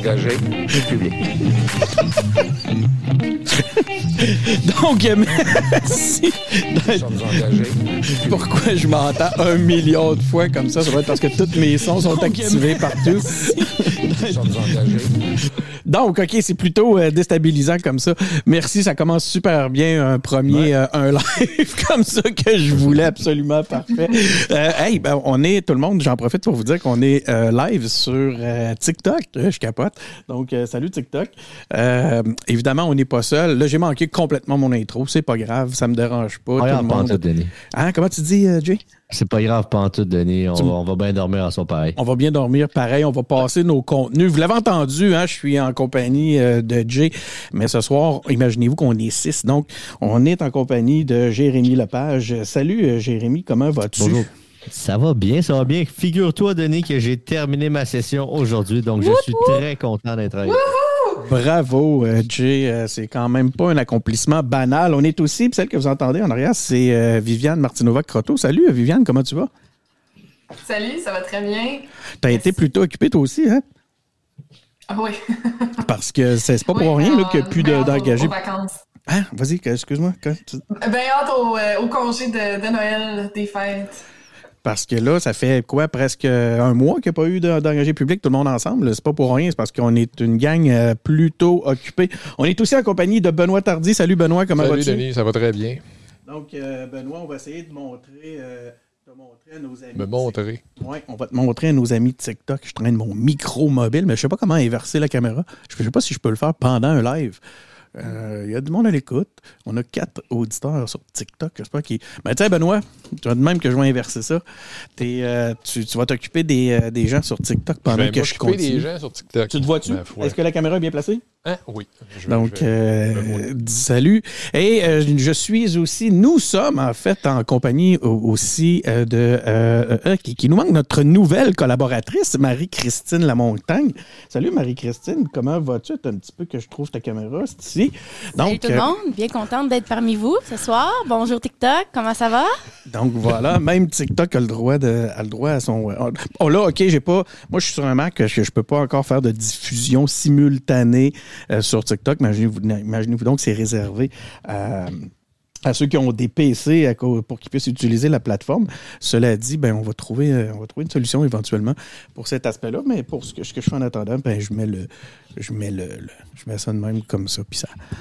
Donc, euh, merci. Nous sommes engagés. Pourquoi je m'entends un million de fois comme ça? Ça doit être parce que tous mes sons sont activés partout. Nous sommes engagés. Donc, OK, c'est plutôt euh, déstabilisant comme ça. Merci, ça commence super bien, un premier, euh, un live comme ça que je voulais absolument parfait. Euh, hey, ben, on est, tout le monde, j'en profite pour vous dire qu'on est live sur TikTok. Je capote. Donc, salut TikTok. Évidemment, on n'est pas seul. Là, j'ai manqué complètement mon intro. C'est pas grave, ça me dérange pas. Tout le monde- Denis. Hein, comment tu dis, Jay? C'est pas grave, pas en tout, Denis. On, Tu- va, on va bien dormir en son pareil. On va bien dormir pareil, on va passer nos contenus. Vous l'avez entendu, hein, je suis en compagnie euh, de Jay, mais ce soir, imaginez-vous qu'on est six. Donc, on est en compagnie de Jérémy Lepage. Salut euh, Jérémy, comment vas-tu? Bonjour. Ça va bien, ça va bien. Figure-toi, Denis, que j'ai terminé ma session aujourd'hui, donc je suis très content d'être avec Bravo euh, Jay, Euh, c'est quand même pas un accomplissement banal. On est aussi, puis celle que vous entendez en arrière, c'est euh, Viviane Martinova-Croteau. Salut euh, Viviane, comment tu vas? Salut, ça va très bien. T'as été plutôt occupée toi aussi, hein? Ah oui. Parce que c'est pas pour rien qu'il n'y a plus de- d'engagés. vacances. Hein? Vas-y, excuse-moi. tu- Ben hâte au, euh, au congé de, de Noël, des fêtes. Parce que là, ça fait quoi, presque un mois qu'il n'y a pas eu de- d'engagé public, tout le monde ensemble. C'est pas pour rien, c'est parce qu'on est une gang euh, plutôt occupée. On est aussi en compagnie de Benoît Tardy. Salut Benoît, comment Salut vas-tu? Denis, ça va très bien. Donc, euh, Benoît, on va essayer de montrer, euh, de montrer à nos amis. Me montrer. Oui, on va te montrer à nos amis de TikTok. Je traîne mon micro mobile, mais je sais pas comment inverser la caméra. Je sais pas si je peux le faire pendant un live. Euh, Il y a du monde à l'écoute. On a quatre auditeurs sur TikTok. J'espère qu'ils. Mais tiens, Benoît, tu vas de même que je vais inverser ça. Euh, tu, tu vas t'occuper des, euh, des gens sur TikTok Je pendant vais que je continue. des gens sur TikTok. Tu te vois-tu? Est-ce que la caméra est bien placée? Hein? Oui. Je Donc, je vais- euh, salut. Et euh, je suis aussi, nous sommes en fait en compagnie au- aussi euh, de, euh, euh, qui, qui nous manque notre nouvelle collaboratrice, Marie-Christine Lamontagne. Salut Marie-Christine, comment vas-tu? T'as un petit peu que je trouve ta caméra, c'est ici. Salut Donc, tout le euh, monde, bien contente d'être parmi vous ce soir. Bonjour TikTok, comment ça va? Donc voilà, même TikTok a le droit de, a le droit à son. Oh là, ok, j'ai pas. Moi, je suis sur un Mac, je, je peux pas encore faire de diffusion simultanée euh, sur TikTok. Imaginez-vous, imaginez-vous donc, c'est réservé à, à ceux qui ont des PC pour qu'ils puissent utiliser la plateforme. Cela dit, ben on va trouver, euh, on va trouver une solution éventuellement pour cet aspect-là. Mais pour ce que, je fais en attendant, ben je mets le, je mets le, je mets ça de même comme ça, puis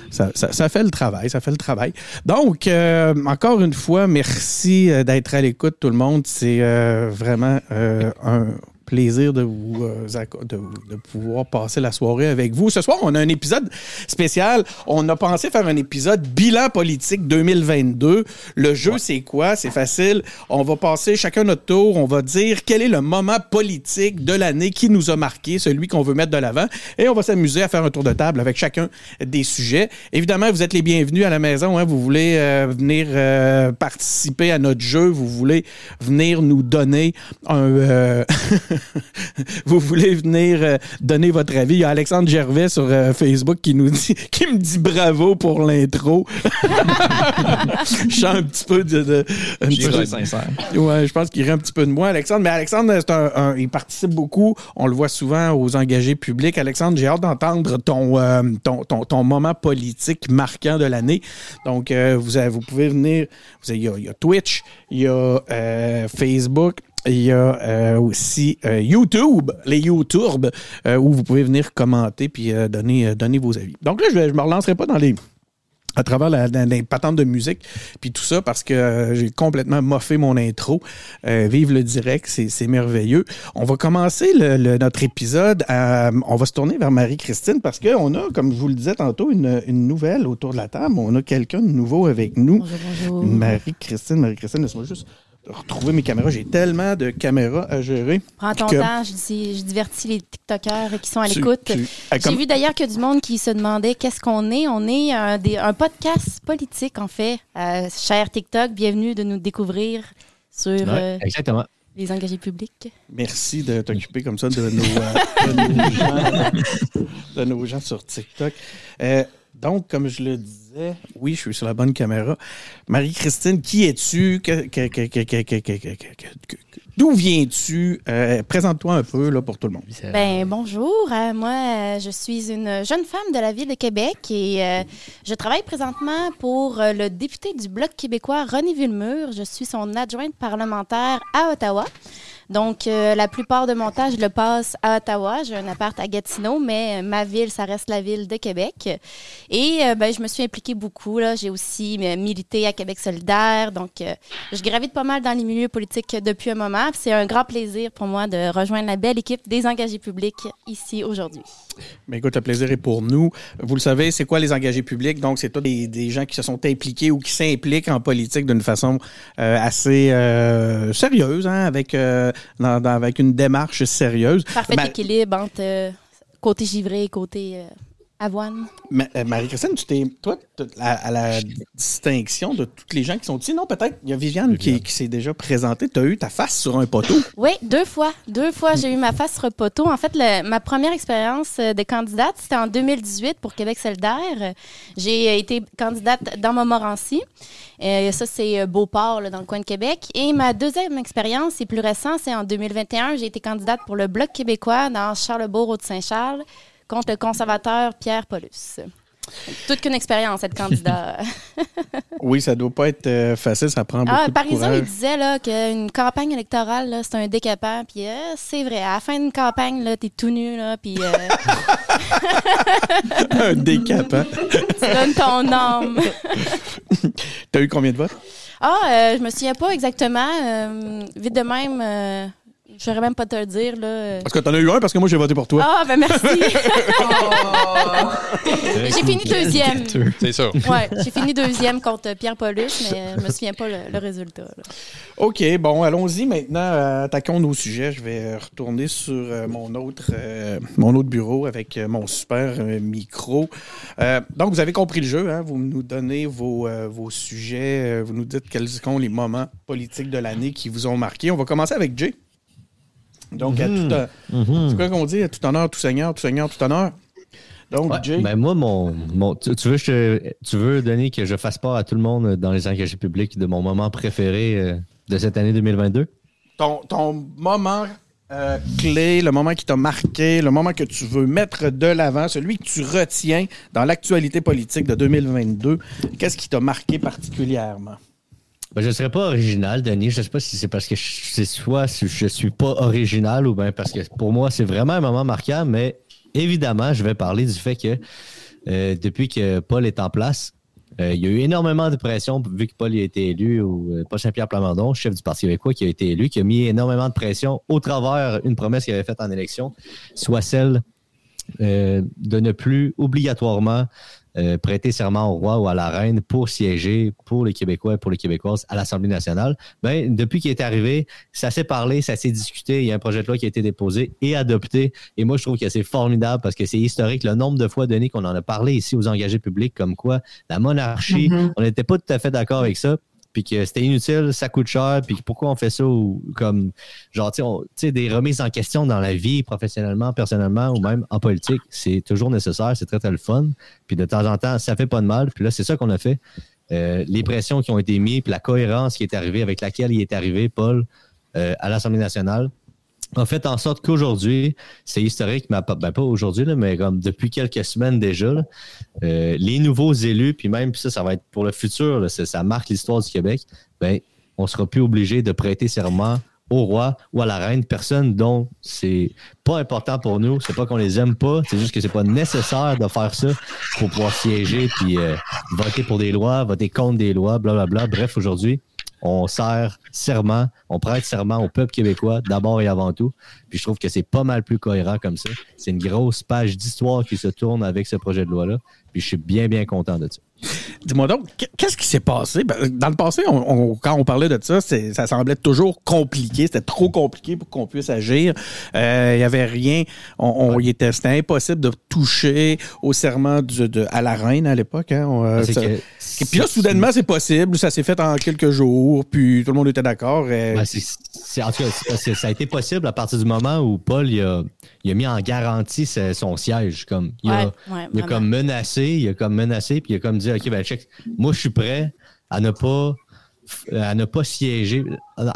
ça, ça, fait le travail, ça fait le travail. Donc, euh, encore une fois, merci euh, d'être à l'écoute, tout le monde. C'est euh, vraiment euh, un plaisir de vous euh, de, de pouvoir passer la soirée avec vous. Ce soir, on a un épisode spécial. On a pensé faire un épisode bilan politique 2022. Le jeu, c'est quoi? C'est facile. On va passer chacun notre tour. On va dire quel est le moment politique de l'année qui nous a marqué, celui qu'on veut mettre de l'avant. Et on va s'amuser à faire un tour de table avec chacun des sujets. Évidemment, vous êtes les bienvenus à la maison. hein. Vous voulez euh, venir euh, participer à notre jeu. Vous voulez venir nous donner un... euh, vous voulez venir euh, donner votre avis? Il y a Alexandre Gervais sur euh, Facebook qui nous dit, qui me dit bravo pour l'intro. je sens un petit peu de, de- un petit peu- sincère. Ouais, je pense qu'il rit un petit peu de moi, Alexandre. Mais Alexandre, c'est un, un- il participe beaucoup. On le voit souvent aux engagés publics. Alexandre, j'ai hâte d'entendre ton, euh, ton, ton, ton moment politique marquant de l'année. Donc, vous, vous pouvez venir. vous avez- Il y, a, il y a Twitch, il y a Facebook. Il y a euh, aussi euh, YouTube, les YouTube, euh, où vous pouvez venir commenter puis donner, donner vos avis. Donc là, je ne me relancerai pas dans les, à travers la, la- les patentes de musique puis tout ça parce que euh, j'ai complètement moffé mon intro. Euh, vive le direct, c'est merveilleux. On va commencer le- le- notre épisode. à- on va se tourner vers Marie-Christine parce qu'on a, comme je vous le disais tantôt, une, une nouvelle autour de la table. On a quelqu'un de nouveau avec nous. Marie-Christine, Marie-Christine, laisse-moi juste retrouver mes caméras. J'ai tellement de caméras à gérer. Prends ton que- temps, je, dis- je divertis les TikTokers qui sont à l'écoute. tu- J'ai comme- vu d'ailleurs qu'il y a du monde qui se demandait qu'est-ce qu'on est. On est un, des- un podcast politique, en fait. Euh, cher TikTok, bienvenue de nous découvrir sur Ouais, euh, exactement. les engagés publics. Merci de t'occuper comme ça de nos, euh, de nos gens, de nos gens sur TikTok. Euh, donc, comme je le disais, oui, je suis sur la bonne caméra. Marie-Christine, qui es-tu? D'où viens-tu? Présente-toi un peu pour tout le monde. Ben, bonjour. Moi, je suis une jeune femme de la ville de Québec et je travaille présentement pour le député du Bloc québécois, René Villemur. Je suis son adjointe parlementaire à Ottawa. Donc, euh, la plupart de mon temps, je le passe à Ottawa. J'ai un appart à Gatineau, mais euh, ma ville, ça reste la ville de Québec. Et euh, ben, je me suis impliquée beaucoup. J'ai aussi milité à Québec solidaire. Donc, je gravite pas mal dans les milieux politiques depuis un moment. C'est un grand plaisir pour moi de rejoindre la belle équipe des engagés publics ici aujourd'hui. Mais écoute, le plaisir est pour nous. Vous le savez, c'est quoi les engagés publics? Donc, c'est tous des, des gens qui se sont impliqués ou qui s'impliquent en politique d'une façon assez sérieuse, hein, avec, dans- dans- avec une démarche sérieuse. Parfait Ma- équilibre entre euh, côté givré et côté euh, avoine. Ma- euh, Marie-Christine, tu t'es, toi, à, à la distinction de toutes les gens qui sont ici, non, peut-être, il y a Viviane, qui, qui s'est déjà présentée. Tu as eu ta face sur un poteau? Oui, deux fois. Deux fois, j'ai eu ma face sur le poteau. En fait, le- ma première expérience euh, de candidate, c'était en 2018 pour Québec solidaire. J'ai euh, été candidate dans Montmorency. Euh, ça, c'est Beauport, là, dans le coin de Québec. Et ma deuxième expérience, c'est plus récent, c'est en 2021. J'ai été candidate pour le Bloc québécois dans Charlebourg, Haute-Saint-Charles, contre le conservateur Pierre Paulus. Toute qu'une expérience, être candidat. Oui, ça doit pas être euh, facile, ça prend beaucoup Ah, de Parisien, courage. il disait qu'une campagne électorale, c'est un décapant. Puis euh, c'est vrai, à la fin d'une campagne, là, t'es tout nu, là, puis euh, un décapant. tu donnes ton âme. T'as eu combien de votes? Ah, euh, je me souviens pas exactement. vite de même, je saurais même pas te le dire, là. Parce que t'en as eu un, parce que moi, j'ai voté pour toi. Ah, ben merci. Oh. j'ai fini deuxième. C'est ça. Ouais, j'ai fini deuxième contre Pierre Paulus, mais je me souviens pas le, le résultat. là. OK, bon, allons-y maintenant. euh, attaquons nos sujets. Je vais euh, retourner sur euh, mon, autre, euh, mon autre bureau avec mon super euh, micro. Euh, donc, vous avez compris le jeu. Hein? Vous nous donnez vos, euh, vos sujets. vous nous dites quels sont les moments politiques de l'année qui vous ont marqué. On va commencer avec Jay. Donc, à tout, euh, c'est quoi qu'on dit? À tout honneur, tout seigneur, tout seigneur, tout honneur. Donc, Ouais, Jay? ben moi, mon, mon- tu, tu veux, je tu veux, Denis, que je fasse part à tout le monde dans les engagés publics de mon moment préféré euh, de cette année 2022? ton, ton moment euh, clé, le moment qui t'a marqué, le moment que tu veux mettre de l'avant, celui que tu retiens dans l'actualité politique de 2022, qu'est-ce qui t'a marqué particulièrement? Ben, je ne serais pas original, Denis. Je ne sais pas si c'est parce que je, c'est soit je suis pas original ou bien parce que pour moi, c'est vraiment un moment marquant, mais évidemment, je vais parler du fait que euh, depuis que Paul est en place, euh, il y a eu énormément de pression vu que Paul a été élu, ou euh, Paul Saint-Pierre Plamondon, chef du Parti québécois, qui a été élu, qui a mis énormément de pression au travers une promesse qu'il avait faite en élection, soit celle euh, de ne plus obligatoirement euh, prêter serment au roi ou à la reine pour siéger pour les Québécois et pour les Québécoises à l'Assemblée nationale. Ben, depuis qu'il est arrivé, ça s'est parlé, ça s'est discuté. Il y a un projet de loi qui a été déposé et adopté. Et moi, je trouve que c'est formidable parce que c'est historique le nombre de fois donné qu'on en a parlé ici aux engagés publics, comme quoi la monarchie, Mhm. on n'était pas tout à fait d'accord avec ça. Puis que c'était inutile, ça coûte cher, puis pourquoi on fait ça ou comme genre tu sais, des remises en question dans la vie professionnellement, personnellement ou même en politique, c'est toujours nécessaire, c'est très très le fun. Puis de temps en temps, ça fait pas de mal. Puis là, c'est ça qu'on a fait. Euh, les pressions qui ont été mises, puis la cohérence qui est arrivée avec laquelle il est arrivé, Paul, euh, à l'Assemblée nationale, a fait en sorte qu'aujourd'hui, c'est historique, mais pas, ben pas aujourd'hui, mais comme depuis quelques semaines déjà, euh, les nouveaux élus, puis même ça, ça va être pour le futur, ça, marque l'histoire du Québec, ben, on sera plus obligé de prêter serment au roi ou à la reine, personne dont c'est pas important pour nous, c'est pas qu'on les aime pas, c'est juste que c'est pas nécessaire de faire ça pour pouvoir siéger puis euh, voter pour des lois, voter contre des lois, blablabla. Bref, aujourd'hui, on sert serment, on prête serment au peuple québécois d'abord et avant tout. Puis je trouve que c'est pas mal plus cohérent comme ça. C'est une grosse page d'histoire qui se tourne avec ce projet de loi-là. Puis je suis bien, bien content de ça. Dis-moi donc, qu'est-ce qui s'est passé? Ben, Dans le passé, on- on- quand on parlait de ça, ça semblait toujours compliqué. C'était trop compliqué pour qu'on puisse agir. Euh, Il n'y avait rien. On, était, c'était impossible de toucher au serment du- de, à la reine à l'époque. Hein. Euh, Et puis là, soudainement, c'est possible. Ça s'est fait en quelques jours. Puis tout le monde était d'accord. Euh, Ben, en tout cas, ça a été possible à partir du moment où Paul il a, il a mis en garantie ce- son siège. Comme, il, a, Ouais, ouais, il a vraiment. comme menacé, il a comme menacé, puis il a comme dit OK, ben check, moi je suis prêt à ne pas à ne pas siéger.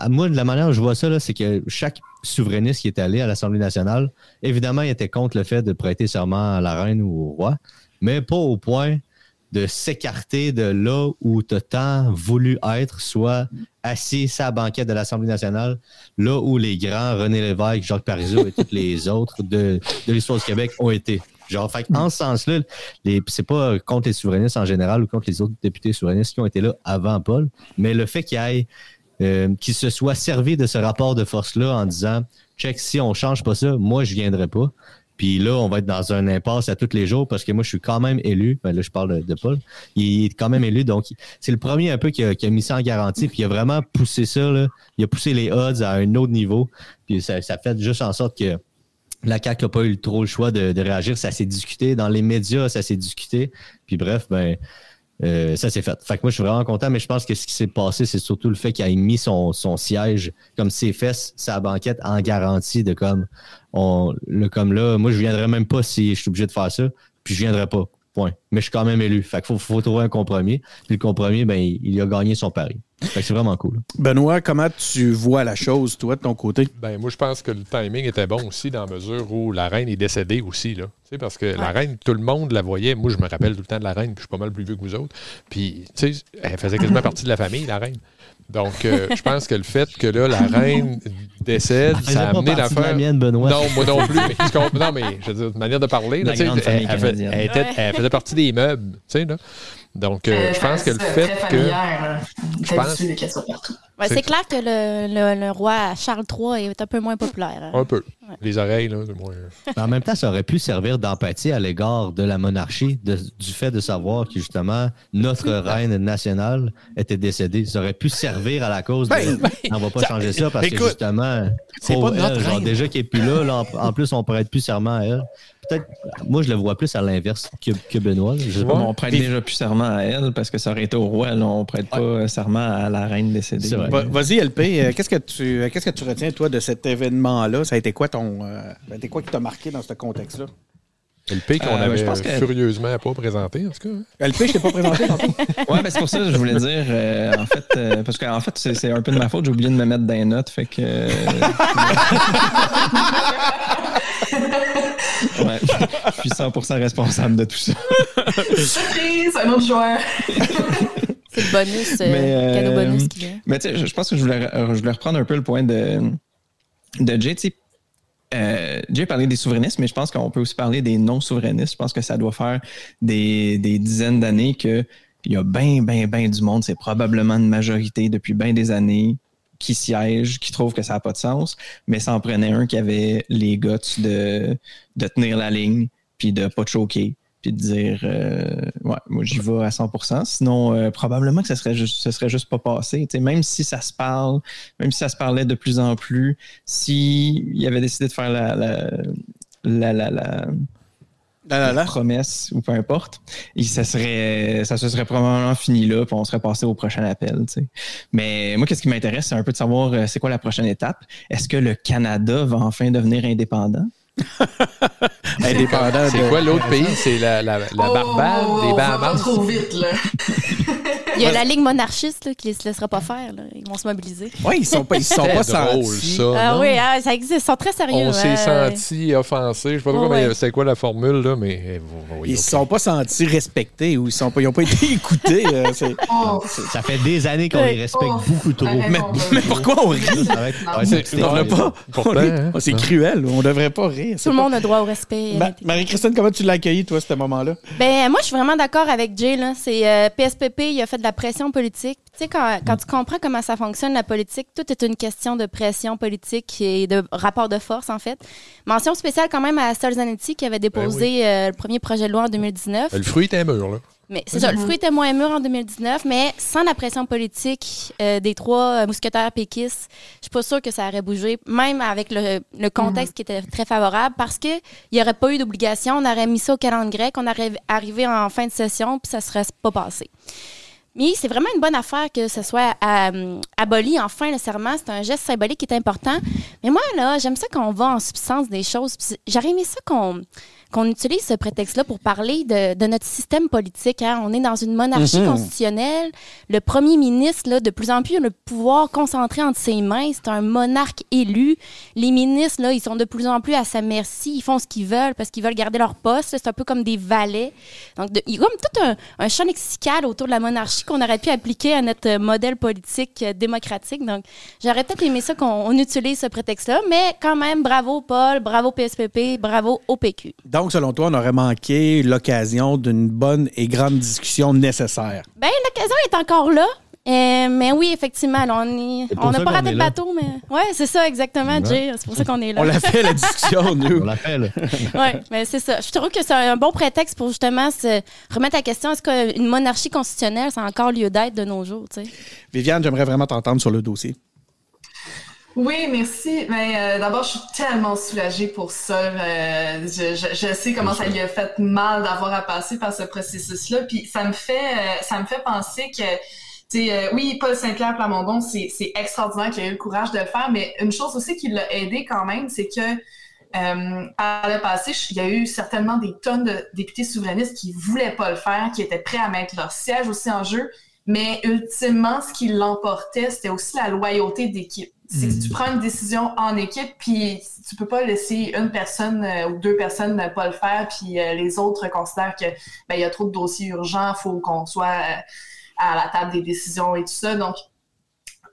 Moi, de la manière dont je vois ça, c'est que chaque souverainiste qui est allé à l'Assemblée nationale, évidemment, il était contre le fait de prêter serment à la reine ou au roi, mais pas au point de s'écarter de là où tu as tant voulu être, soit assis à la banquette de l'Assemblée nationale, là où les grands René Lévesque, Jacques Parizeau et tous les autres de, l'histoire du Québec ont été. Genre, fait en ce sens-là, c'est pas contre les souverainistes en général ou contre les autres députés souverainistes qui ont été là avant Paul, mais le fait qu'il euh, se soit servi de ce rapport de force-là en disant, check, si on change pas ça, moi, je viendrai pas. Puis là, on va être dans un impasse à tous les jours parce que moi, je suis quand même élu. Ben là, je parle de, Paul. Il est quand même élu. Donc, c'est le premier un peu qui a, qui a mis ça en garantie. Puis il a vraiment poussé ça. Là. Il a poussé les odds à un autre niveau. Puis ça, ça fait juste en sorte que la CAQ n'a pas eu trop le choix de, de réagir. Ça s'est discuté. Dans les médias, ça s'est discuté. Puis bref, ben. Euh, ça s'est fait. Fait que moi, je suis vraiment content, mais je pense que ce qui s'est passé, c'est surtout le fait qu'il ait mis son, son siège, comme ses fesses, sa banquette en garantie de comme, on, le, comme là, moi, je viendrai même pas si je suis obligé de faire ça, puis je viendrai pas. Point. Mais je suis quand même élu. Fait qu'il faut, faut trouver un compromis. Puis le compromis, ben, il, il a gagné son pari. Fait que c'est vraiment cool. Benoît, comment tu vois la chose, toi, de ton côté? Ben, moi, je pense que le timing était bon aussi dans la mesure où la reine est décédée aussi. Là. Tu sais, parce que la reine, tout le monde la voyait. Moi, je me rappelle tout le temps de la reine, puis je suis pas mal plus vieux que vous autres. Puis, tu sais, elle faisait quasiment partie de la famille, la reine. Donc, euh, je pense que le fait que là, la reine décède, Elle faisait ça a amené l'affaire. Non, moi non plus. mais, non, mais je veux dire, de manière de parler, là, elle, était- elle faisait partie des meubles. Tu sais, là. Donc, euh, je pense que le fait Très que. pense-. Ouais, C'est- clair que le, le- le roi Charles III est un peu moins populaire. hein. Un peu. Les oreilles, là, c'est moins. Mais en même temps, ça aurait pu servir d'empathie à l'égard de la monarchie, de- du fait de savoir que justement notre reine nationale était décédée. Ça aurait pu servir à la cause. De, Ben, ben, on va pas ça- changer ça parce que justement, c'est pas notre elle, genre, reine. déjà qu'elle est plus là, là, en, en plus on pourrait être plus serment à elle. Peut-être, moi je le vois plus à l'inverse que, que Benoît. là. Je sais pas. Bon, on prête déjà plus serment à elle parce que ça aurait été au roi. Là, on prête pas serment à la reine décédée. Va- Vas-y, LP, euh, qu'est-ce que tu euh, qu'est-ce que tu retiens, toi, de cet événement-là? Ça a été quoi ton. euh, ça a été quoi qui t'a marqué dans ce contexte-là? C'est le P qu'on Euh, avait je pense que- furieusement pas présenté, en tout cas. LP, je t'ai pas présenté tantôt? Ouais, ben c'est pour ça que je voulais dire, euh, en fait, euh, parce qu'en fait, c'est c'est un peu de ma faute, j'ai oublié de me mettre dans les notes, fait que. euh, ouais, je suis 100% responsable de tout ça. Surprise, un autre joueur. C'est le bonus, euh, Mais, euh, cadeau bonus qui vient. Mais tu sais, je, je pense que je voulais, je voulais reprendre un peu le point de, de Jay. Tu sais, euh, Jay parlait des souverainistes, mais je pense qu'on peut aussi parler des non-souverainistes. Je pense que ça doit faire des, des dizaines d'années que il y a bien, bien, bien du monde. C'est probablement une majorité depuis bien des années qui siège, qui trouve que ça n'a pas de sens, mais ça en prenait un qui avait les guts de, de tenir la ligne, puis de pas choquer, puis de dire euh, ouais, moi j'y vais à 100%. Sinon, euh, probablement que ça serait juste, serait juste pas passé. Même si ça se parle, même si ça se parlait de plus en plus, si il avait décidé de faire la, la, la, la, la- Là, là, là. promesse ou peu importe, et ça serait ça se serait probablement fini là, puis on serait passé au prochain appel. tu sais. Mais moi, qu'est-ce qui m'intéresse, c'est un peu de savoir euh, c'est quoi la prochaine étape. Est-ce que le Canada va enfin devenir indépendant? Indépendant C'est de- quoi l'autre pays? C'est la, la, la Oh, Barbade, oh, des on va pas Bahamas. trop vite, là. Il y a la ligue monarchiste là, qui ne se laissera pas faire. là. Ils vont se mobiliser. Oui, ils sont pas, ils sont pas drôle, sentis. ça. Ah oui, ah, ça existe. Ils sont très sérieux. On s'est hein. senti offensé. Je sais pas Ouais, ouais. c'est quoi la formule, là, mais eh. Ils se sont pas sentis respectés ou ils sont pas, ils ont pas été écoutés. euh, Oh, Ça fait des années qu'on les respecte Oh, beaucoup trop. mais, mais pourquoi on rit? Être C'est- On? Oh, cruel. On devrait pas rire. Tout le monde a droit au respect. Ma- Marie-Christine, comment tu l'as accueilli, toi, ce moment-là? Ben, moi, je suis vraiment d'accord avec Jay. C'est euh, PSPP, il a fait de la pression politique. Tu sais, quand, quand tu comprends comment ça fonctionne, la politique, tout est une question de pression politique et de rapport de force, en fait. Mention spéciale quand même à Sol Zanetti qui avait déposé euh, le premier projet de loi en 2019. Le fruit était mûr, là. Mais c'est ça, le fruit était moins mûr en 2019, mais sans la pression politique euh, des trois euh, mousquetaires péquistes, je suis pas sûre que ça aurait bougé, même avec le, le contexte qui était très favorable, parce qu'il n'y aurait pas eu d'obligation, on aurait mis ça au calendrier grec, on aurait arrivé en fin de session, puis ça serait pas passé. Mais c'est vraiment une bonne affaire que ce soit euh, aboli enfin le serment. C'est un geste symbolique qui est important. Mais moi, là, j'aime ça qu'on va en substance des choses. J'aurais aimé ça qu'on qu'on utilise ce prétexte-là pour parler de, de notre système politique. Hein. On est dans une monarchie Mhm. constitutionnelle. Le premier ministre, là, de plus en plus, a le pouvoir concentré entre ses mains. C'est un monarque élu. Les ministres, là, ils sont de plus en plus à sa merci. Ils font ce qu'ils veulent parce qu'ils veulent garder leur poste. C'est un peu comme des valets. Donc, de- il y a comme tout un, un champ lexical autour de la monarchie qu'on aurait pu appliquer à notre modèle politique euh, démocratique. Donc, j'aurais peut-être aimé ça qu'on on utilise ce prétexte-là, mais quand même, bravo Paul, bravo PSPP, bravo au PQ. Donc, selon toi, on aurait manqué l'occasion d'une bonne et grande discussion nécessaire? Ben, l'occasion est encore là. Euh, mais oui, effectivement, là, on n'a pas raté le là. bateau, mais ouais, c'est ça exactement, Ouais. Jay. C'est pour ça qu'on est là. On l'a fait, la discussion, nous. On l'appelle. Oui, mais c'est ça. Je trouve que c'est un bon prétexte pour justement se remettre la question est-ce qu'une monarchie constitutionnelle, ça a encore lieu d'être de nos jours, tu sais? Viviane, j'aimerais vraiment t'entendre sur le dossier. Oui, merci. Mais euh, d'abord, je suis tellement soulagée pour ça. Euh, je, je, je sais comment ça lui a fait mal d'avoir à passer par ce processus-là. Puis ça me fait, euh, ça me fait penser que, tu sais, euh, oui, Paul Saint-Pierre Plamondon, c'est c'est extraordinaire qu'il ait eu le courage de le faire. Mais une chose aussi qui l'a aidé quand même, c'est que euh, par le passé, il y a eu certainement des tonnes de députés souverainistes qui voulaient pas le faire, qui étaient prêts à mettre leur siège aussi en jeu. Mais ultimement, ce qui l'emportait, c'était aussi la loyauté d'équipe. C'est que tu prends une décision en équipe, puis tu peux pas laisser une personne euh, ou deux personnes ne pas le faire, puis euh, les autres considèrent que ben il y a trop de dossiers urgents, faut qu'on soit euh, à la table des décisions et tout ça. Donc,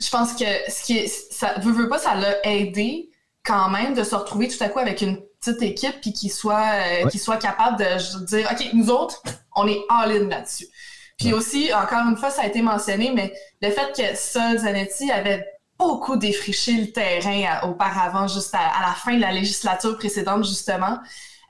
je pense que ce qui est, ça veut, veut pas, ça l'a aidé quand même de se retrouver tout à coup avec une petite équipe puis qui soit Ouais. qui soit capable de dire ok nous autres on est all in là-dessus. Puis aussi encore une fois ça a été mentionné mais le fait que Sol Zanetti avait beaucoup défriché le terrain à- auparavant juste à la fin de la législature précédente justement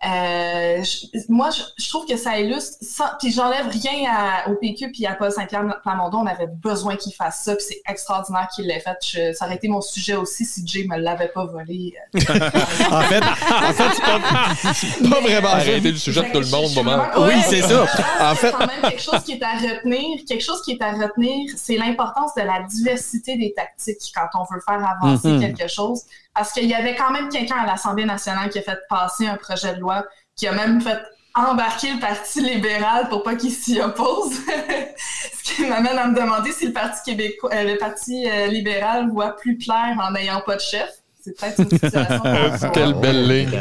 euh, je- moi, je, je trouve que ça illustre, sans, puis j'enlève rien à, au PQ puis à Paul Saint-Pierre Plamondon, on avait besoin qu'il fasse ça, puis c'est extraordinaire qu'il l'ait fait. Je- ça aurait été mon sujet aussi si Jay me l'avait pas volé. euh. En fait, en fait c'est pas, c'est pas vraiment ça. Arrêtez le sujet de tout le monde, vraiment- Oui, c'est ça. En fait- quand même quelque chose qui est à retenir, quelque chose qui est à retenir, c'est l'importance de la diversité des tactiques quand on veut faire avancer Mhm. quelque chose. Parce qu'il y avait quand même quelqu'un à l'Assemblée nationale qui a fait passer un projet de loi, qui a même fait embarquer le Parti libéral pour pas qu'il s'y oppose. Ce qui m'amène à me demander si le Parti québécois, euh, le Parti euh, libéral voit plus clair en n'ayant pas de chef. C'est peut-être une situation. Quelle belle ligne.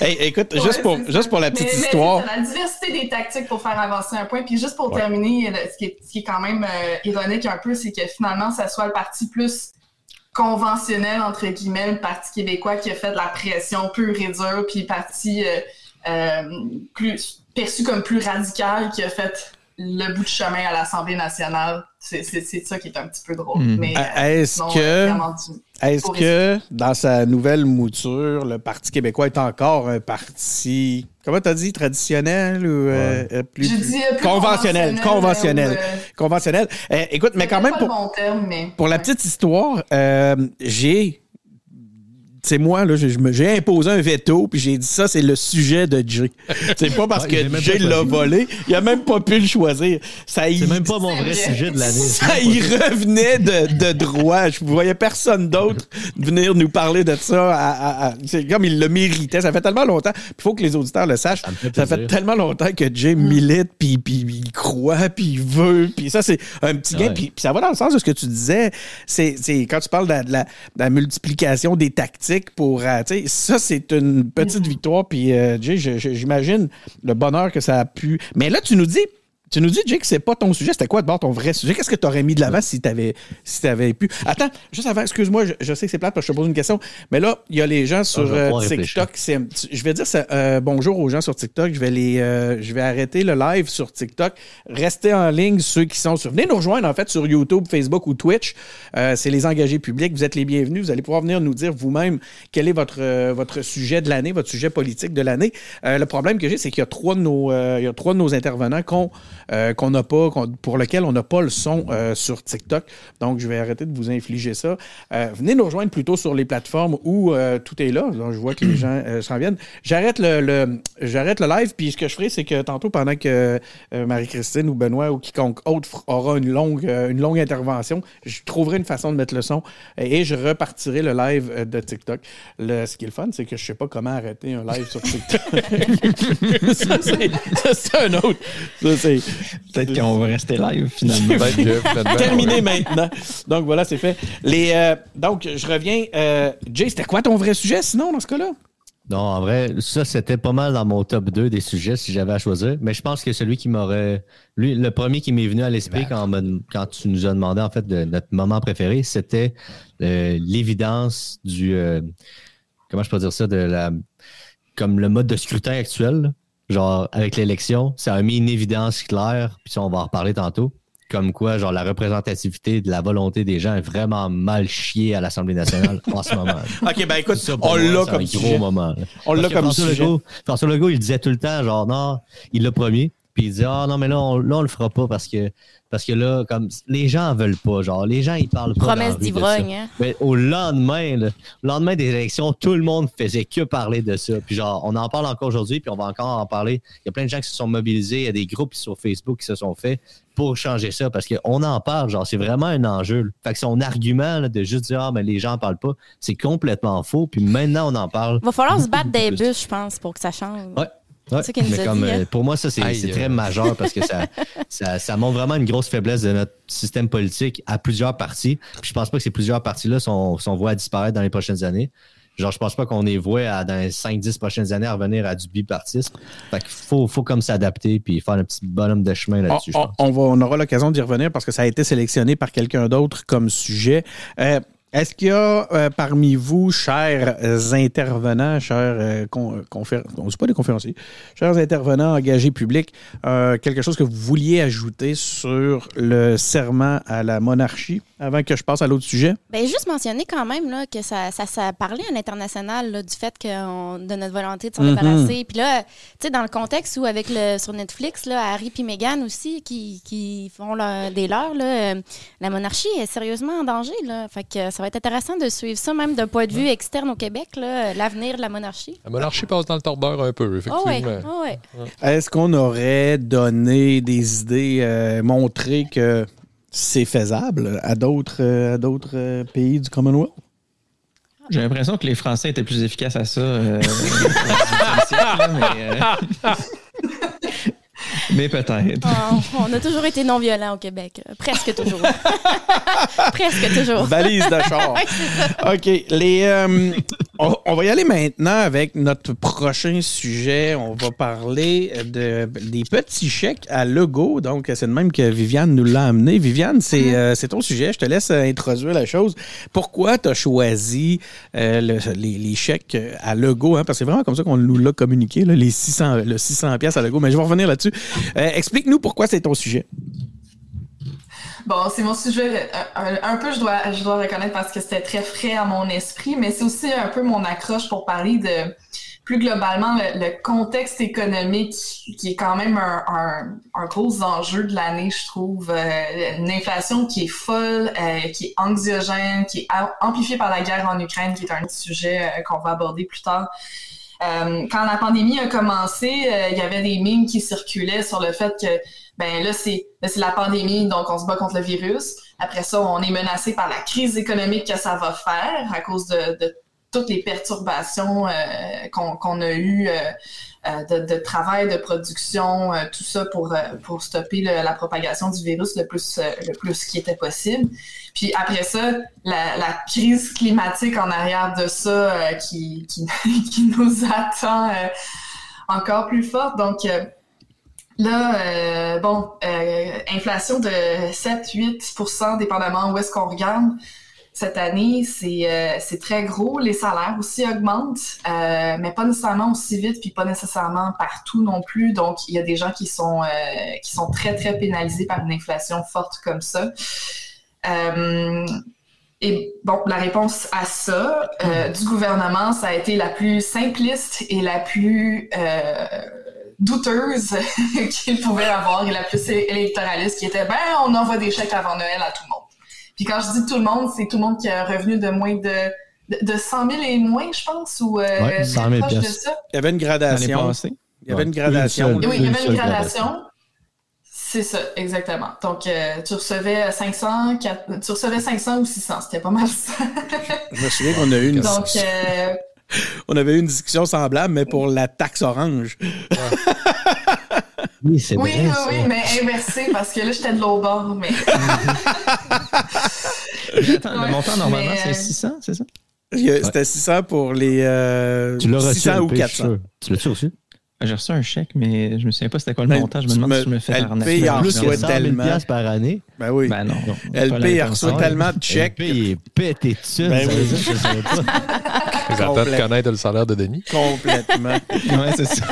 Hey, écoute, Ouais, juste, pour, juste pour la petite Mais- mais histoire. c'est ça, la diversité des tactiques pour faire avancer un point. Puis juste pour Ouais. terminer, ce qui, est, ce qui est quand même euh, ironique un peu, c'est que finalement, ça soit le parti plus conventionnel, entre guillemets, le Parti québécois qui a fait de la pression pure et dure, puis parti euh, euh, plus perçu comme plus radical qui a fait le bout de chemin à l'Assemblée nationale. C'est ça qui est un petit peu drôle. Mm. Mais, euh, Est-ce que- euh, Est-ce que dans sa nouvelle mouture, le Parti québécois est encore un parti, comment t'as dit, traditionnel ou euh, euh, plus, conventionnel, conventionnel, conventionnel, ou, euh, conventionnel. Euh, écoute, mais quand même pour, bon terme, mais pour la petite histoire, euh, j'ai c'est moi, là, j'ai imposé un veto, puis j'ai dit ça, c'est le sujet de Jay. C'est pas parce Ouais, que Jay l'a volé, il a même pas pu le choisir. Ça y- C'est même pas mon vrai sujet de l'année. ça y revenait de, de droit. Je voyais personne d'autre venir nous parler de ça. à- à- à- c'est comme il le méritait. Ça fait tellement longtemps. Il faut que les auditeurs le sachent. Ça fait Ça fait plaisir. tellement longtemps que Jay milite, puis, puis il croit, puis il veut. Puis ça, c'est un petit gain. Ouais. Puis, puis ça va dans le sens de ce que tu disais. C'est, c'est quand tu parles la- de la multiplication des tactiques pour... euh, sais, ça, c'est une petite victoire. Puis euh, j'imagine le bonheur que ça a pu... Mais là, tu nous dis... Tu nous dis, Jay, que c'est pas ton sujet. C'était quoi d'abord ton vrai sujet? Qu'est-ce que tu aurais mis de l'avant si tu avais, si t'avais pu? Attends, juste avant, excuse-moi, je, je sais que c'est plate parce que je te pose une question, mais là, il y a les gens sur je vais euh. TikTok. je vais dire ça, euh, bonjour aux gens sur TikTok. Je vais les, euh, je vais arrêter le live sur TikTok. Restez en ligne ceux qui sont sur. Venez nous rejoindre en fait sur YouTube, Facebook ou Twitch. Euh, c'est les engagés publics. Vous êtes les bienvenus. Vous allez pouvoir venir nous dire vous-même quel est votre votre sujet de l'année, votre sujet politique de l'année. Le problème que j'ai, c'est qu'il y a trois de nos, il y a trois de nos intervenants qui ont euh, qu'on n'a pas, qu'on- pour lequel on n'a pas le son euh, sur TikTok. Donc, je vais arrêter de vous infliger ça. Euh, venez nous rejoindre plutôt sur les plateformes où euh, tout est là. Donc, je vois que les gens euh, s'en viennent. J'arrête le, le- j'arrête le live, puis ce que je ferai, c'est que tantôt, pendant que euh, Marie-Christine ou Benoît ou quiconque autre aura une longue, une longue intervention, je trouverai une façon de mettre le son et je repartirai le live de TikTok. Le, ce qui est le fun, c'est que je sais pas comment arrêter un live sur TikTok. ça, c'est, ça, c'est un autre. Ça, c'est Peut-être qu'on va rester live finalement. Terminé maintenant. Donc voilà, c'est fait. Les, euh, donc, je reviens. Euh, Jay, c'était quoi ton vrai sujet sinon dans ce cas-là? Non, en vrai, ça, c'était pas mal dans mon top 2 des sujets si j'avais à choisir. Mais je pense que celui qui m'aurait. Lui, le premier qui m'est venu à l'esprit quand, tu nous as demandé, en fait, de notre moment préféré, c'était euh, l'évidence du. euh, comment je peux dire ça? De la, comme le mode de scrutin actuel. Genre, avec l'élection, ça a mis une évidence claire, puis ça, on va en reparler tantôt. Comme quoi, genre, la représentativité de la volonté des gens est vraiment mal chiée à l'Assemblée nationale en ce moment. OK, ben écoute, Ça, on l'a c'est comme un gros moment. là. On l'a comme François sujet. Legault, François Legault, il disait tout le temps, genre, non, il l'a promis. Puis il disait, ah non, mais là, on, là, on le fera pas parce que, parce que là, comme, les gens en veulent pas. Genre, les gens, ils parlent pas. Promesse d'ivrogne. hein. Mais au lendemain, là, au lendemain des élections, tout le monde faisait que parler de ça. Puis genre, on en parle encore aujourd'hui, puis on va encore en parler. Il y a plein de gens qui se sont mobilisés, il y a des groupes sur Facebook qui se sont faits pour changer ça, parce qu'on en parle, genre, c'est vraiment un enjeu. Fait que son argument là, de juste dire, ah, mais les gens en parlent pas, c'est complètement faux. Puis maintenant, on en parle. Va falloir se battre des bus, je pense, pour que ça change. Ouais. Ouais, C'est ça qu'il nous mais a comme, dit, euh, hein. pour moi, ça, c'est euh. très majeur parce que ça, ça, ça montre vraiment une grosse faiblesse de notre système politique à plusieurs partis. Puis je pense pas que ces plusieurs partis-là sont, sont voués à disparaître dans les prochaines années. Genre, je pense pas qu'on est voué à, dans les 5-10 prochaines années à revenir à du bipartisme. Fait qu'il faut, faut comme s'adapter puis faire un petit bonhomme de chemin là-dessus, je on- pense. on va, on aura l'occasion d'y revenir parce que ça a été sélectionné par quelqu'un d'autre comme sujet. Euh, est-ce qu'il y a euh, parmi vous, chers intervenants, chers euh, con, conféren- on dit pas des conférenciers, chers intervenants engagés publics, euh, quelque chose que vous vouliez ajouter sur le serment à la monarchie avant que je passe à l'autre sujet? Ben, juste mentionner quand même là, que ça, ça, ça parlait à l'international du fait que on- de notre volonté de s'en Mhm. débarrasser. Puis là, tu sais, dans le contexte où, avec le, sur Netflix, là, Harry et Meghan aussi, qui, qui font leur- des leurs, là, la monarchie est sérieusement en danger. Là. Fait que ça va être intéressant de suivre ça, même d'un point de vue externe au Québec, là, l'avenir de la monarchie. La monarchie passe dans le tordeur un peu, Oh ouais, effectivement. oh ouais. Est-ce qu'on aurait donné des idées, euh, montré que c'est faisable à d'autres euh, à d'autres euh, pays du Commonwealth? J'ai l'impression que les Français étaient plus efficaces à ça euh, au 18e siècle, là, mais, euh, mais peut-être. Oh, on a toujours été non-violents au Québec. là. Presque toujours. Presque toujours. Valise de char. OK. Les, euh, on, on va y aller maintenant avec notre prochain sujet. On va parler de, des petits chèques à Lego. Donc, c'est de même que Viviane nous l'a amené. Viviane, c'est euh, c'est ton sujet. Je te laisse euh, introduire la chose. Pourquoi tu as choisi euh, le- les, les chèques à Lego? Hein? Parce que c'est vraiment comme ça qu'on nous l'a communiqué, là, les 600, le 600 pièces à Lego. Mais je vais revenir là-dessus. Euh, Explique-nous pourquoi c'est ton sujet. Bon, c'est mon sujet, un, un- peu, je dois, je dois reconnaître parce que c'était très frais à mon esprit, mais c'est aussi un peu mon accroche pour parler de plus globalement le, contexte économique qui est quand même un, gros enjeu de l'année, je trouve. Euh, une inflation qui est folle, euh, qui est anxiogène, qui est amplifiée par la guerre en Ukraine, qui est un sujet euh, qu'on va aborder plus tard. Euh, quand la pandémie a commencé, euh, il y avait des mimes qui circulaient sur le fait que ben là c'est la pandémie donc on se bat contre le virus. Après ça, on est menacé par la crise économique que ça va faire à cause de, de toutes les perturbations euh, qu'on a eues de, de travail, de production, euh, tout ça pour euh, pour stopper la propagation du virus le plus euh, le plus qui était possible. Puis après ça, la, crise climatique en arrière de ça euh, qui, qui, nous attend euh, encore plus forte. Donc euh, là, euh, bon, euh, inflation de 7-8% dépendamment où est-ce qu'on regarde. Cette année, c'est euh, c'est très gros. Les salaires aussi augmentent, euh, mais pas nécessairement aussi vite, puis pas nécessairement partout non plus. Donc, il y a des gens qui sont euh, qui sont très très pénalisés par une inflation forte comme ça. Et bon, la réponse à ça euh, du gouvernement, ça a été la plus simpliste et la plus douteuse qu'il pouvait avoir et la plus électoraliste qui était ben on envoie des chèques avant Noël à tout le monde. Puis quand je dis tout le monde, c'est tout le monde qui a un revenu de moins de de, de 100 000 et moins, je pense, ou euh, Ouais, 100 000 proche de piastres. ça. Il y avait une gradation. passée. Il y avait une gradation. Oui, il y avait une gradation. C'est ça, exactement. Donc, euh, tu recevais 500, quatre- tu recevais 500 ou 600, c'était pas mal ça. Je me souviens qu'on a eu une, Donc, euh, on avait eu une discussion semblable, mais pour la taxe orange. Oui, c'est oui, vrai. oui, oui, mais inversé, parce que là, j'étais de l'autre bord, mais... Mais attends, le Ouais, montant, normalement, mais, c'est euh, 600, c'est ça? C'était 600 pour les euh, Tu l'as reçu, 600 ou LP, je suis 400. sûr. Tu l'as-tu reçu? J'ai reçu un chèque, mais je me souviens pas c'était quoi le montant. Je me demande me- si je me fais LP, arnaquer. il en Plus reçoit que 100 000 tellement. par année. Ben oui. Ben non. non. LP, il reçoit tellement de chèques. LP, il est pété de thunes. Ben oui. J'attends de connaître le salaire de Denis. Complètement. Ouais, c'est ça.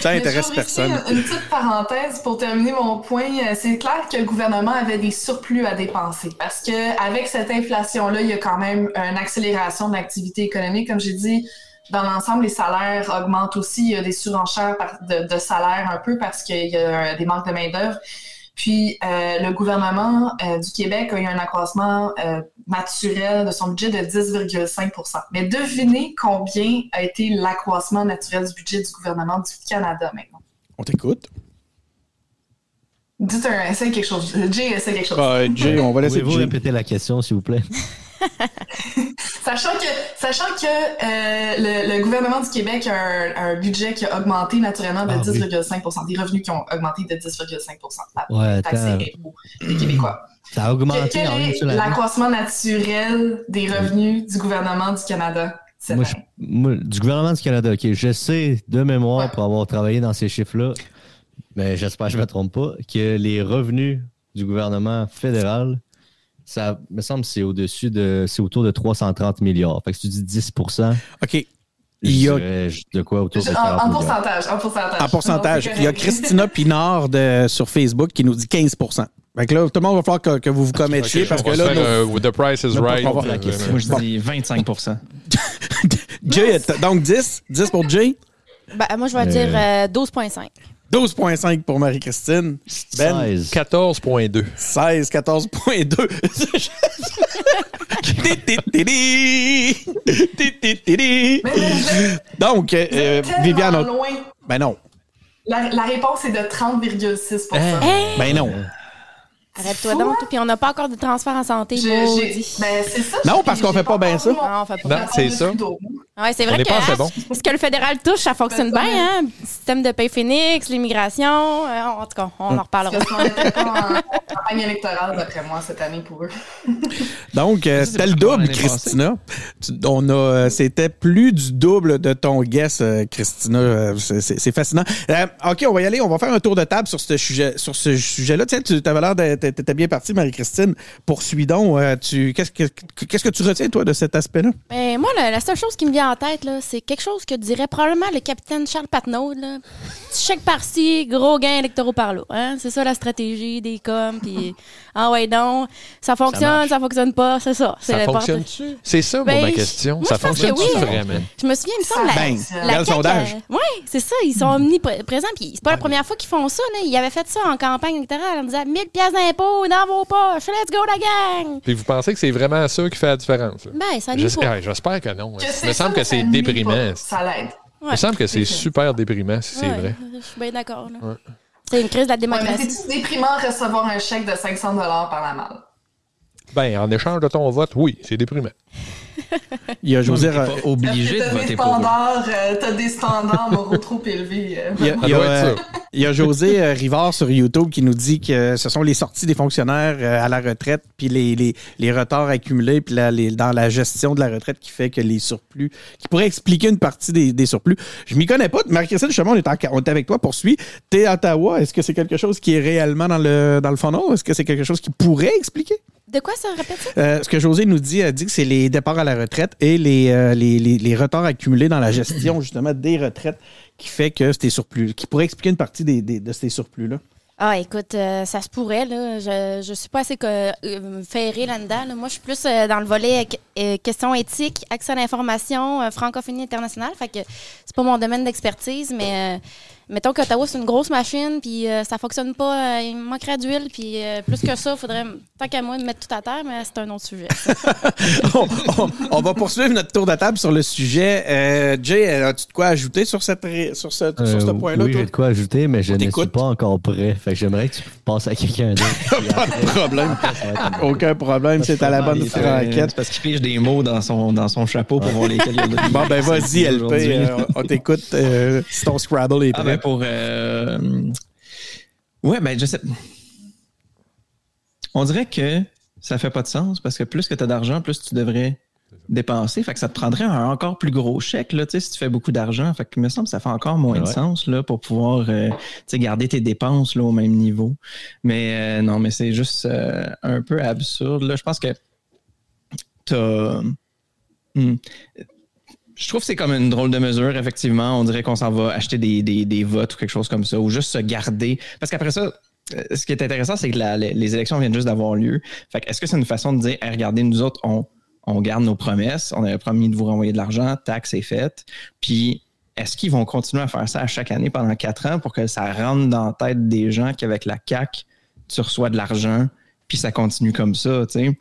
Ça intéresse personne. Une, petite parenthèse pour terminer mon point. Euh, C'est clair que le gouvernement avait des surplus à dépenser parce que avec cette inflation-là, il y a quand même une accélération de l'activité économique. Comme j'ai dit, dans l'ensemble, les salaires augmentent aussi. Il y a des surenchères de, de salaires un peu parce qu'il y a des manques de main-d'œuvre. Puis euh, le gouvernement euh, du Québec a eu un accroissement euh, naturel de son budget de 10,5% Mais devinez combien a été l'accroissement naturel du budget du gouvernement du Canada maintenant? On t'écoute. Dites un, essaye quelque chose. Jay, essaye quelque chose. Ah, Jay, on va laisser Pouvez-vous Jay. répéter la question, s'il vous plaît? Sachant que, sachant que euh, le, le gouvernement du Québec a un, un budget qui a augmenté naturellement de Ah, oui. 10,5% des revenus qui ont augmenté de 10,5 La Ouais, impôts des Québécois. Ça a augmenté Quel en une est l'accroissement naturel des revenus du gouvernement du Canada cette Moi, je- année? moi, du gouvernement du Canada, OK, je sais de mémoire, Ouais. pour avoir travaillé dans ces chiffres-là, mais j'espère que je ne me trompe pas, que les revenus du gouvernement fédéral, ça me semble que c'est au-dessus de, c'est autour de 330 milliards. Fait que si tu dis 10 OK. Il y a- de quoi autour de En, 40 en pourcentage, en pourcentage. En pourcentage, Non, il y a. Christina Pinard de- sur Facebook qui nous dit 15 Fait que là, tout le monde va falloir que, que vous vous commettiez Ok, parce que là, faire, euh, The Price is on va Right. la Euh, question. Moi, je dis 25 nos- Jay, donc 10, 10 pour Jay, Ben, moi, je vais Euh. dire euh, 12,5. 12,5 pour Marie-Christine, Ben, 16. 14,2. 16, 14,2. Ti-ti-ti-ti. Ti-ti-ti-ti. Mais, mais, mais, Donc, euh, Viviane, loin. ben non, La, la réponse est de 30,6 Hein? ben non. Arrête-toi donc, puis on n'a pas encore de transfert en santé. Maudit. Ben, c'est ça. Non, parce qu'on fait pas bien ça. Non, on fait pas. Non, mon c'est ça. Ouais, c'est On vrai est que pas assez bon. ce que le fédéral touche, ça fonctionne Ben, bien. Hein? Système de paye Phoenix, l'immigration. euh, en tout cas, on en reparlera. Parce qu'on n'était pas en en campagne électorale, d'après moi, cette année pour eux. Donc, euh, Ça, c'était le double, l'année Christina. Tu- On a, euh, c'était plus du double de ton guess, euh, Christina. Euh, c'est- C'est c'est fascinant. Euh, ok, on va y aller. On va faire un tour de table sur ce sujet, sur ce sujet-là. Tiens, tu avais l'air d'être t'étais bien parti, Marie-Christine. Poursuis donc. euh, tu, qu'est-ce que, qu'est-ce que tu retiens toi de cet aspect-là? Ben, moi, la, la seule chose qui me vient en tête, là, c'est quelque chose que dirait probablement le capitaine Charles Patnaud. Là. Petit chèque par-ci, gros gain électoraux par-là. Hein? C'est ça la stratégie des coms. Puis, ah ouais, donc, ça fonctionne, ça, fonctionne pas, c'est ça. C'est Ça fonctionne-tu? C'est ça, moi, Ben, ma question. moi, ça fonctionne-tu oui. vraiment? Je me souviens, il me semble, la, Ben, Ça- la CAQ, sondage. euh, oui, c'est ça, ils sont omniprésents. Puis c'est pas la première fois qu'ils font ça. Là. Ils avaient fait ça en campagne électorale en disant 1000 pièces d'impôts dans vos poches, let's go la gang! Puis vous pensez que c'est vraiment ça qui fait la différence? là? Ben, ça nous J'es- pas. J'espère que non. Que Il me ça, semble que c'est déprimant. Ça l'aide. Il me semble que c'est super déprimant si c'est vrai. Je suis bien d'accord. là. Ouais. C'est une crise de la Ouais, mais démocratie. c'est déprimant de recevoir un chèque de 500 par la malle? Ben, en échange de ton vote, oui, c'est déprimant. Il y a José. T'es pas obligé de des voter pour eux. standards, t'as des standards moraux trop élevés. Il y a, Ça il y a, doit être euh, ça. il y a José euh, Rivard sur YouTube qui nous dit que ce sont les sorties des fonctionnaires euh, à la retraite, puis les, les, les retards accumulés, puis la- les- dans la gestion de la retraite qui fait que les surplus, qui pourrait expliquer une partie des, des surplus. Je m'y connais pas. Marie-Christine, justement, on est, en- on est avec toi, poursuit. T'es à Ottawa. Est-ce que c'est quelque chose qui est réellement dans le, dans le fond? Est-ce que c'est quelque chose qui pourrait expliquer? De quoi ça répète ça? Euh, ce que José nous dit, elle dit que c'est les départs à la retraite et les, euh, les, les, les retards accumulés dans la gestion justement des retraites qui fait que c'était surplus, qui pourrait expliquer une partie des, des- de ces surplus-là. Ah, écoute, euh, ça se pourrait, là. Je, je suis pas assez ferrée là-dedans. là. Moi, je suis plus dans le volet questions éthiques, accès à l'information, francophonie internationale. Fait que c'est pas mon domaine d'expertise, mais, mettons qu'Ottawa, c'est une grosse machine, puis euh, ça fonctionne pas, euh, il manquerait d'huile, puis euh, plus que ça, il faudrait, tant qu'à moi, mettre tout à terre, mais c'est un autre sujet. on, on- on va poursuivre notre tour de table sur le sujet. Euh, Jay, as-tu de quoi ajouter sur, cette, sur ce, sur ce Euh, point-là? oui, j'ai de quoi ajouter, mais je ne suis pas encore prêt. Fait que j'aimerais que tu passes à quelqu'un d'autre. Pas de problème. Aucun problème, c'est à la bonne franquette. parce qu'il pige des mots dans son, dans son chapeau pour voir lesquels il y a. Bon, ben vas-y, LP, euh, on t'écoute euh, si ton Scrabble est Ah prêt. Pour euh, ouais ben je sais on dirait que ça fait pas de sens parce que plus que tu as d'argent plus tu devrais dépenser. Fait que ça te prendrait un encore plus gros chèque là tu sais si tu fais beaucoup d'argent. Fait que il me semble que ça fait encore moins de sens là pour pouvoir euh, tu garder tes dépenses là au même niveau. Mais euh, non mais c'est juste euh, un peu absurde là. Je pense que t'as Hmm. Je trouve que c'est comme une drôle de mesure, effectivement. On dirait qu'on s'en va acheter des, des, des votes ou quelque chose comme ça, ou juste se garder. Parce qu'après ça, euh, ce qui est intéressant, c'est que les, élections viennent juste d'avoir lieu. Fait est-ce que c'est une façon de dire, Hey, regardez, nous autres, on, on garde nos promesses, on avait promis de vous renvoyer de l'argent, taxe est faite. Puis, est-ce qu'ils vont continuer à faire ça à chaque année pendant quatre ans pour que ça rentre dans la tête des gens qu'avec la CAC, tu reçois de l'argent, puis ça continue comme ça, tu sais?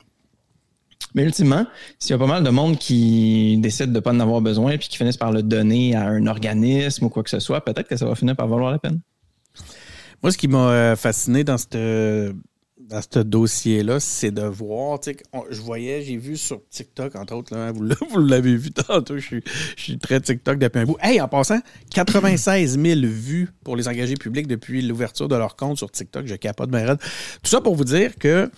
Mais ultimement, s'il y a pas mal de monde qui décide de ne pas en avoir besoin puis qui finissent par le donner à un organisme ou quoi que ce soit, peut-être que ça va finir par valoir la peine. Moi, ce qui m'a euh, fasciné dans ce dans dossier-là, c'est de voir, je voyais, j'ai vu sur TikTok, entre autres, vous l'a- vous l'avez vu tantôt, je suis, je suis très TikTok depuis un bout. Hey, en passant, 96 000 vues pour les engagés publics depuis l'ouverture de leur compte sur TikTok, je capote raide. Tout ça pour vous dire que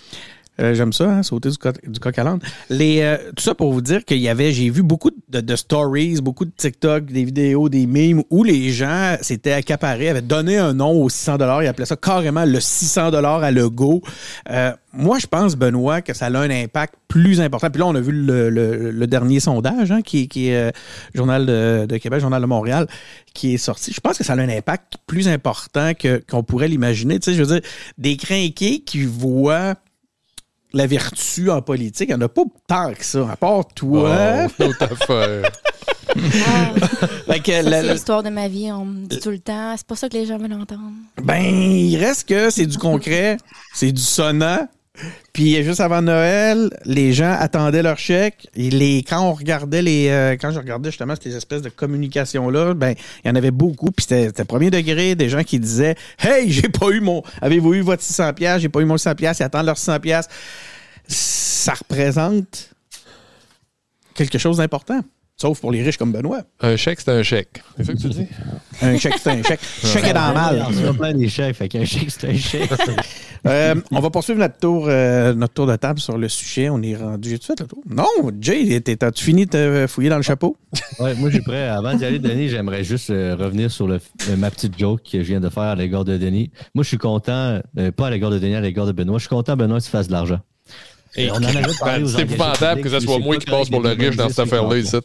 euh, J'aime ça, hein, sauter du, du coq à l'âne. Euh, tout ça pour vous dire qu'il y avait, j'ai vu beaucoup de, stories, beaucoup de TikTok, des vidéos, des memes où les gens s'étaient accaparés, avaient donné un nom aux 600 dollars, ils appelaient ça carrément le 600 dollars à Lego. Euh, moi, je pense, Benoît, que ça a un impact plus important. Puis là, on a vu le, le- dernier sondage, hein, qui, qui est Journal de, Québec, Journal de Montréal, qui est sorti. Je pense que ça a un impact plus important qu'on pourrait l'imaginer. Tu sais, je veux dire, des crinqués qui voient la vertu en politique, il n'y en a pas tant que ça, à part toi. Oh, autre affaire. Ah, c'est l'histoire de ma vie, on me dit tout le temps. C'est pas ça que les gens veulent entendre. ben, il reste que c'est du concret, c'est du sonnant. Puis juste avant Noël, les gens attendaient leur chèque. Et les, quand on regardait les, euh, quand je regardais justement ces espèces de communications là, ben il y en avait beaucoup. Puis c'était premier degré, des gens qui disaient, hey, j'ai pas eu mon, avez-vous eu votre 600 pièces, j'ai pas eu mon 100 pièces, ils attendent leurs 600 pièces. Ça représente quelque chose d'important, sauf pour les riches comme Benoît. Un chèque, c'est un chèque. C'est ça que tu dis? Un chèque, c'est un chèque. Chèque est dans le mal. Plein des chèques, fait qu'un chèque, c'est un chèque. Euh, on va poursuivre notre tour, euh, notre tour de table sur le sujet. On est rendu. J'ai-tu fait le tour? Non, Jay, as-tu fini de te fouiller dans le chapeau? Ouais, moi, je suis prêt. Avant d'y aller, Denis, j'aimerais juste euh, revenir sur le, euh, ma petite joke que je viens de faire à l'égard de Denis. Moi, je suis content, euh, pas à l'égard de Denis, à l'égard de Benoît. Je suis content, Benoît, que tu fasses de l'argent. Et on en avait parlé aux c'est épouvantable que ce soit moi qui passe pour le riche dans cette affaire-là ici.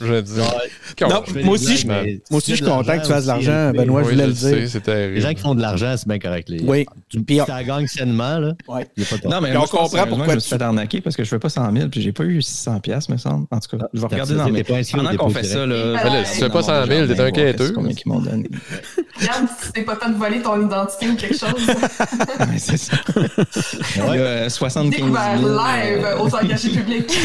Je dis. Non, Je fais moi aussi, je, blagues, mais moi aussi, tu je suis content que tu fasses de l'argent aussi, Benoît, je Oui, voulais le sais, dire. Les gens qui font de l'argent, c'est bien correct. Les, Oui. Tu Puis la gagnes sainement, là. Tort. Non, mais on moi, je comprend pourquoi je me suis tu- fait arnaquer parce que je fais pas 100 000 puis j'ai pas eu 600 pièces me semble. En tout cas, je vais regarder dans mes... au Pendant qu'on fait ça, là... Je si tu fais pas dans mon 100 000, jardin, t'es un quêteux. Combien qu'ils m'ont donné. Regarde si t'es pas fait de voler ton identité ou quelque chose. Ouais, c'est ça. Il y a euh, 75 000. Découvert live euh, aux engagés publics.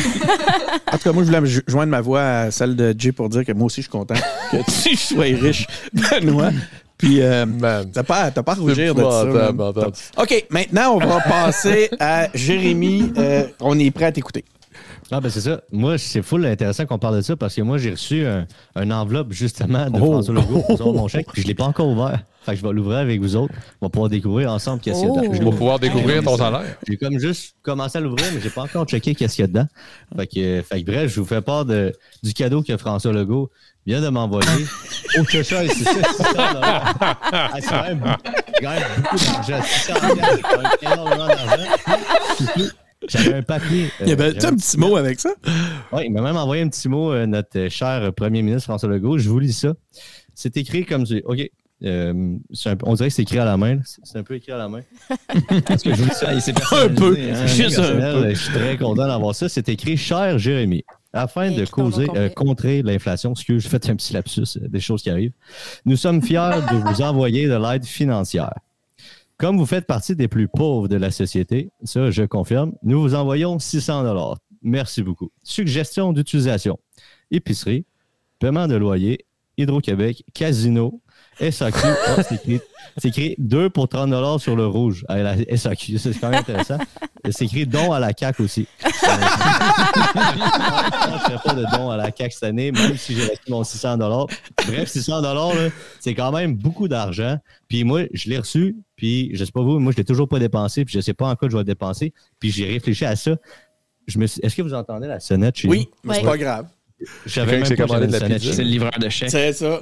En tout cas, moi, je voulais me jo- joindre ma voix à celle de Jay pour dire que moi aussi, je suis content que tu sois riche, Benoît. Puis, euh, t'as pas, t'as pas à rougir de ça. OK, maintenant, on va passer à Jérémy. Euh, on est prêt à t'écouter. Ah, ben c'est ça. Moi, c'est full intéressant qu'on parle de ça parce que moi, j'ai reçu un, un enveloppe justement de Oh. François Legault pour savoir mon chèque, puis je l'ai pas encore ouvert. Fait que je vais l'ouvrir avec vous autres. On va pouvoir découvrir ensemble qu'est-ce qu'il y a dedans. Oh. Je vas pouvoir découvrir ton salaire. J'ai comme juste commencé à l'ouvrir, mais j'ai pas encore checké qu'est-ce qu'il y a dedans. Fait que, euh, fait que bref, je vous fais part de, du cadeau que François Legault vient de m'envoyer. Oh, que ça, c'est ça, 600 dollars. Ah, C'est quand même, quand même beaucoup d'argent. 600 dollars, c'est quand même énormément d'argent. J'avais un papier. euh, Il y avait un petit mot avec ça? oui, il m'a même envoyé un petit mot, euh, notre euh, cher premier ministre François Legault. Je vous lis ça. C'est écrit comme ça. OK. Euh, c'est un on dirait que c'est écrit à la main. C'est c'est un peu écrit à la main. Parce que je vous dis ça, il s'est Un peu. hein. Juste un Personnel, peu. Je suis très content d'avoir ça. C'est écrit Cher Jérémy. Afin Et de causer, euh, contrer l'inflation, excusez, je fais un petit lapsus, euh, des choses qui arrivent, nous sommes fiers de vous envoyer de l'aide financière. Comme vous faites partie des plus pauvres de la société, ça je confirme, nous vous envoyons 600 dollars. Merci beaucoup. Suggestion d'utilisation. Épicerie, paiement de loyer, Hydro-Québec, casino, SAQ. Ah, c'est écrit, c'est écrit 2 pour 30 dollars sur le rouge à la SAQ. Ça, C'est quand même intéressant. C'est écrit don à la CAQ aussi. je ne ferai pas de don à la CAQ cette année, même si j'ai reçu mon 600 Bref, 600 là, c'est quand même beaucoup d'argent. Puis moi, je l'ai reçu, puis je sais pas vous, moi, je l'ai toujours pas dépensé, puis je sais pas en quoi je vais le dépenser. Puis j'ai réfléchi à ça. Je me suis- Est-ce que vous entendez la sonnette chez Oui, mais c'est pas grave. J'avais même pas commandé de la pizza. C'est le livreur de chèques. C'est ça.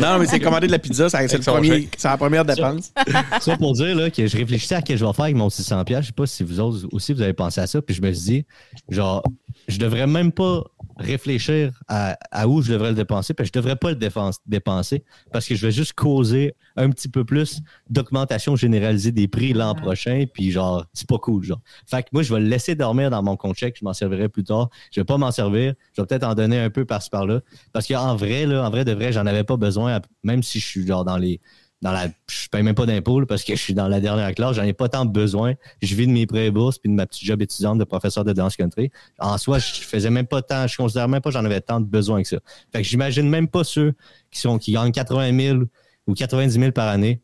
Non, mais c'est commander de la pizza, c'est le Avec son premier- chèque. c'est la première dépense. Ça pour dire là, que je réfléchissais à ce que je vais faire avec mon 600 pièces. Je sais pas si vous autres aussi vous avez pensé à ça. Puis je me suis dit, genre, je devrais même pas réfléchir à, à où je devrais le dépenser. Puis je devrais pas le défense- dépenser parce que je vais juste causer un petit peu plus d'augmentation généralisée des prix l'an prochain. Puis genre, c'est pas cool. Genre. Fait que moi, je vais le laisser dormir dans mon compte chèque. Je m'en servirai plus tard. Je vais pas m'en servir. Je vais peut-être en donner un peu par-ci par-là. Parce qu'en vrai, là, en vrai de vrai, j'en avais pas besoin, même si je suis genre dans les dans la je paye même pas d'impôts parce que je suis dans la dernière classe, j'en ai pas tant besoin. Je vis de mes prêts et bourses puis de ma petite job étudiante de professeur de danse country. En soi, je faisais même pas tant, je considère même pas j'en avais tant de besoin que ça. Fait que j'imagine même pas ceux qui sont qui gagnent 80 000 ou 90 000 par année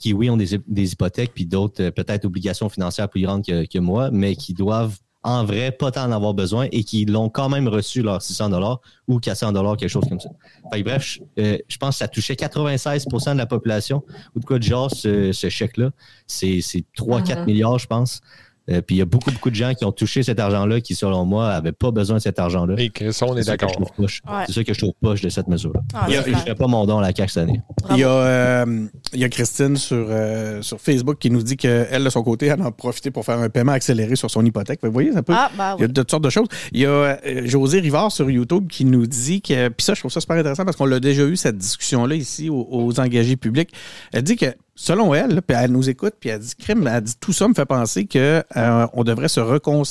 qui, oui, ont des, des hypothèques, puis d'autres, euh, peut-être, obligations financières plus grandes que moi, mais qui doivent, en vrai, pas tant en avoir besoin et qui l'ont quand même reçu leurs 600 ou 400 quelque chose comme ça. Fait que bref, je, euh, je pense que ça touchait 96% de la population ou de quoi de genre, ce, ce chèque-là. C'est c'est 3-4 Mhm. milliards, je pense. Euh, puis il y a beaucoup, beaucoup de gens qui ont touché cet argent-là qui, selon moi, n'avaient pas besoin de cet argent-là. Et Crisson, on est C'est ça que je d'accord. Ouais. C'est ça que je trouve poche de cette mesure-là. Ah, Il y a- c'est Je ne ferai pas mon don à la CAQ cette année. Il y, a, euh, il y a Christine sur, euh, sur Facebook qui nous dit qu'elle, de son côté, elle en a profité pour faire un paiement accéléré sur son hypothèque. Vous voyez, ça peut. Ah, bah Il y a oui. toutes sortes de choses. Il y a euh, José Rivard sur YouTube qui nous dit que. Puis ça, je trouve ça super intéressant parce qu'on l'a déjà eu, cette discussion-là, ici, aux, aux engagés publics. Elle dit que, selon elle, puis elle nous écoute, puis elle dit crime, elle dit tout ça me fait penser que euh, on devrait se,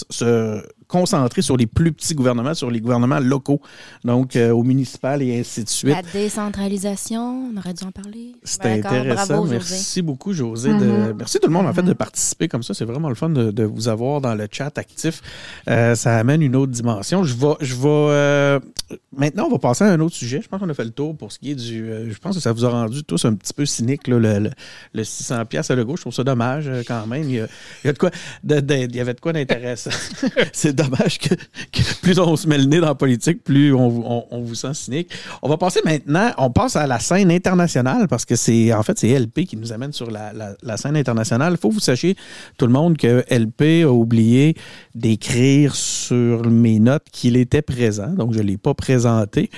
se concentrer sur les plus petits gouvernements, sur les gouvernements locaux, donc euh, au municipal et ainsi de suite. La décentralisation, on aurait dû en parler. C'était D'accord, intéressant. Bravo, José. merci beaucoup, José. de- Mhm. Merci tout le monde, en fait, de participer comme ça. C'est vraiment le fun de, de vous avoir dans le chat actif. Euh, ça amène une autre dimension. Je vais, je vais euh, maintenant, on va passer à un autre sujet. Je pense qu'on a fait le tour pour ce qui est du. euh, je pense que ça vous a rendu tous un petit peu cynique, là, le, le, le 600 pièces à Legault. Je trouve ça dommage quand même. Il y, a, il y a de quoi, de- de- il y avait de quoi d'intéressant. C'est dommage que, plus on se met le nez dans la politique, plus on, vous- on, vous sent cynique. On va passer maintenant, on passe à la scène internationale parce que c'est en fait c'est LP qui nous amène sur la, la- scène internationale. Il faut que vous sachiez, tout le monde, que LP a oublié d'écrire sur mes notes qu'il était présent, donc je ne l'ai pas présenté.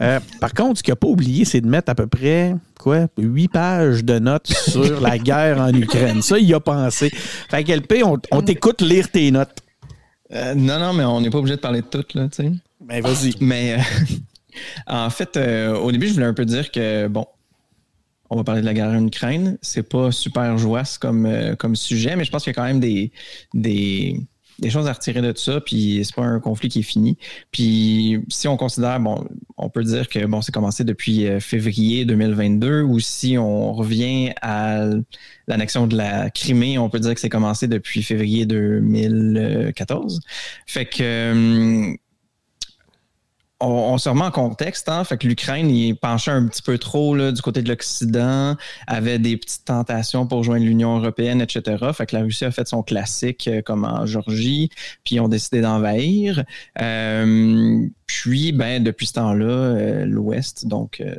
Euh, par contre, ce qu'il n'a pas oublié, c'est de mettre à peu près quoi, huit pages de notes sur la guerre en Ukraine. Ça, il a pensé. Fait que LP, on, on t'écoute lire tes notes. Euh, non, non, mais on n'est pas obligé de parler de tout, là, tu sais. Ben vas-y. Mais euh, en fait, euh, au début, je voulais un peu dire que, bon, on va parler de la guerre en Ukraine. C'est pas super joyeux comme, euh, comme sujet, mais je pense qu'il y a quand même des, des, des choses à retirer de tout ça, puis c'est pas un conflit qui est fini. Puis si on considère, bon, on peut dire que bon, c'est commencé depuis euh, février 2022, ou si on revient à l'annexion de la Crimée, on peut dire que c'est commencé depuis février 2014. Fait que euh, on, on se remet en contexte, hein? fait que l'Ukraine il penchait un petit peu trop là, du côté de l'Occident, avait des petites tentations pour joindre l'Union européenne, etc. Fait que la Russie a fait son classique euh, comme en Georgie, puis ils ont décidé d'envahir. Euh, puis, ben, depuis ce temps-là, euh, l'Ouest, donc euh,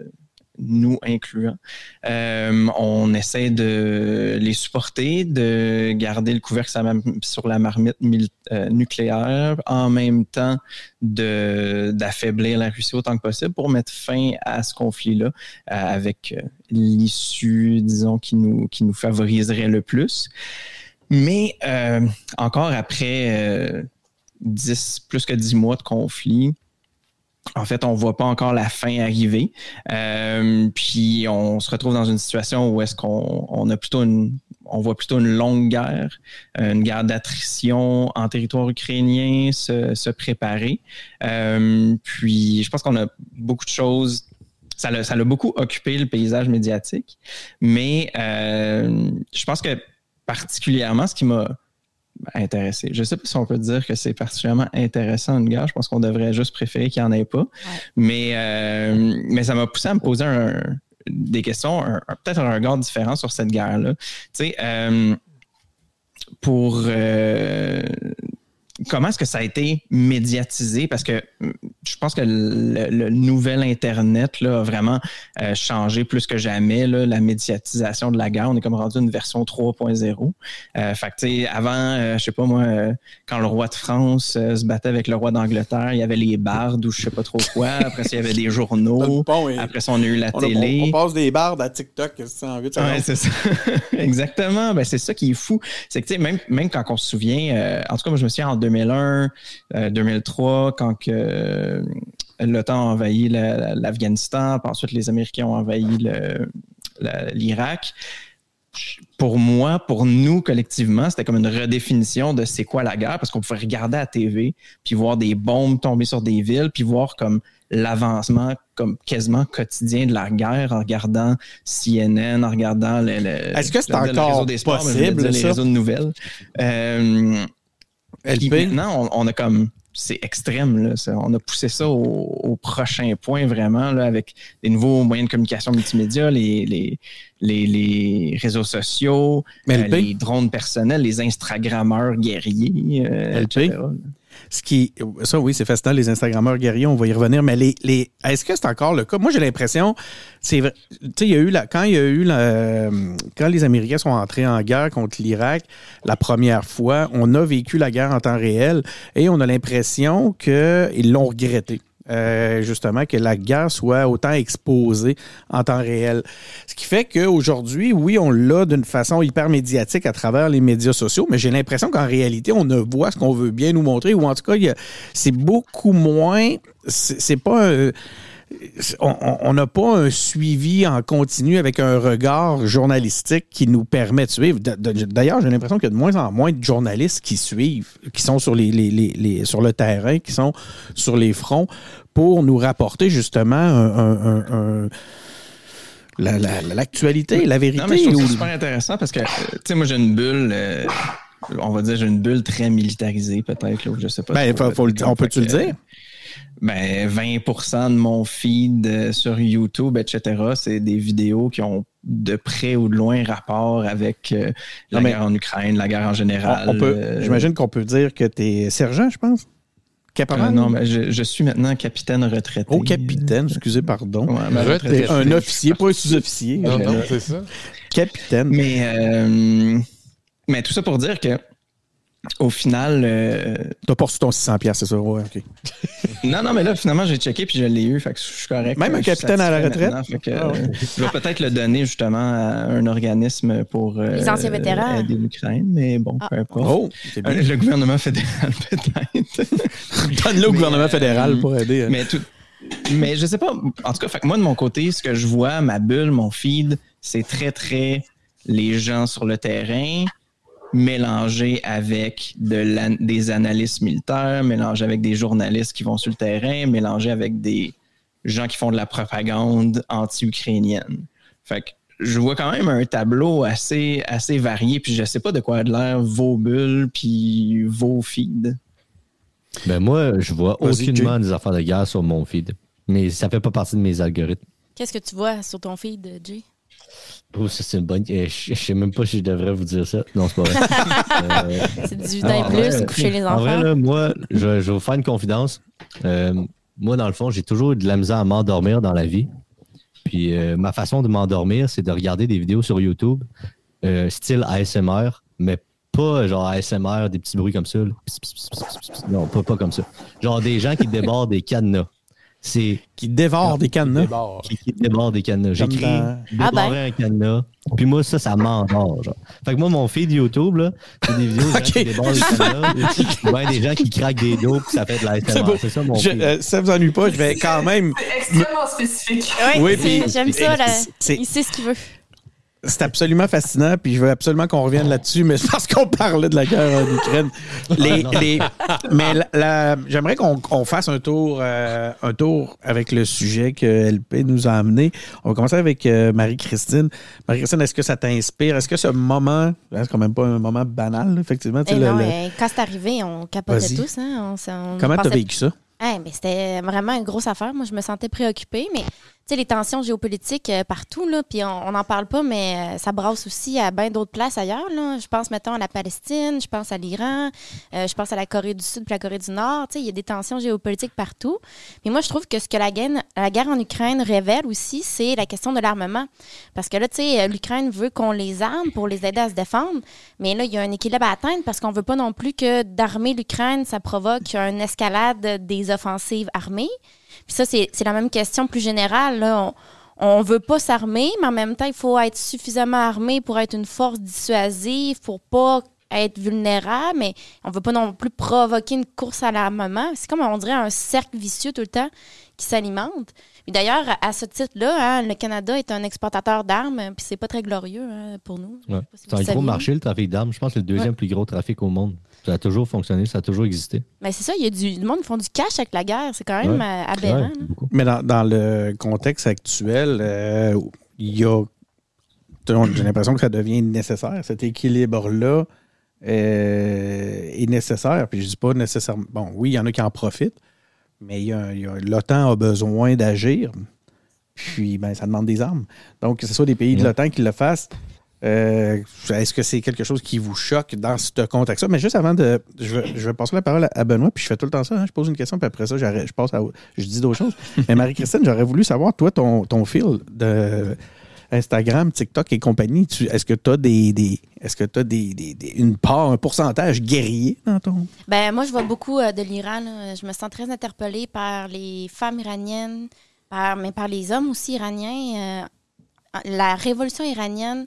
nous incluant, euh, on essaie de les supporter, de garder le couvercle sur la, marmite euh, nucléaire, en même temps d'affaiblir la Russie autant que possible pour mettre fin à ce conflit-là euh, avec l'issue, disons, qui nous, qui nous favoriserait le plus. Mais encore après euh, 10, plus que 10 mois de conflit, en fait, on voit pas encore la fin arriver. Euh, puis on se retrouve dans une situation où est-ce qu'on on a plutôt une on voit plutôt une longue guerre, une guerre d'attrition en territoire ukrainien se, préparer. Euh, puis je pense qu'on a beaucoup de choses. Ça l'a, beaucoup occupé le paysage médiatique, mais euh, je pense que particulièrement ce qui m'a intéressé. Je ne sais pas si on peut dire que c'est particulièrement intéressant une guerre. Je pense qu'on devrait juste préférer qu'il n'y en ait pas. Mais, euh, mais ça m'a poussé à me poser un, des questions, peut-être un regard différent sur cette guerre-là. Tu sais, euh, pour euh, comment est-ce que ça a été médiatisé? Parce que je pense que le, le nouvel Internet là, a vraiment euh, changé plus que jamais là, la médiatisation de la guerre. On est comme rendu une version 3.0. Euh, fait que, tu sais, avant, euh, je sais pas moi, euh, quand le roi de France se battait avec le roi d'Angleterre, il y avait les bardes ou je sais pas trop quoi. Après, il y avait des journaux. Bon, et- Après on a eu la on, a- télé. on- on passe des bardes à TikTok, c'est Ouais, ça. Exactement. Ben, c'est ça qui est fou. C'est que, tu sais, même, même quand on se souvient, en tout cas, moi, je me souviens en 2001, euh, 2003, quand que, l'OTAN a envahi la- la- l'Afghanistan, puis ensuite les Américains ont envahi l'Irak. Pour moi, pour nous collectivement, c'était comme une redéfinition de c'est quoi la guerre, parce qu'on pouvait regarder à la TV, puis voir des bombes tomber sur des villes, puis voir comme l'avancement comme quasiment quotidien de la guerre en regardant CNN, en regardant le, le- Est-ce que c'est encore réseau des sports, possible, dire les réseaux de nouvelles? Euh, LP? maintenant, on, on a comme c'est extrême. Là, ça. on a poussé ça au, au prochain point vraiment là, avec les nouveaux moyens de communication multimédia, les, les, les, les réseaux sociaux, euh, les drones personnels, les Instagrammeurs guerriers, euh, LP? etc. Ce qui, ça, oui, c'est fascinant, les Instagrammeurs guerriers, on va y revenir, mais les, les, est-ce que c'est encore le cas? Moi, j'ai l'impression, c'est il y a eu la, quand il y a eu quand les Américains sont entrés en guerre contre l'Irak, la première fois, on a vécu la guerre en temps réel et on a l'impression qu'ils l'ont regretté. Euh, justement, que la guerre soit autant exposée en temps réel. Ce qui fait qu'aujourd'hui, oui, on l'a d'une façon hyper médiatique à travers les médias sociaux, mais j'ai l'impression qu'en réalité, on ne voit ce qu'on veut bien nous montrer, ou en tout cas, c'est beaucoup moins. C'est pas on- n'a pas un suivi en continu avec un regard journalistique qui nous permet de suivre. D'ailleurs, j'ai l'impression qu'il y a de moins en moins de journalistes qui suivent, qui sont sur, les, les- les- les- sur le terrain, qui sont sur les fronts pour nous rapporter justement un- un- un- un- la- la- l'actualité, la, vérité. Non, mais je trouve ou- super intéressant parce que, euh, tu sais, moi, j'ai une bulle, euh, on va dire, j'ai une bulle très militarisée, peut-être, je sais pas. Ben, faut- on peut-tu le dire? Ben, 20% de mon feed euh, sur YouTube, etc., c'est des vidéos qui ont de près ou de loin rapport avec euh, la Non, guerre en Ukraine, la guerre en général. on, on peut, euh, j'imagine qu'on peut dire que tu es sergent, je pense. Caporal? euh, non, mais je, je suis maintenant capitaine retraité. Oh, capitaine, excusez, pardon. Ouais, Retraité. un officier, pas un sous-officier. Non, non, c'est ça. Capitaine. Mais, euh, mais tout ça pour dire que au final, euh, T'as pas reçu ton 600 pièces, c'est ça? Ouais, OK. non, non, mais là, finalement, j'ai checké puis je l'ai eu, fait que je suis correct. Même un suis capitaine à la retraite? fait que, Ah euh, je vais peut-être le donner justement à un organisme pour euh, Les anciens vétérans. aider l'Ukraine, mais bon, Ah. peu importe. Oh, Euh. Le gouvernement fédéral, peut-être. Donne-le au gouvernement euh, fédéral pour aider. hein. Mais, tout, mais je sais pas. En tout cas, fait que moi, de mon côté, ce que je vois, ma bulle, mon feed, c'est très, très les gens sur le terrain mélangés avec de la- des analystes militaires, mélangés avec des journalistes qui vont sur le terrain, mélangés avec des gens qui font de la propagande anti-ukrainienne. Fait que je vois quand même un tableau assez, assez varié, puis je sais pas de quoi a de l'air vos bulles puis vos feeds. Ben moi, je vois Vas-y, aucunement des affaires de guerre sur mon feed. Mais ça fait pas partie de mes algorithmes. Qu'est-ce que tu vois sur ton feed, Jay? Oh, ça, c'est une bonne. eh, Je, je sais même pas si je devrais vous dire ça. Non, c'est pas vrai. Euh, C'est 18 Non, ans en et plus, coucher les En enfants. vrai, là, moi, je, je vais vous faire une confidence. Euh, moi, dans le fond, j'ai toujours eu de la misère à m'endormir dans la vie. Puis euh, ma façon de m'endormir, c'est de regarder des vidéos sur YouTube, euh, style ASMR, mais pas genre ASMR, des petits bruits comme ça. là. Non, pas, pas comme ça. Genre des gens qui débordent des cadenas. C'est Qui dévore des cadenas. Qui, qui déborde des cadenas. J'écris dans- Ah ben. un cadenas. Puis moi, ça, ça m'endort. genre. Fait que moi, mon feed YouTube, là, c'est des vidéos de gens Ok. qui débordent des cadenas. ou bien des gens qui craquent des dos, puis ça fait de beau. C'est ça mon Je, feed. euh, ça vous ennuie pas, je vais quand même. C'est extrêmement spécifique. Oui, c'est- puis- j'aime ça. Là. Il sait ce qu'il veut. C'est absolument fascinant, puis je veux absolument qu'on revienne là-dessus, mais c'est parce qu'on parlait de la guerre en Ukraine. Les, non. les- mais j'aimerais qu'on fasse un tour, euh, un tour avec le sujet que LP nous a amené. On va commencer avec euh, Marie-Christine. Marie-Christine, est-ce que ça t'inspire? Est-ce que ce moment, c'est quand même pas un moment banal, effectivement? tu Eh sais, non, le- euh, quand c'est arrivé, on capotait tous. Hein? On, s- on Comment t'as pensait- vécu ça? Hey, mais c'était vraiment une grosse affaire. Moi, je me sentais préoccupée, mais les tensions géopolitiques euh, partout, là, puis on n'en parle pas, mais euh, ça brasse aussi à bien d'autres places ailleurs. Là. Je pense, mettons, à la Palestine, je pense à l'Iran, euh, je pense à la Corée du Sud puis la Corée du Nord. Il y a des tensions géopolitiques partout. Mais moi, je trouve que ce que la guerre, en Ukraine révèle aussi, c'est la question de l'armement. Parce que là, tu sais, l'Ukraine veut qu'on les arme pour les aider à se défendre, mais là, il y a un équilibre à atteindre parce qu'on veut pas non plus que d'armer l'Ukraine, ça provoque une escalade des offensives armées. Puis ça, c'est la même question plus générale. Là. On ne veut pas s'armer, mais en même temps, il faut être suffisamment armé pour être une force dissuasive, pour pas être vulnérable, mais on veut pas non plus provoquer une course à l'armement. C'est comme, on dirait, un cercle vicieux tout le temps qui s'alimente. Puis d'ailleurs, à ce titre-là, hein, le Canada est un exportateur d'armes, puis c'est pas très glorieux hein, pour nous. Ouais. si C'est un gros marché, le trafic d'armes. Je pense que c'est le deuxième Ouais. plus gros trafic au monde. Ça a toujours fonctionné, ça a toujours existé. Mais c'est ça, il y a du, du monde qui font du cash avec la guerre. C'est quand même Ouais. euh, aberrant. Ouais. Mais dans, dans le contexte actuel, euh, il y a. J'ai l'impression que ça devient nécessaire. Cet équilibre-là euh, est nécessaire. Puis je dis pas nécessairement. Bon, oui, il y en a qui en profitent, mais l'OTAN a besoin d'agir. Puis, ben, ça demande des armes. Donc, que ce soit des pays de l'OTAN qui le fassent, euh, est-ce que c'est quelque chose qui vous choque dans ce contexte-là? Mais juste avant de. Je vais, je vais passer la parole à- Benoît, puis je fais tout le temps ça. hein. je pose une question, puis après ça, j'arrête- je passe à. Je dis d'autres choses. Mais Marie-Christine, j'aurais voulu savoir, toi, ton, ton fil de Instagram, TikTok et compagnie, est-ce que tu as des, des- est-ce que tu as des, des- des- une part, un pourcentage guerrier dans ton? Ben, moi, je vois beaucoup euh, de l'Iran. Je me sens très interpellée par les femmes iraniennes, par, mais par les hommes aussi iraniens. Euh, la révolution iranienne,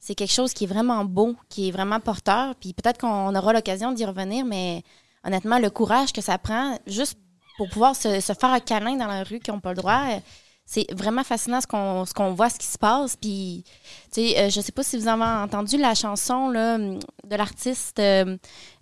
c'est quelque chose qui est vraiment beau, qui est vraiment porteur. Puis peut-être qu'on aura l'occasion d'y revenir, mais honnêtement, le courage que ça prend, juste pour pouvoir se, se faire un câlin dans la rue qui n'ont pas le droit, euh, c'est vraiment fascinant ce qu'on voit, ce qui se passe. Puis, tu sais, euh, je sais pas si vous avez entendu la chanson là, de l'artiste euh,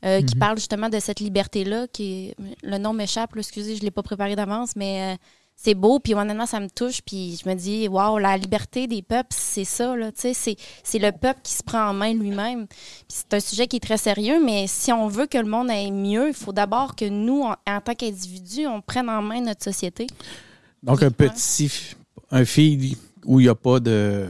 euh, qui parle justement de cette liberté-là, qui le nom m'échappe, excusez, je l'ai pas préparé d'avance, mais c'est beau, puis honnêtement, ça me touche, puis je me dis, waouh, la liberté des peuples, c'est ça, là, tu sais, c'est- le peuple qui se prend en main lui-même. C'est un sujet qui est très sérieux, mais si on veut que le monde aille mieux, il faut d'abord que nous, en, en tant qu'individus, on prenne en main notre société. Donc, un petit. Un feed où il n'y a pas de.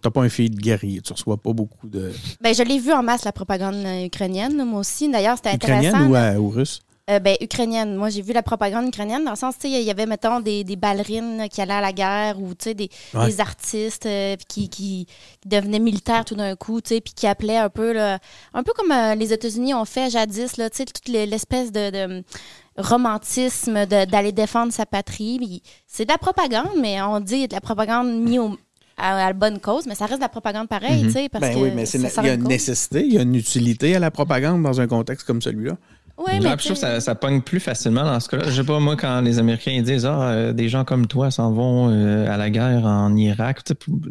T'as pas un feed guerrier. Tu reçois pas beaucoup de. Ben, je l'ai vu en masse, la propagande euh, ukrainienne, moi aussi. D'ailleurs, c'était intéressant. Ukrainienne ou, euh, ou russe? Euh, ben, ukrainienne. Moi, j'ai vu la propagande ukrainienne dans le sens, tu sais, il y avait, mettons, des, des ballerines là, qui allaient à la guerre ou, tu sais, des, Ouais. des artistes euh, qui, qui, qui devenaient militaires tout d'un coup, tu sais, puis qui appelaient un peu, là, un peu comme euh, les États-Unis ont fait jadis, là, tu sais, toute les- l'espèce de, de romantisme de- d'aller défendre sa patrie. C'est de la propagande, mais on dit de la propagande mise au- à, à la bonne cause, mais ça reste de la propagande pareil, tu sais, parce Ben que oui, mais il y a une une cause. nécessité, il y a une utilité à la propagande dans un contexte comme celui-là. Ouais, mais je trouve que sais- ça, ça pogne plus facilement dans ce cas-là. Je sais pas, moi, quand les Américains disent Ah, euh, des gens comme toi s'en vont euh, à la guerre en Irak,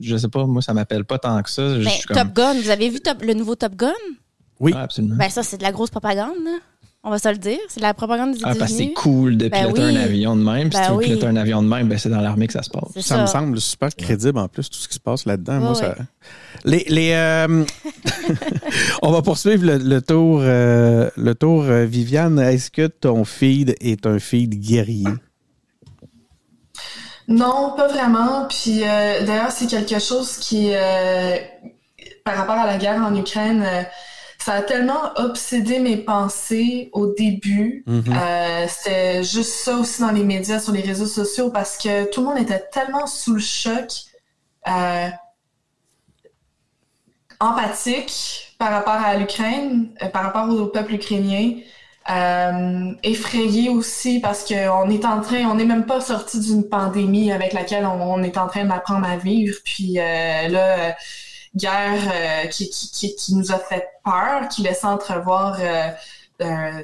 je sais pas, moi, ça m'appelle pas tant que ça. Je Mais comme, Top Gun, vous avez vu Top- le nouveau Top Gun? Oui. Ah, absolument. Ben ça, c'est de la grosse propagande, là. On va se le dire. C'est de la propagande des Ah, parce que c'est cool de Ben piloter oui. un avion de même. Puis Ben si tu veux oui. piloter un avion de même, ben c'est dans l'armée que ça se passe. Ça, ça. me semble super crédible en plus, tout ce qui se passe là-dedans. Moi, ça... Les, les, euh, On va poursuivre le, le tour, euh, le tour euh, Viviane. Est-ce que ton feed est un feed guerrier? Non, pas vraiment. Puis euh, d'ailleurs, c'est quelque chose qui, euh, par rapport à la guerre en Ukraine, euh, ça a tellement obsédé mes pensées au début. Mhm. Euh, C'était juste ça aussi dans les médias, sur les réseaux sociaux, parce que tout le monde était tellement sous le choc, euh, empathique par rapport à l'Ukraine, euh, par rapport au peuple ukrainien. effrayé aussi parce qu'on est en train, on n'est même pas sorti d'une pandémie avec laquelle on, est en train d'apprendre à vivre. Puis là, guerre euh, qui, qui, qui, nous a fait peur, qui laisse entrevoir euh,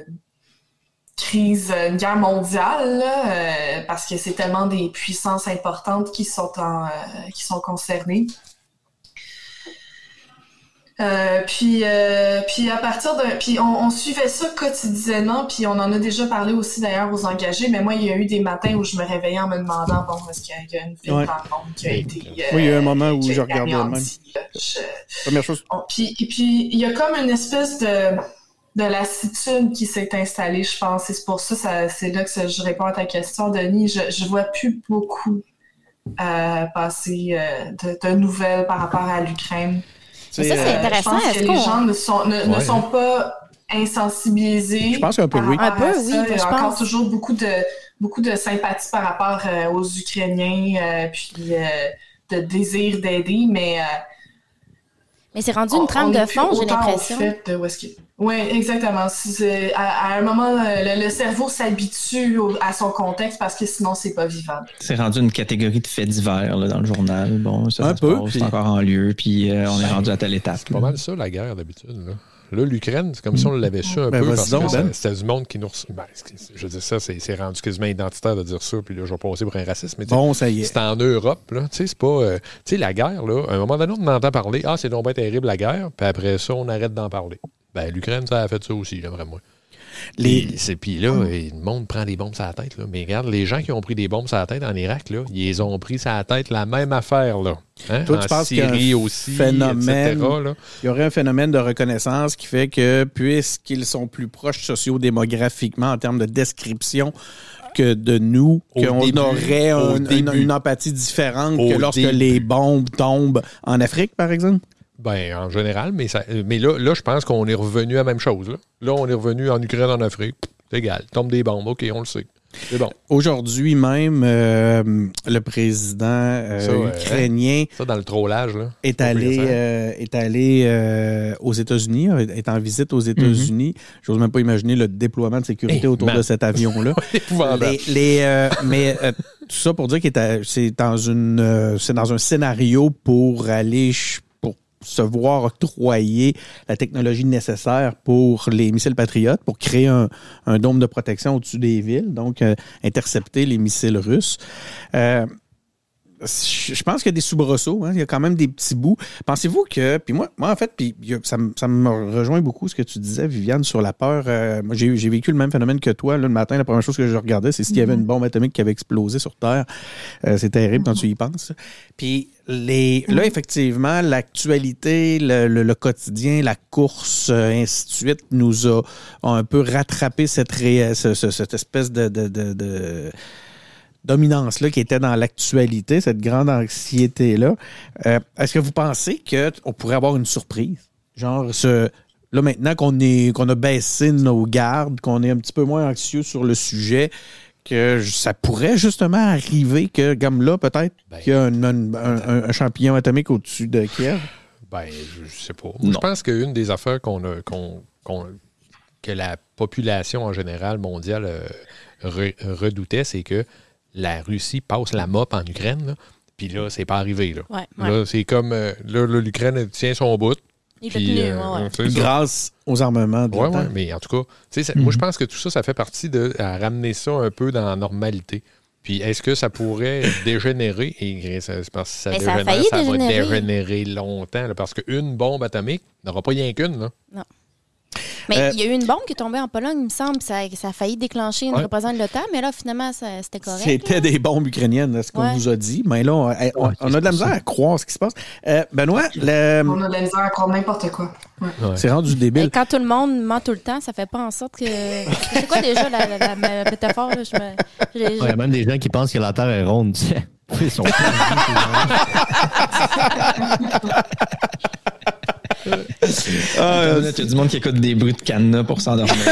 crise, une guerre mondiale, là, parce que c'est tellement des puissances importantes qui sont en, qui sont concernées. Euh, puis, euh, puis à partir de, puis on, suivait ça quotidiennement, puis on en a déjà parlé aussi d'ailleurs aux engagés. Mais moi, il y a eu des matins où je me réveillais en me demandant bon, est-ce qu'il y a une fille dans le monde qui a été. oui, il y a eu un moment où je regardais même. Première chose. puis, et puis il y a comme une espèce de de lassitude qui s'est installée, je pense. Et c'est pour ça, ça c'est là que je réponds à ta question, Denis. Je, je vois plus beaucoup euh, passer de, de nouvelles par rapport à l'Ukraine. Ça, c'est euh, intéressant. Je pense que les gens ne sont, ne, sont pas insensibilisés. Je pense qu'un peu, oui. Un peu, oui. Il y a encore toujours beaucoup de, beaucoup de sympathie par rapport euh, aux Ukrainiens, euh, puis de désir d'aider, mais. Mais c'est rendu une trame de fond, j'ai l'impression. Oui, exactement. À, un moment, le, cerveau s'habitue à son contexte parce que sinon, c'est pas vivable. C'est rendu une catégorie de faits divers dans le journal. Bon, ça, un peu. C'est encore en lieu, puis euh, on est rendu à telle étape. C'est pas mal ça, la guerre, d'habitude. Là, l'Ukraine, c'est comme si on l'avait su un ben, peu parce donc, que ben. c'était du monde qui nous... Ben, je veux dire ça, c'est rendu quasiment identitaire de dire ça, puis là, je vais passer pour un raciste, mais bon, ça y est. c'est en Europe, là, tu sais, c'est pas... euh, tu sais, la guerre, là, à un moment donné, on entend parler, ah, c'est donc bien terrible, la guerre, puis après ça, on arrête d'en parler. Ben, l'Ukraine, ça a fait ça aussi, j'aimerais moi. Les- Puis, puis là, le monde prend des bombes sur la tête. Là. Mais regarde, les gens qui ont pris des bombes sur la tête en Irak, là, ils ont pris sur la tête la même affaire. Là. Hein? Toi, en tu penses a un Syrie aussi, phénomène- etc., là. Il y aurait un phénomène de reconnaissance qui fait que, puisqu'ils sont plus proches sociodémographiquement en termes de description que de nous, qu'on aurait au un- une, empathie différente Au que lorsque début. les bombes tombent en Afrique, par exemple? Ben, en général, mais, ça, mais là, là, je pense qu'on est revenu à la même chose. Là, Là, on est revenu en Ukraine, en Afrique. C'est égal. Tombe des bombes. OK, on le sait. C'est bon. Aujourd'hui même, euh, le président euh, Ça, ouais. ukrainien Ça, dans le trollage, là. est allé, euh, est allé euh, aux États-Unis, euh, est en visite aux États-Unis. J'ose même pas imaginer le déploiement de sécurité autour man. de cet avion-là. Épouvantable. Les, les, euh, mais euh, tout ça pour dire que c'est dans une euh, c'est dans un scénario pour aller se voir octroyer la technologie nécessaire pour les missiles patriotes, pour créer un, dôme de protection au-dessus des villes, donc euh, intercepter les missiles russes. Euh, je pense qu'il y a des soubresauts, hein. il y a quand même des petits bouts. Pensez-vous que, puis moi, moi en fait, puis ça, me- ça me rejoint beaucoup ce que tu disais, Viviane, sur la peur. Euh, j'ai vécu le même phénomène que toi. Là, le matin, la première chose que je regardais, c'est s'il y avait une bombe atomique qui avait explosé sur Terre. Euh, c'est terrible quand tu y penses. Puis les, là, effectivement, l'actualité, le, le- le quotidien, la course, euh, ainsi de suite, nous a, a un peu rattrapé cette, ré- ce- ce- cette espèce de- de- de- de dominance-là qui était dans l'actualité, cette grande anxiété-là. Euh, Est-ce que vous pensez qu'on pourrait avoir une surprise? Genre, ce, là, maintenant qu'on est qu'on a baissé nos gardes, qu'on est un petit peu moins anxieux sur le sujet, que ça pourrait justement arriver que, comme là, peut-être Ben. qu'il y a un, un- un- un champignon atomique au-dessus de Kiev? Ben, je sais pas. Non. Je pense qu'une des affaires qu'on a, qu'on, qu'on- que la population en général mondiale euh, re- redoutait, c'est que la Russie passe la mop en Ukraine. là. Puis là, c'est pas arrivé. Là, Ouais, ouais. Là, c'est comme euh, là, l'Ukraine tient son bout. Il était Puis, tenu, euh, ouais. Grâce aux armements l'OTAN. ouais, mais en tout cas, tu sais, ça- moi, je pense que tout ça, ça fait partie de à ramener ça un peu dans la normalité. Puis est-ce que ça pourrait dégénérer? Et ça, c'est parce que ça Mais ça dégénère, va dégénérer. longtemps. là, parce qu'une bombe atomique n'aura pas rien qu'une. là. Mais Euh, il y a eu une bombe qui est tombée en Pologne, il me semble. Ça, ça a failli déclencher une Ouais. représentante de l'OTAN, mais là, finalement, c'était correct. C'était des bombes ukrainiennes, ce qu'on Ouais. vous a dit. Mais là, on, on- on a de la misère à croire ce qui se passe. Euh, Benoît, le- On a de la misère à croire n'importe quoi. Ouais. c'est rendu Et débile. quand tout le monde ment tout le temps, ça fait pas en sorte que. C'est quoi déjà la, la- la- la métaphore? là? Je me- j'ai- Il y a même des gens qui pensent que la Terre est ronde. tu sais. Ils sont Ah, Il y a du monde qui écoute des bruits de cadenas pour s'endormir.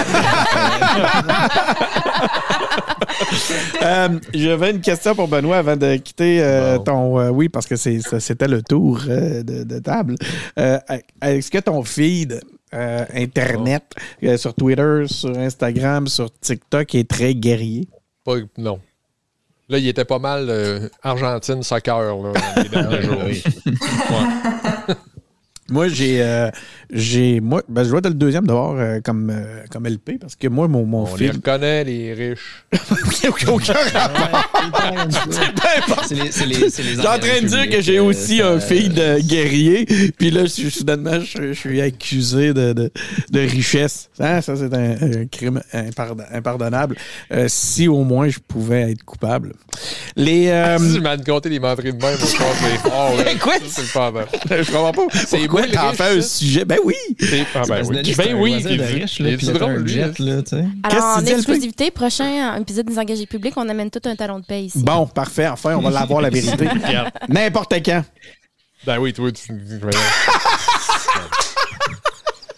Euh, J'avais une question pour Benoît avant de quitter euh, ton. euh, oui, parce que c'était le tour euh, de, de table. Euh, Est-ce que ton feed euh, Internet, euh, sur Twitter, sur Instagram, sur TikTok, est très guerrier? Pas- non. Là, il était pas mal euh, Argentine soccer là, les derniers jours. Moi, j'ai. euh, j'ai moi, ben, je dois être le deuxième d'abord euh, comme, euh, comme LP parce que moi, mon, mon On les film. reconnaît, les riches. Aucun rapport. C'est les, c'est les, les en train de dire que j'ai euh, aussi un fille de guerrier, puis là, je, suis- soudainement, je, je suis accusé de, de, de richesse. Hein, ça, c'est un, un crime impardon- impardonnable. Euh, si au moins je pouvais être coupable. Les. euh, Si je m'en compter les menteries de même, je pense que c'est fort. là. Quoi? Ça, C'est pas mal. je comprends pas. C'est moi, t'en riche, fais un sujet? Ben oui! C'est- Ah ben oui. C'est Ben oui, voisin il de est riche, il là, est puis il a drôle, lui. jet, là, tu sais. Qu'est-ce Alors, en exclusivité, prochain épisode des engagés publics, on amène tout un talon de paye ici. Bon, parfait. Enfin, on va l'avoir la vérité. N'importe quand. Ben oui, toi, tu.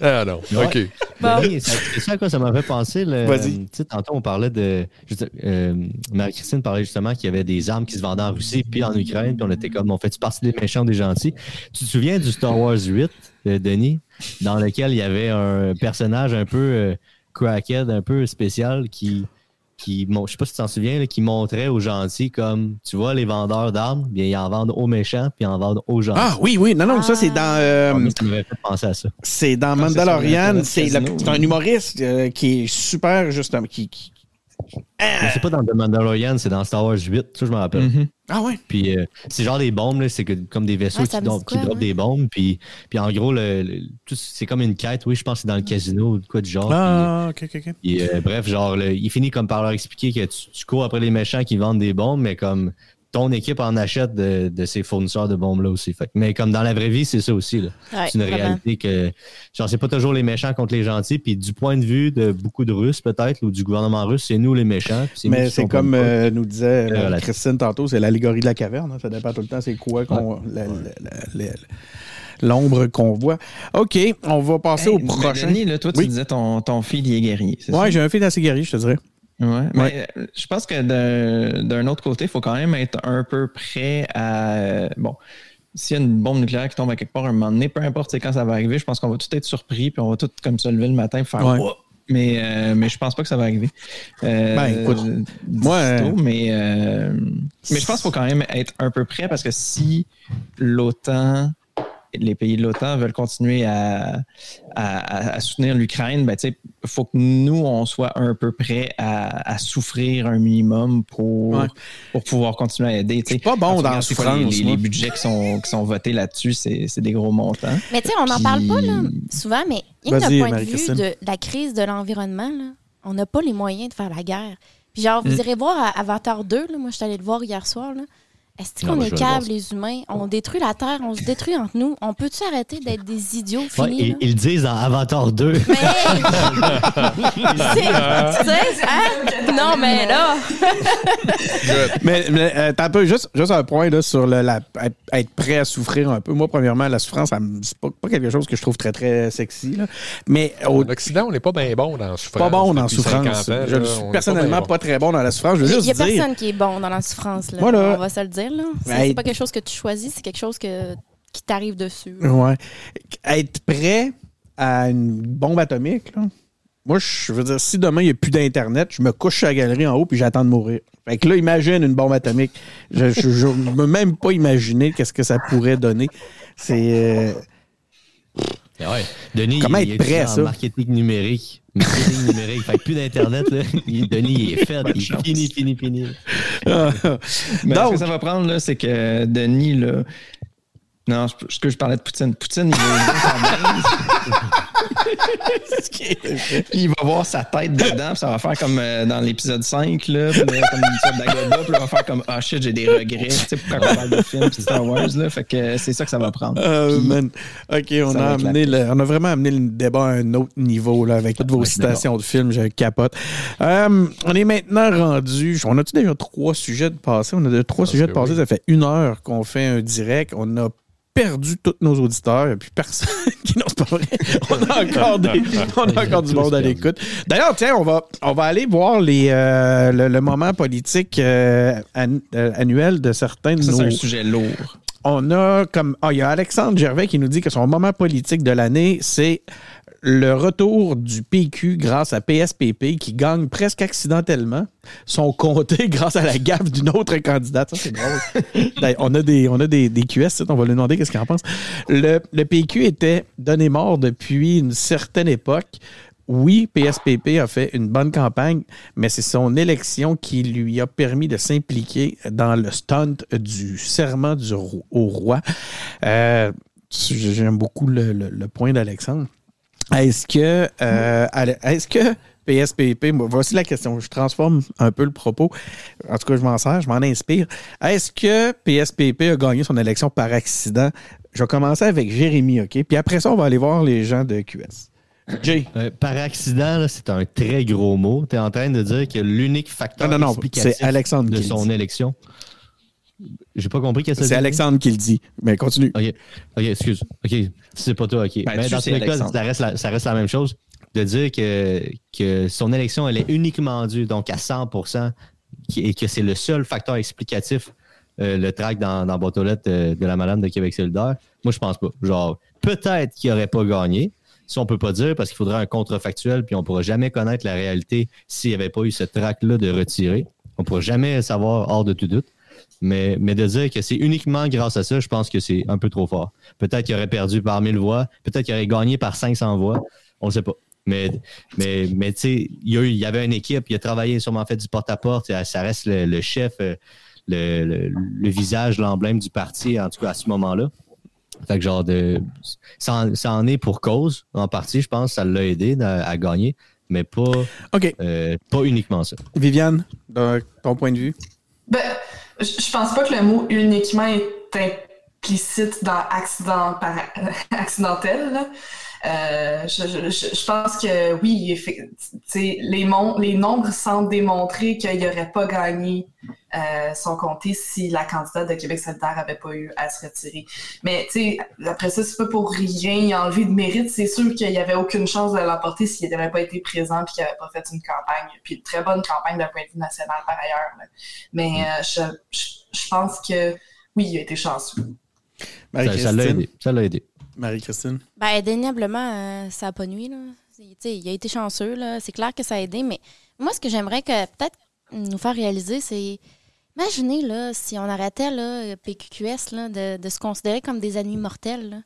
Ah non, Ouais. OK. Bon. C'est ça à quoi ça m'a fait penser. le- Vas-y. Tantôt, on parlait de. juste, euh, Marie-Christine parlait justement qu'il y avait des armes qui se vendaient en Russie puis en Ukraine. Puis on était comme, on fait-tu partie des méchants des gentils? Tu te souviens du Star Wars 8, euh, Denis, dans lequel il y avait un personnage un peu euh, crackhead, un peu spécial qui. Qui je sais pas si tu t'en souviens, là, qui montrait aux gentils comme, tu vois, les vendeurs d'armes, bien, ils en vendent aux méchants puis ils en vendent aux gentils. Ah oui, oui. Non, non, ça, c'est dans. euh, Ah, ça m'avait fait penser à ça. C'est dans Ah, Mandalorian. C'est un humoriste euh, qui est super, justement. Qui, C'est pas dans The Mandalorian, c'est dans Star Wars 8, ça je me rappelle. Mhm. Ah ouais? Puis euh, c'est genre des bombes, là, c'est que- comme des vaisseaux Ouais, qui, dro- dit qui quoi, droppent des bombes. Puis, puis en gros, le, le- tout- c'est comme une quête. Oui, je pense que c'est dans le casino ou quoi du genre. Ah, ok, ok, ok. Puis, puis, euh, bref, genre, le- il finit comme par leur expliquer que tu, tu cours après les méchants qui vendent des bombes, mais comme ton équipe en achète de, de ces fournisseurs de bombes-là aussi. Fait mais comme dans la vraie vie, c'est ça aussi. Ouais, c'est une vraiment. réalité que, genre, c'est pas toujours les méchants contre les gentils. Puis du point de vue de beaucoup de Russes, peut-être, ou du gouvernement russe, c'est nous les méchants. Mais c'est comme euh, nous disait euh. Christine tantôt, c'est l'allégorie de la caverne. hein. Ça dépend tout le temps, c'est quoi qu'on- l'ombre qu'on voit. OK, on va passer au Hey, prochain. Denis, là, toi, tu Oui. disais ton, ton fils, il est guerrier. ça? j'ai un fils assez guéri, je te dirais. Ouais, mais euh, je pense que d'un autre côté, il faut quand même être un peu prêt à. Bon, s'il y a une bombe nucléaire qui tombe à quelque part un moment donné, peu importe quand ça va arriver, je pense qu'on va tout être surpris, puis on va tout comme se lever le matin et faire Ouais. Oh! Mais, euh, mais je pense pas que ça va arriver. Euh, Ben, écoute, moi, tôt, mais, mais je pense qu'il faut quand même être un peu prêt parce que si l'OTAN, les pays de l'OTAN veulent continuer à, à- à soutenir l'Ukraine, ben, il faut que nous, on soit un peu prêts à, à souffrir un minimum pour, Ouais. pour pouvoir continuer à aider. suis pas bon dans la c'est souffrance, Les, les budgets qui sont, qui sont votés là-dessus, c'est c'est des gros montants. Mais tu sais, on n'en Puis- parle pas là, souvent, mais il y a d'un point de vue de la crise de l'environnement, là, on n'a pas les moyens de faire la guerre. Puis genre, vous Mm. irez voir à Avatar 2, là, moi je suis allée le voir hier soir, là. Est-ce qu'on est je vais le voir, câbles, les humains? On détruit la Terre, on se détruit entre nous. On peut-tu arrêter d'être des idiots Ouais, finis? ils, ils le disent dans Avatar 2. Mais hey! C'est- tu sais, hein? Non, mais là, Mais, mais euh, t'as un peu juste, juste un point là, sur le, la, être, prêt à souffrir un peu. Moi, premièrement, la souffrance, c'est pas, pas quelque chose que je trouve très, très sexy. là. Mais au, En Occident, on n'est pas bien bon dans la souffrance. pas bon dans la souffrance. 50 ans, je là, suis personnellement pas, très bon dans la souffrance. Je veux il n'y a dire. personne qui est bon dans la souffrance. Là. Voilà. On va se le dire. Là. C'est Ben, c'est pas quelque chose que tu choisis, c'est quelque chose que, qui t'arrive dessus. Ouais. Être prêt à une bombe atomique, là. Moi, je veux dire, si demain il n'y a plus d'Internet, je me couche sur la galerie en haut puis j'attends de mourir. Fait que là, imagine une bombe atomique. Je ne peux même pas imaginer qu'est-ce que ça pourrait donner. C'est. euh, Ouais. Denis, Comment il, être il prêt à ça? marketing numérique. Marketing numérique. Fait que plus d'Internet, là. Denis, il est fait. Il est fini, fini, fini. Mais Donc- ce que ça va prendre, là, c'est que Denis, là. Non, ce que je parlais de Poutine. Poutine, il va il va voir sa tête dedans, puis ça va faire comme euh, dans l'épisode 5, là, puis comme une sorte d'agoba, puis il va faire comme Ah shit, j'ai des regrets. Tu sais, pourquoi on parle de films puis Star Wars, là. Fait que c'est ça que ça va prendre. Euh, Puis- man. OK, on a, amené le- on a vraiment amené le débat à un autre niveau là, avec toutes vos Ouais, citations de films. Je capote. Euh, on est maintenant rendu. On a-tu déjà trois sujets de passé? On a déjà trois Parce sujets de passé. oui. Ça fait une heure qu'on fait un direct. On a perdu tous nos auditeurs. Et puis personne qui n'ose pas vrai. On a encore, des, on a encore du monde à l'écoute. D'ailleurs, tiens, on va, on va aller voir les, euh, le, le moment politique euh, euh, annuel de certains de Ça, nos. c'est un sujet lourd. on a comme. Ah, il y a Alexandre Gervais qui nous dit que son moment politique de l'année, c'est le retour du PQ grâce à PSPP qui gagne presque accidentellement son comté grâce à la gaffe d'une autre candidate. Ça, c'est drôle. D'ailleurs, on a des, on a des, des QS, on va lui demander qu'est-ce qu'il en pense. Le, le PQ était donné mort depuis une certaine époque. Oui, PSPP a fait une bonne campagne, mais c'est son élection qui lui a permis de s'impliquer dans le stunt du serment du, au roi. Euh, J'aime beaucoup le, le- le point d'Alexandre. Est-ce que, euh, est-ce que PSPP, voici la question, je transforme un peu le propos. En tout cas, je m'en sers, je m'en inspire. Est-ce que PSPP a gagné son élection par accident? Je vais commencer avec Jérémy, OK? Puis après ça, on va aller voir les gens de QS. Jay. Euh, par accident, c'est un très gros mot. Tu es en train de dire que l'unique facteur Non, non, non, explicatif de son élection. J'ai pas compris qu'est-ce que C'est. Alexandre qui le dit. Mais continue. OK. OK, excuse. OK. C'est pas toi, OK. Ben, Mais dans tous les cas, ça reste, la, ça reste la même chose. De dire que, que son élection, elle est uniquement due, donc à 100 qui- et que c'est le seul facteur explicatif, euh, le track dans, dans la boîte aux lettres euh, de la madame de Québec solidaire. Moi, je pense pas. Genre, peut-être qu'il aurait pas gagné. Ça, on peut pas dire parce qu'il faudrait un contrefactuel, puis on pourra jamais connaître la réalité s'il n'y avait pas eu ce track-là de retirer. On pourra jamais savoir hors de tout doute. Mais, mais de dire que c'est uniquement grâce à ça, je pense que c'est un peu trop fort. Peut-être qu'il aurait perdu par 1000 voix, peut-être qu'il aurait gagné par 500 voix, on ne sait pas. Mais, mais, mais tu sais, il y, a eu- il y avait une équipe, il a travaillé sûrement fait du porte-à-porte, ça reste le, le chef, euh, le, le- le visage, l'emblème du parti, en tout cas à ce moment-là. Fait que genre de. Ça en, ça en est pour cause, en partie, je pense, ça l'a aidé à, à gagner, mais pas, OK. euh, pas uniquement ça. Viviane, de ton point de vue? Ben, je pense pas que le mot uniquement est implicite dans accident par accidentel. là. Euh, je, je- je- je pense que oui, les, mon- les nombres semblent démontrer qu'il n'aurait pas gagné euh, son comté si la candidate de Québec solidaire avait pas eu à se retirer. Mais tu sais, après ça, c'est pas pour rien y enlever de mérite. C'est sûr qu'il n'y avait aucune chance de l'emporter s'il n'avait pas été présent et qu'il n'avait pas fait une campagne. Puis une très bonne campagne d'un point de vue national par ailleurs. là. Mais euh, je, je, je pense que oui, il a été chanceux. Ça ça l'a aidé. Ça l'a aidé. Marie-Christine? Ben, indéniablement, euh, ça n'a pas nuit. Là. Il a été chanceux. là. C'est clair que ça a aidé. Mais moi, ce que j'aimerais que peut-être nous faire réaliser, c'est. Imaginez là, si on arrêtait là, PQQS là, de, de se considérer comme des ennemis mortels. là.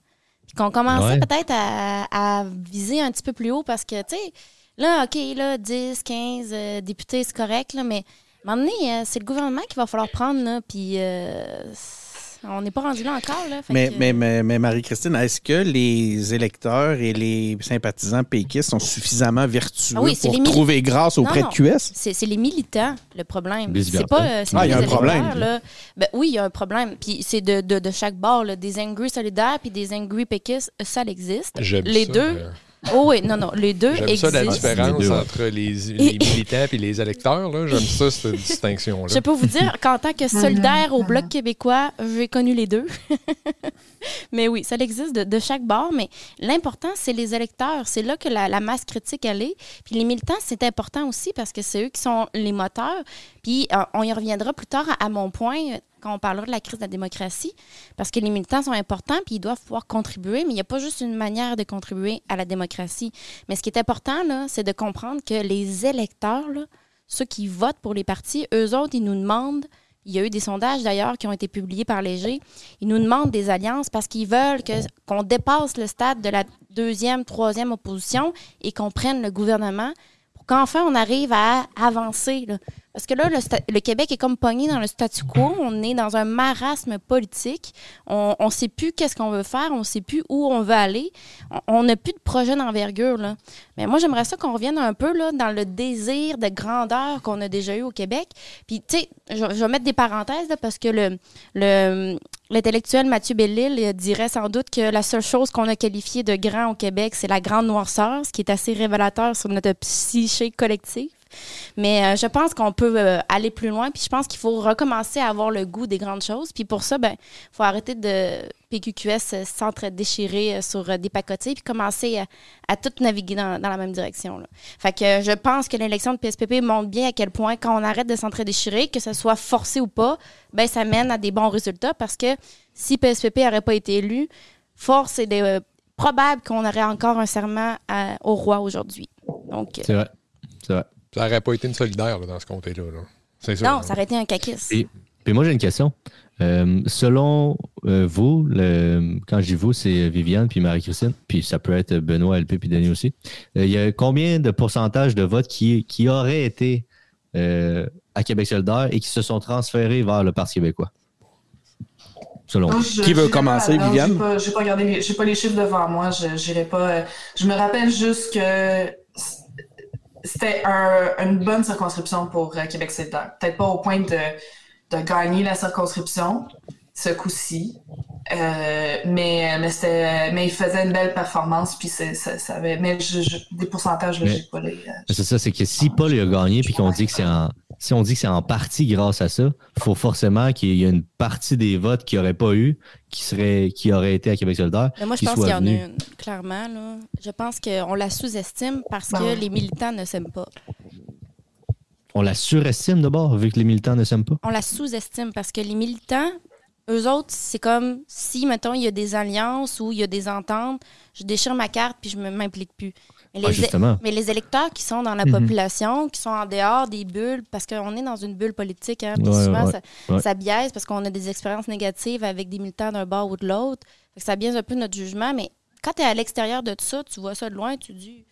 Puis qu'on commençait Ouais. peut-être à, à viser un petit peu plus haut parce que, tu sais, là, OK, là, 10, 15 euh, députés, c'est correct, là, mais à un moment donné, euh, c'est le gouvernement qu'il va falloir prendre. Là, puis euh, on n'est pas rendu là encore. Là, Mais, que- mais, mais, mais Marie-Christine, est-ce que les électeurs et les sympathisants péquistes sont suffisamment vertueux Ah oui, pour mili- trouver grâce auprès non. de QS? C'est les militants, le problème. C'est pas, euh, Ah, il y a les un problème. là. Ben, oui, il y a un problème. Puis c'est de, de, de chaque bord. là. Des angry solidaires puis des angry péquistes, ça existe. J'aime Les ça, deux, Oh oui, non, non, les deux J'aime existent. ça la différence Les deux, ouais. entre les, les militants et les électeurs. là. J'aime ça, cette distinction-là. Je peux vous dire qu'en tant que solidaire au Bloc québécois, j'ai connu les deux. mais oui, ça existe de, de chaque bord, mais l'important, c'est les électeurs. C'est là que la, la masse critique, elle est. Puis les militants, c'est important aussi parce que c'est eux qui sont les moteurs. Puis euh, on y reviendra plus tard à, à mon point quand on parlera de la crise de la démocratie, parce que les militants sont importants puis ils doivent pouvoir contribuer, mais il n'y a pas juste une manière de contribuer à la démocratie. Mais ce qui est important, là, c'est de comprendre que les électeurs, ceux qui votent pour les partis, eux autres, ils nous demandent, il y a eu des sondages d'ailleurs qui ont été publiés par Léger, ils nous demandent des alliances parce qu'ils veulent que- qu'on dépasse le stade de la deuxième, troisième opposition et qu'on prenne le gouvernement qu'enfin on arrive à avancer. Parce que là, le, Québec est comme pogné dans le statu quo. On est dans un marasme politique. On ne sait plus qu'est-ce qu'on veut faire. On ne sait plus où on veut aller. On- n'a plus de projet d'envergure. Mais moi, j'aimerais ça qu'on revienne un peu là, dans le désir de grandeur qu'on a déjà eu au Québec. Puis, tu sais, je, vais mettre des parenthèses parce que le, l'intellectuel Mathieu Bellil dirait sans doute que la seule chose qu'on a qualifiée de grand au Québec, c'est la grande noirceur, ce qui est assez révélateur sur notre psyché collective. Mais euh, je pense qu'on peut euh, aller plus loin, puis je pense qu'il faut recommencer à avoir le goût des grandes choses. Puis pour ça, ben, faut arrêter de PQQS euh, s'entre-déchirer sur des pacotiers, puis commencer à, tout naviguer dans, la même direction. Fait que je pense que l'élection de PSPP montre bien à quel point, quand on arrête de s'entre-déchirer, que ce soit forcé ou pas, ben ça mène à des bons résultats parce que si PSPP n'aurait pas été élu, force est probable qu'on aurait encore un serment au roi aujourd'hui. C'est vrai. C'est vrai. Ça n'aurait pas été une solidaire là, dans ce comté-là. là. C'est sûr. non, ça aurait été un caquis. Et- Puis moi, j'ai une question. Euh, selon euh, vous, le- quand je dis vous, c'est Viviane puis Marie-Christine, puis ça peut être Benoît, LP puis Denis aussi. Euh, il y a combien de pourcentage de votes qui, qui auraient été euh, à Québec solidaire et qui se sont transférés vers le Parti québécois? Selon vous. je- Qui veut pas commencer. Viviane? Pas, j'ai pas regardé, j'ai pas les chiffres devant moi. Je, pas. je me rappelle juste que c'était un- une bonne circonscription pour euh, Québec solidaire. Peut-être pas au point de, de gagner la circonscription, ce coup-ci. Euh, mais mais c'était mais il faisait une belle performance puis c'est, ça, ça avait mais je, je- des pourcentages Mais- j'ai pas les euh, C'est ça, c'est que si Paul a gagné puis qu'on dit que c'est en si on dit que c'est en partie grâce à ça, il faut forcément qu'il y ait une partie des votes qui n'auraient pas eu, qui serait qui aurait été à Québec solidaire. Mais moi, je qui pense soit qu'il y en a venu. une, clairement. Là. Je pense qu'on la sous-estime parce Ben que ouais. les militants ne s'aiment pas. On la surestime d'abord, vu que les militants ne s'aiment pas. On la sous-estime parce que les militants, eux autres, c'est comme si, mettons, il y a des alliances ou il y a des ententes, je déchire ma carte puis je ne m'implique plus. Mais Ah, les, mais les électeurs qui sont dans la Mhm. population, qui sont en dehors des bulles, parce qu'on est dans une bulle politique, hein, puis Ouais, souvent ouais, ça, ouais. ça biaise parce qu'on a des expériences négatives avec des militants d'un bord ou de l'autre. Ça biaise un peu notre jugement, mais quand tu es à l'extérieur de ça, tu vois ça de loin, tu dis,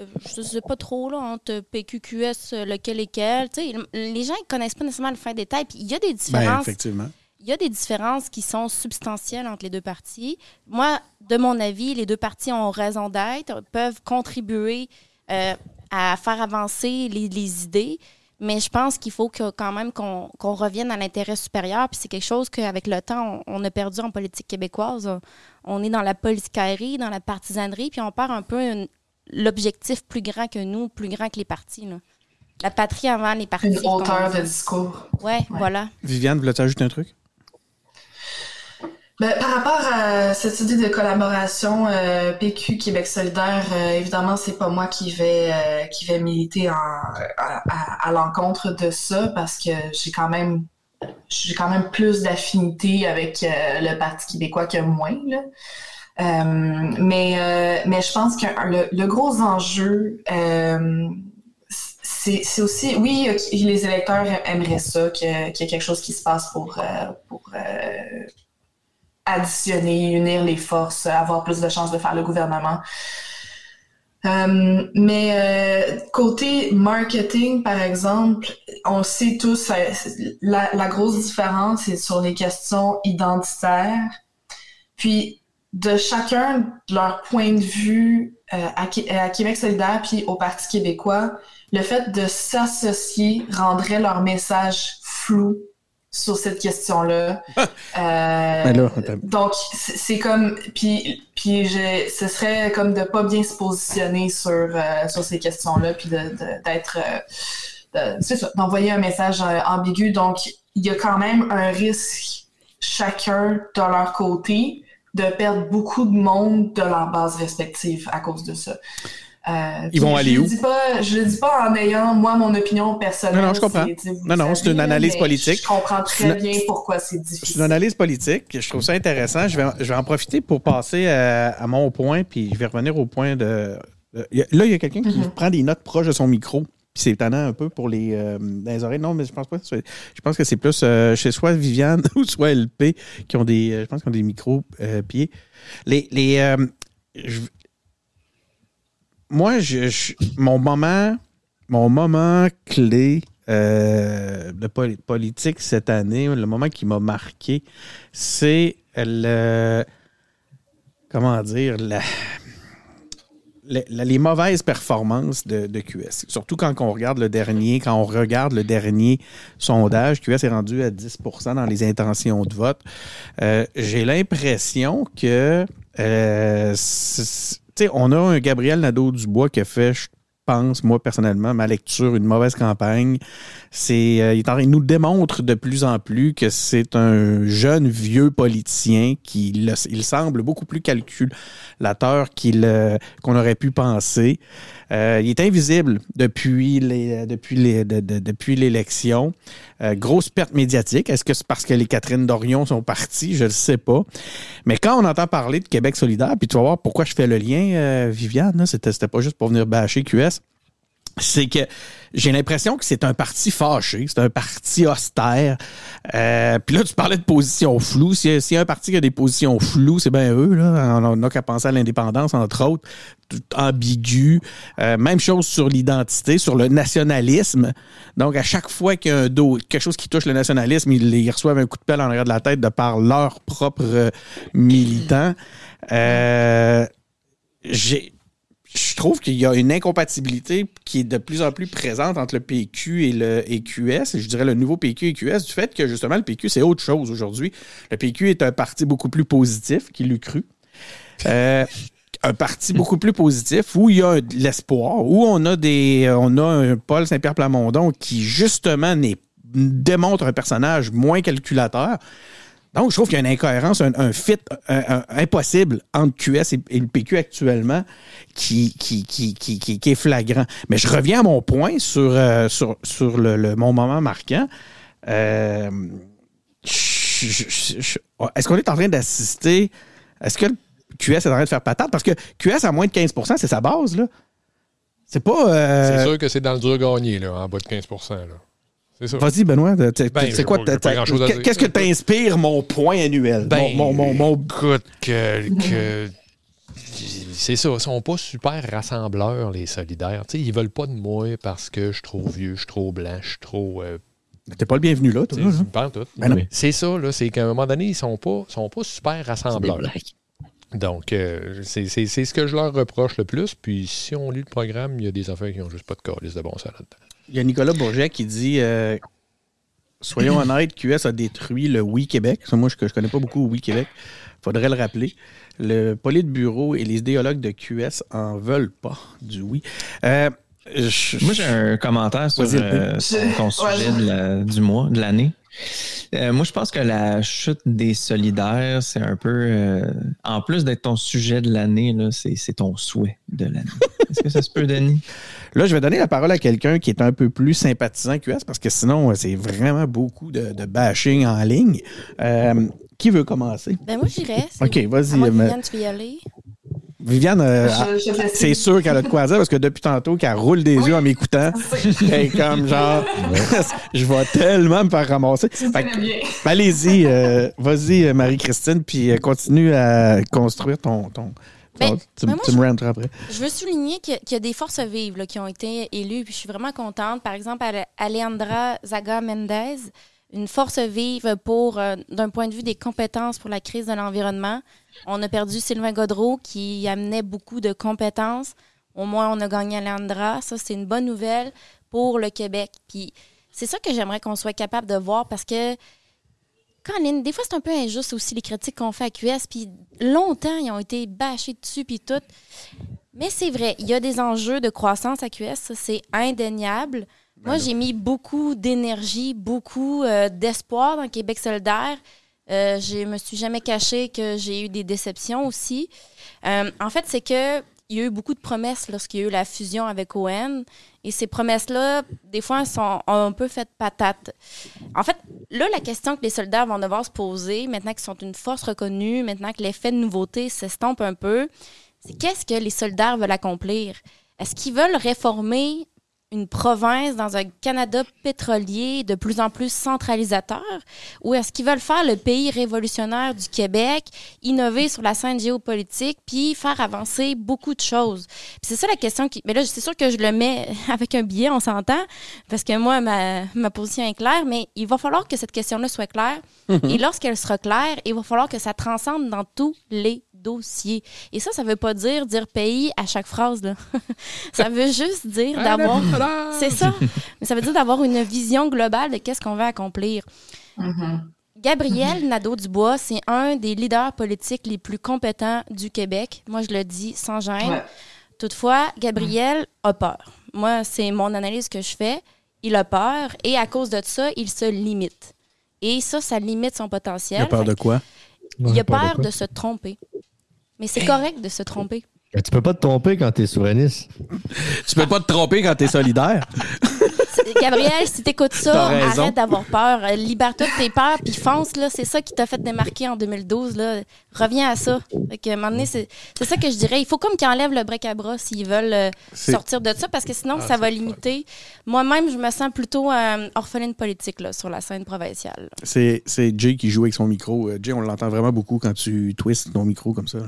euh, je sais pas trop, là, entre PQQS, lequel est quel. Tu sais, les gens ils connaissent pas nécessairement le fin détail, puis il y a des Ben, différences effectivement. Il y a des différences qui sont substantielles entre les deux parties. Moi, de mon avis, les deux parties ont raison d'être, peuvent contribuer euh, à faire avancer les, les idées, mais je pense qu'il faut que, quand même qu'on qu'on revienne à l'intérêt supérieur. Puis c'est quelque chose qu'avec le temps, on, on a perdu en politique québécoise. On est dans la politicaillerie, dans la partisanerie, puis on perd un peu une- l'objectif plus grand que nous, plus grand que les partis. là. La patrie avant les partis. une hauteur de discours. Ouais, voilà. Viviane, voulais-tu ajouter un truc? Ben, par rapport à cette idée de collaboration euh, PQ Québec solidaire, euh, évidemment, c'est pas moi qui vais euh, qui vais militer à, l'encontre de ça parce que j'ai quand même j'ai quand même plus d'affinité avec le Parti québécois que moins. Mais mais je pense que le, gros enjeu c'est aussi oui les électeurs aimeraient ça qu'il y ait quelque chose qui se passe pour pour additionner, unir les forces, avoir plus de chances de faire le gouvernement. Euh, mais euh, côté marketing, par exemple, on sait tous, euh, la, grosse différence est sur les questions identitaires. Puis, de chacun de leur point de vue à, à Québec solidaire puis au Parti québécois, le fait de s'associer rendrait leur message flou sur cette question-là. Euh, Ben donc, c'est comme. Puis, puis je- ce serait comme de pas bien se positionner sur, euh, sur ces questions-là, puis de- de- d'être. euh, de- c'est ça, d'envoyer un message euh, ambigu. Donc, il y a quand même un risque, chacun de leur côté, de perdre beaucoup de monde de leur base respective à cause de ça. Euh, Ils vont aller je où? le dis pas, je le dis pas en ayant, moi, mon opinion personnelle. Non, non, je comprends. c'est- Non, non, c'est une analyse politique. Je comprends C'est très bien pourquoi c'est C'est difficile. une analyse politique. Je trouve ça intéressant. Je vais, je vais en profiter pour passer à, à mon point, puis je vais revenir au point de. a- là, il y a quelqu'un qui Mhm. prend des notes proches de son micro. Puis c'est étonnant un peu pour les, euh, les oreilles. Non, mais je pense pas. c'est- Je pense que c'est plus euh, chez soit Viviane ou soit LP qui ont des. euh, je pense qu'ils ont des micros euh, pieds. Les. les euh, je- moi, je, mon moment. Mon moment clé euh, de poli- politique cette année, le moment qui m'a marqué, c'est le. Comment dire? les mauvaises performances de, QS. Surtout quand on regarde le dernier, quand on regarde le dernier sondage, QS est rendu à 10 dans les intentions de vote. Euh, J'ai l'impression que euh, on a un Gabriel Nadeau-Dubois qui a fait, je pense, moi, personnellement, ma lecture, une mauvaise campagne. C'est, euh, il, nous démontre de plus en plus que c'est un jeune vieux politicien qui, le- il semble beaucoup plus calculateur euh, qu'on aurait pu penser. Euh, il est invisible depuis les, depuis les, de- de- depuis l'élection. Euh, grosse perte médiatique. Est-ce que c'est parce que les Catherine Dorion sont parties? Je ne sais pas. Mais quand on entend parler de Québec solidaire, puis tu vas voir pourquoi je fais le lien, euh, Viviane, c'était, c'était pas juste pour venir bâcher QS, c'est que j'ai l'impression que c'est un parti fâché, c'est un parti austère. Euh, Puis là, tu parlais de positions floues. S'il y, y a un parti qui a des positions floues, c'est bien eux. Là. On n'a qu'à penser à l'indépendance, entre autres, tout ambigu. Euh, même chose sur l'identité, sur le nationalisme. Donc, à chaque fois qu'il y a un dos, quelque chose qui touche le nationalisme, ils, ils reçoivent un coup de pelle en arrière de la tête de par leurs propres euh, militants. Euh, j'ai je trouve qu'il y a une incompatibilité qui est de plus en plus présente entre le PQ et le et QS, et je dirais le nouveau PQ et QS, du fait que justement le PQ, c'est autre chose aujourd'hui. Le PQ est un parti beaucoup plus positif qu'il l'eût cru. Euh, un parti beaucoup plus positif où il y a de l'espoir, où on a des on a un Paul Saint-Pierre Plamondon qui justement démontre un personnage moins calculateur. Donc, je trouve qu'il y a une incohérence, un, fit impossible entre QS et, le PQ actuellement qui, qui, qui, qui, qui- est flagrant. Mais je reviens à mon point sur, euh, sur, sur le, le- mon moment marquant. Euh, je- Est-ce qu'on est en train d'assister? Est-ce que le QS est en train de faire patate? Parce que QS à moins de 15% c'est sa base, là. C'est pas. euh, C'est sûr que c'est dans le dur gagné, là, en bas de 15% là. Vas-y, Benoît. Ben, c'est quoi. Qu'est-ce que t'inspire mon point annuel? Ben, mon, mon, mon, mon- écoute, que, que- c'est ça, ils sont pas super rassembleurs, les solidaires. Tu sais, ils veulent pas de moi parce que je suis trop vieux, je suis trop blanc, je suis trop... euh, T'es pas le bienvenu là, toi. tout. Ben. C'est ça, là, c'est qu'à un moment donné, ils sont pas, sont pas super rassembleurs. Donc, euh, c'est c'est- c'est ce que je leur reproche le plus. Puis, si on lit le programme, il y a des affaires qui ont juste pas de calice de bon sens là-dedans. Il y a Nicolas Bourget qui dit euh, Soyons honnêtes, QS a détruit le Oui Québec. Ça, moi, je, je connais pas beaucoup Oui Québec. faudrait le rappeler. Le bureau et les idéologues de QS en veulent pas du oui. Euh, je- Moi, j'ai un commentaire sur euh, Je- sur ton Ouais, sujet je- de la- du mois, de l'année. Euh, moi, je pense que la chute des solidaires, c'est un peu. euh, en plus d'être ton sujet de l'année, c'est ton souhait de l'année. Est-ce que ça se peut, Denis? Là, je vais donner la parole à quelqu'un qui est un peu plus sympathisant QS parce que sinon, c'est vraiment beaucoup de, de bashing en ligne. Euh, qui veut commencer? Ben moi, j'irais. c'est- OK, vas-y, mais- Viviane, tu veux y aller? Viviane, euh, laisse. c'est sûr qu'elle a de quoi dire parce que depuis tantôt qu'elle roule des yeux en m'écoutant, elle est comme genre, je vais tellement me faire ramasser. Allez-y, euh, vas-y, euh, Marie-Christine, puis euh, continue à construire ton. ton, Ben, ton- tu, ben, moi, tu me rentres après. Je veux souligner qu'il y a- qu'il y a des forces vives là, qui ont été élues, puis je suis vraiment contente. Par exemple, Ale- Alejandra Zaga Mendez, une force vive pour, euh, d'un point de vue des compétences pour la crise de l'environnement. On a perdu Sylvain Godreau qui amenait beaucoup de compétences. Au moins, on a gagné Alejandra. Ça, c'est une bonne nouvelle pour le Québec. Puis c'est ça que j'aimerais qu'on soit capable de voir parce que Colin, des fois, c'est un peu injuste aussi les critiques qu'on fait à QS. Puis longtemps, ils ont été bâchés dessus, puis tout. Mais c'est vrai, il y a des enjeux de croissance à QS, c'est indéniable. Moi, j'ai mis beaucoup d'énergie, beaucoup euh, d'espoir dans Québec solidaire. Euh, je me suis jamais caché que j'ai eu des déceptions aussi. Euh, en fait, c'est que il y a eu beaucoup de promesses lorsqu'il y a eu la fusion avec ON. Et ces promesses-là, des fois, sont ont un peu faites patate. En fait, là, la question que les soldats vont devoir se poser, maintenant qu'ils sont une force reconnue, maintenant que l'effet de nouveauté s'estompe un peu, c'est qu'est-ce que les soldats veulent accomplir? Est-ce qu'ils veulent réformer une province dans un Canada pétrolier de plus en plus centralisateur? Ou est-ce qu'ils veulent faire le pays révolutionnaire du Québec, innover sur la scène géopolitique, puis faire avancer beaucoup de choses? Puis c'est ça la question qui. Mais là, c'est sûr que je le mets avec un billet, on s'entend, parce que moi, ma, ma position est claire, mais il va falloir que cette question-là soit claire. Et lorsqu'elle sera claire, il va falloir que ça transcende dans tous les dossiers. Et ça, ça veut pas dire dire pays à chaque phrase. Là. ça veut juste dire d'avoir. C'est ça. Mais ça veut dire d'avoir une vision globale de qu'est-ce qu'on veut accomplir. Mhm. Gabriel Nadeau-Dubois, c'est un des leaders politiques les plus compétents du Québec. Moi, je le dis sans gêne. Ouais. Toutefois, Gabriel a peur. Moi, c'est mon analyse que je fais. Il a peur et à cause de ça, il se limite. Et ça, ça limite son potentiel. Il a peur de quoi? Il a peur de se tromper. Mais c'est correct de se tromper. Tu peux pas te tromper quand t'es souverainiste. Tu peux pas te tromper quand t'es solidaire. Gabriel, si t'écoutes ça, arrête d'avoir peur. Euh, Libère-toi de tes peurs, puis fonce. Là, c'est ça qui t'a fait démarquer en 2012. Là. Reviens à ça. Fait que, à un moment donné, c'est, ça que je dirais. Il faut comme qu'ils enlèvent le break à bras s'ils veulent euh, sortir de ça, parce que sinon, Ah, ça va limiter. Moi-même, je me sens plutôt euh, orpheline politique là, sur la scène provinciale. C'est Jay qui joue avec son micro. Jay, on l'entend vraiment beaucoup quand tu twists ton micro comme ça, là,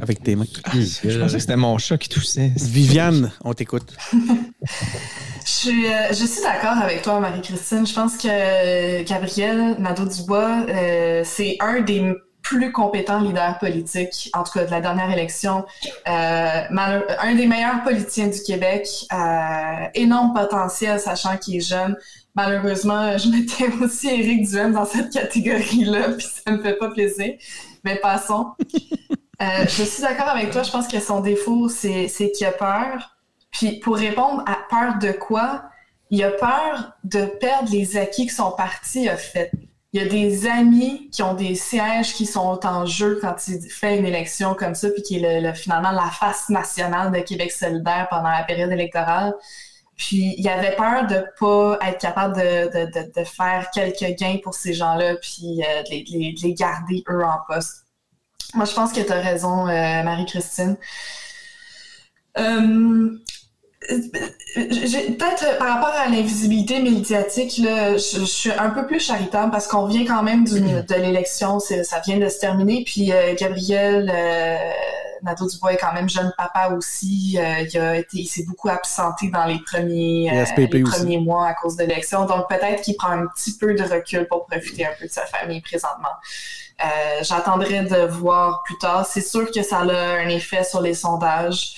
avec tes mains. Je pensais que c'était mon chat qui toussait. Viviane, on t'écoute. Je suis, euh, je suis d'accord avec toi, Marie-Christine. Je pense que euh, Gabriel Nadeau-Dubois, euh, c'est un des plus compétents leaders politiques, en tout cas de la dernière élection. Euh, un des meilleurs politiciens du Québec. Euh, énorme potentiel, sachant qu'il est jeune. Malheureusement, je mettais aussi Éric Duhem dans cette catégorie-là, puis ça me fait pas plaisir. Mais passons. Euh, je suis d'accord avec toi. Je pense que son défaut, c'est qu'il a peur. Puis pour répondre à peur de quoi, il a peur de perdre les acquis que son parti a fait. Il y a des amis qui ont des sièges qui sont en jeu quand il fait une élection comme ça, puis qui est le, le- finalement la face nationale de Québec solidaire pendant la période électorale. Puis il avait peur de pas être capable de, faire quelques gains pour ces gens-là, puis euh, de les garder eux en poste. Moi, je pense que tu as raison, euh, Marie-Christine. Euh, j'ai- Peut-être euh, par rapport à l'invisibilité médiatique, là, je, je suis un peu plus charitable parce qu'on vient quand même du- de l'élection, ça vient de se terminer. Puis euh, Gabriel euh, Nadeau-Dubois est quand même jeune papa aussi. Euh, il, a été, il s'est beaucoup absenté dans les premiers, euh, les premiers mois à cause de l'élection. Donc peut-être qu'il prend un petit peu de recul pour profiter un peu de sa famille présentement. Euh, J'attendrai de voir plus tard. C'est sûr que ça a un effet sur les sondages.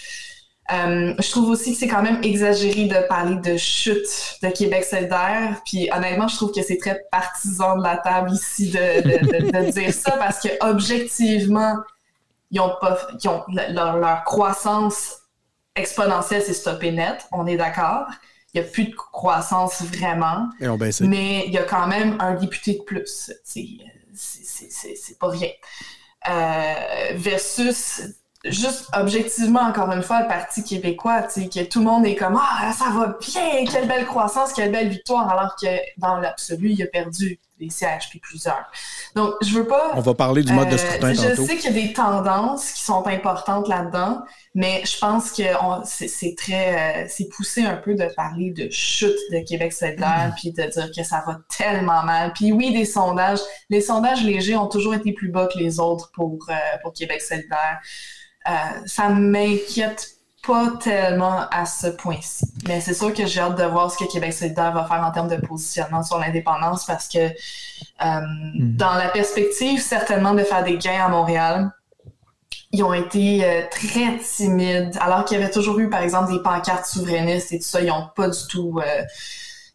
Euh, je trouve aussi que c'est quand même exagéré de parler de chute de Québec solidaire. Puis honnêtement, je trouve que c'est très partisan de la table ici de, de- de- de dire ça parce que objectivement, ils ont pas, ils ont, leur, leur croissance exponentielle s'est stoppée net. On est d'accord. Il n'y a plus de croissance vraiment. Et on baisse. Mais il y a quand même un député de plus. C'est- pas rien. Euh, versus, juste objectivement, encore une fois, le Parti québécois, que tout le monde est comme Ah, ça va bien, quelle belle croissance, quelle belle victoire, alors que dans l'absolu, il a perdu des sièges, puis plusieurs. Donc, je veux pas. On va parler du mode de Euh, scrutin je tantôt. sais qu'il y a des tendances qui sont importantes là-dedans, mais je pense que c'est très, euh, c'est poussé un peu de parler de chute de Québec solidaire, puis de dire que ça va tellement mal. Puis oui, des sondages, les sondages légers ont toujours été plus bas que les autres pour euh, pour Québec solidaire. Euh, ça m'inquiète pas tellement à ce point-ci. Mais c'est sûr que j'ai hâte de voir ce que Québec solidaire va faire en termes de positionnement sur l'indépendance parce que euh, dans la perspective certainement de faire des gains à Montréal, ils ont été euh, très timides. Alors qu'il y avait toujours eu, par exemple, des pancartes souverainistes et tout ça, ils n'ont pas du tout euh,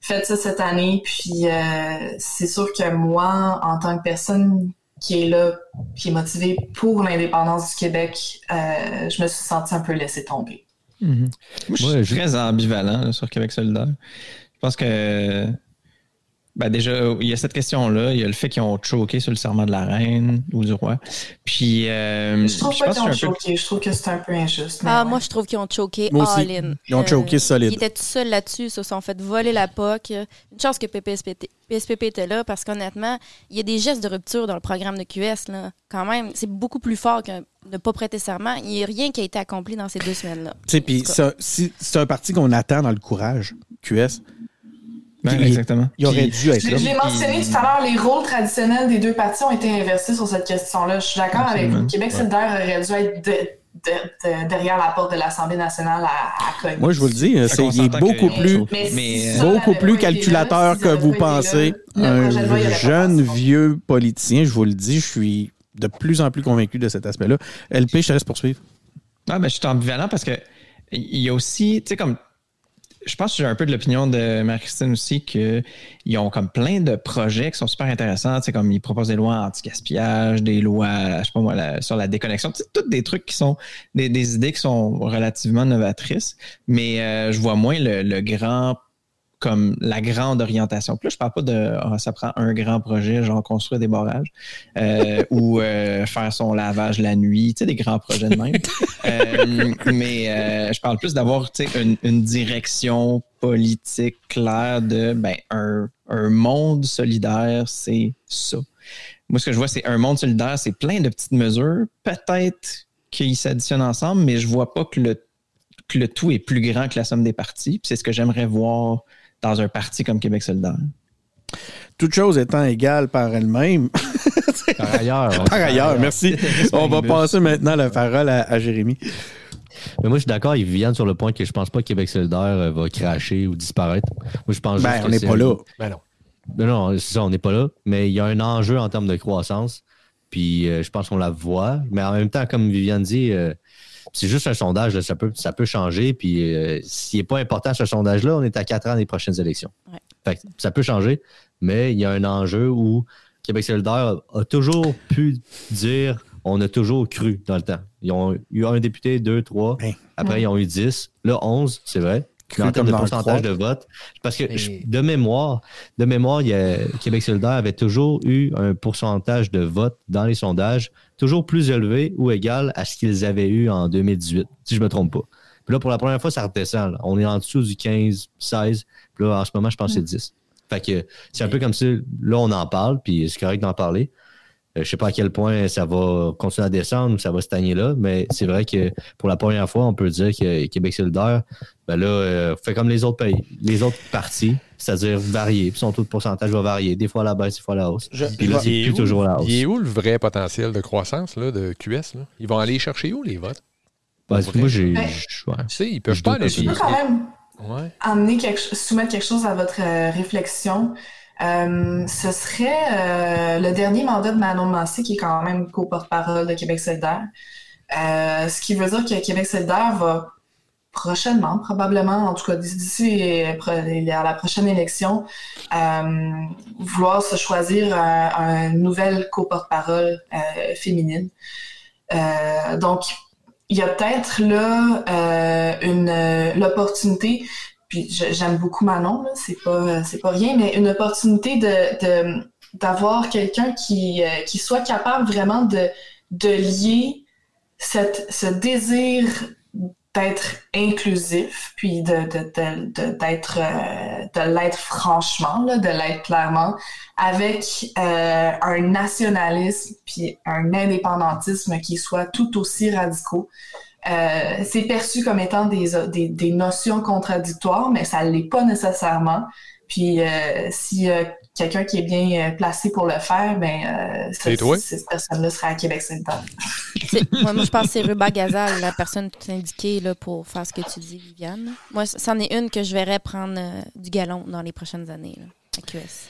fait ça cette année. Puis euh, c'est sûr que moi, en tant que personne qui est là, qui est motivée pour l'indépendance du Québec, euh, je me suis sentie un peu laissée tomber. Moi, je suis très ambivalent là, sur Québec solidaire. Je pense que ben déjà, il y a cette question-là. Il y a le fait qu'ils ont choqué sur le serment de la reine ou du roi. Puis, euh, Je trouve pas pense qu'ils ont peu choqué. Je trouve que c'est un peu injuste. Ah, ouais. moi, je trouve qu'ils ont choqué all-in. Ils ont choqué solide. Ils étaient tout seuls là-dessus, ils se sont fait voler la POC. Une chance que PPSPT PSPP était là, parce qu'honnêtement, il y a des gestes de rupture dans le programme de QS. Là. Quand même, c'est beaucoup plus fort que de ne pas prêter serment. Il n'y a rien qui a été accompli dans ces deux semaines-là. Tu sais, puis ça, si- c'est un parti qu'on attend dans le courage, QS. Ben, il- exactement. Il aurait dû être Je là. je l'ai mentionné tout à l'heure, les rôles traditionnels des deux partis ont été inversés sur cette question-là. Je suis d'accord avec vous. Québec solidaire aurait dû être de- de- de- derrière la porte de l'Assemblée nationale à, à cogner. Moi, je vous le dis, c'est, il est beaucoup que- plus, Mais si Mais, beaucoup plus calculateur là, si que vous pensez. là, Un jeune vieux politicien, je vous le dis, je suis de plus en plus convaincu de cet aspect-là. LP, je te laisse poursuivre. Ah, ben, je suis ambivalent parce que il y a aussi, tu sais, comme je pense que j'ai un peu de l'opinion de Marie-Christine aussi qu'ils ont comme plein de projets qui sont super intéressants. Tu sais, comme ils proposent des lois anti-gaspillage, des lois, je sais pas moi, sur la déconnexion. Tu toutes des trucs qui sont des, idées qui sont relativement novatrices. Mais euh, je vois moins le grand comme la grande orientation. Puis là, je parle pas de ah, ça prend un grand projet, genre construire des barrages euh, ou euh, faire son lavage la nuit, tu sais, des grands projets de même. Euh, mais je parle plus d'avoir une, une direction politique claire de ben, un, un monde solidaire, c'est ça. Moi, ce que je vois, c'est un monde solidaire, c'est plein de petites mesures. Peut-être qu'ils s'additionnent ensemble, mais je vois pas que le, que le tout est plus grand que la somme des partis. Puis C'est ce que j'aimerais voir dans un parti comme Québec solidaire. Toute chose étant égale par elle-même. Par ailleurs. par ailleurs, merci. On va passer maintenant la parole à, à Jérémy. Mais moi, je suis d'accord avec Viviane sur le point que je pense pas que Québec solidaire euh, va cracher ou disparaître. Moi, je pense Ben, juste on n'est pas là. Ben non. Ben non, c'est ça, on n'est pas là. Mais il y a un enjeu en termes de croissance. Puis euh, je pense qu'on la voit. Mais en même temps, comme Viviane dit, euh, c'est juste un sondage, là, ça, peut, ça peut changer. Puis euh, s'il n'est pas important ce sondage-là, on est à quatre ans des prochaines élections. Ouais. Fait que ça peut changer, mais il y a un enjeu où Québec solidaire a toujours pu dire on a toujours cru dans le temps. Ils ont eu un député, deux, trois. Ben. Après, ils ont eu dix. Là, onze, c'est vrai. Mais en termes de pourcentage de vote, parce que je- de mémoire, de mémoire, il y a- Québec solidaire avait toujours eu un pourcentage de vote dans les sondages toujours plus élevé ou égal à ce qu'ils avaient eu en 2018, si je me trompe pas. Puis là, pour la première fois, ça redescend. là. On est en dessous du 15, 16. Puis là, en ce moment, je pense que c'est 10. Fait que c'est un peu comme si, là, on en parle, puis c'est correct d'en parler. Euh, je sais pas à quel point ça va continuer à descendre ou ça va stagner là, mais c'est vrai que pour la première fois, on peut dire que Québec solidaire, ben là, euh, fait comme les autres pays, les autres partis, c'est-à-dire varier. Puis son taux de pourcentage va varier, des fois à la baisse, des fois à la hausse. Je- Puis là, c'est Il est plus où- toujours à la hausse. Il est où le vrai potentiel de croissance là, de QS? Là? Ils vont aller chercher où les votes? Ben, moi, j'ai. Ouais. je- ouais. Tu sais, ils peuvent Je pas aller peux quand même Ouais. amener quelque, soumettre quelque chose à votre euh, réflexion. Euh, ce serait euh, le dernier mandat de Manon Massé, qui est quand même co-porte-parole de Québec solidaire. Euh, ce qui veut dire que Québec solidaire va prochainement, probablement, en tout cas d'ici à la prochaine élection, vouloir se choisir un, un nouvel co-porte-parole féminine. Donc, il y a peut-être là une l'opportunité puis j'aime beaucoup Manon, c'est pas c'est pas rien, mais une opportunité de d'avoir quelqu'un qui euh, qui soit capable vraiment de de lier cette ce désir d'être inclusif, puis de de de- euh, l'être franchement, là, de l'être clairement, avec euh, un nationalisme puis un indépendantisme qui soit tout aussi radicaux. Euh, c'est perçu comme étant des, des, des notions contradictoires, mais ça ne l'est pas nécessairement. Puis euh, si euh, quelqu'un qui est bien euh, placé pour le faire, ben euh, C'est ce- toi? cette personne-là sera à Québec. C'est- moi, moi, je pense que c'est Ruba Gazal, la personne tout indiquée là, pour faire ce que tu dis, Viviane. Moi, c'en est une que je verrais prendre euh, du galon dans les prochaines années là, à QS.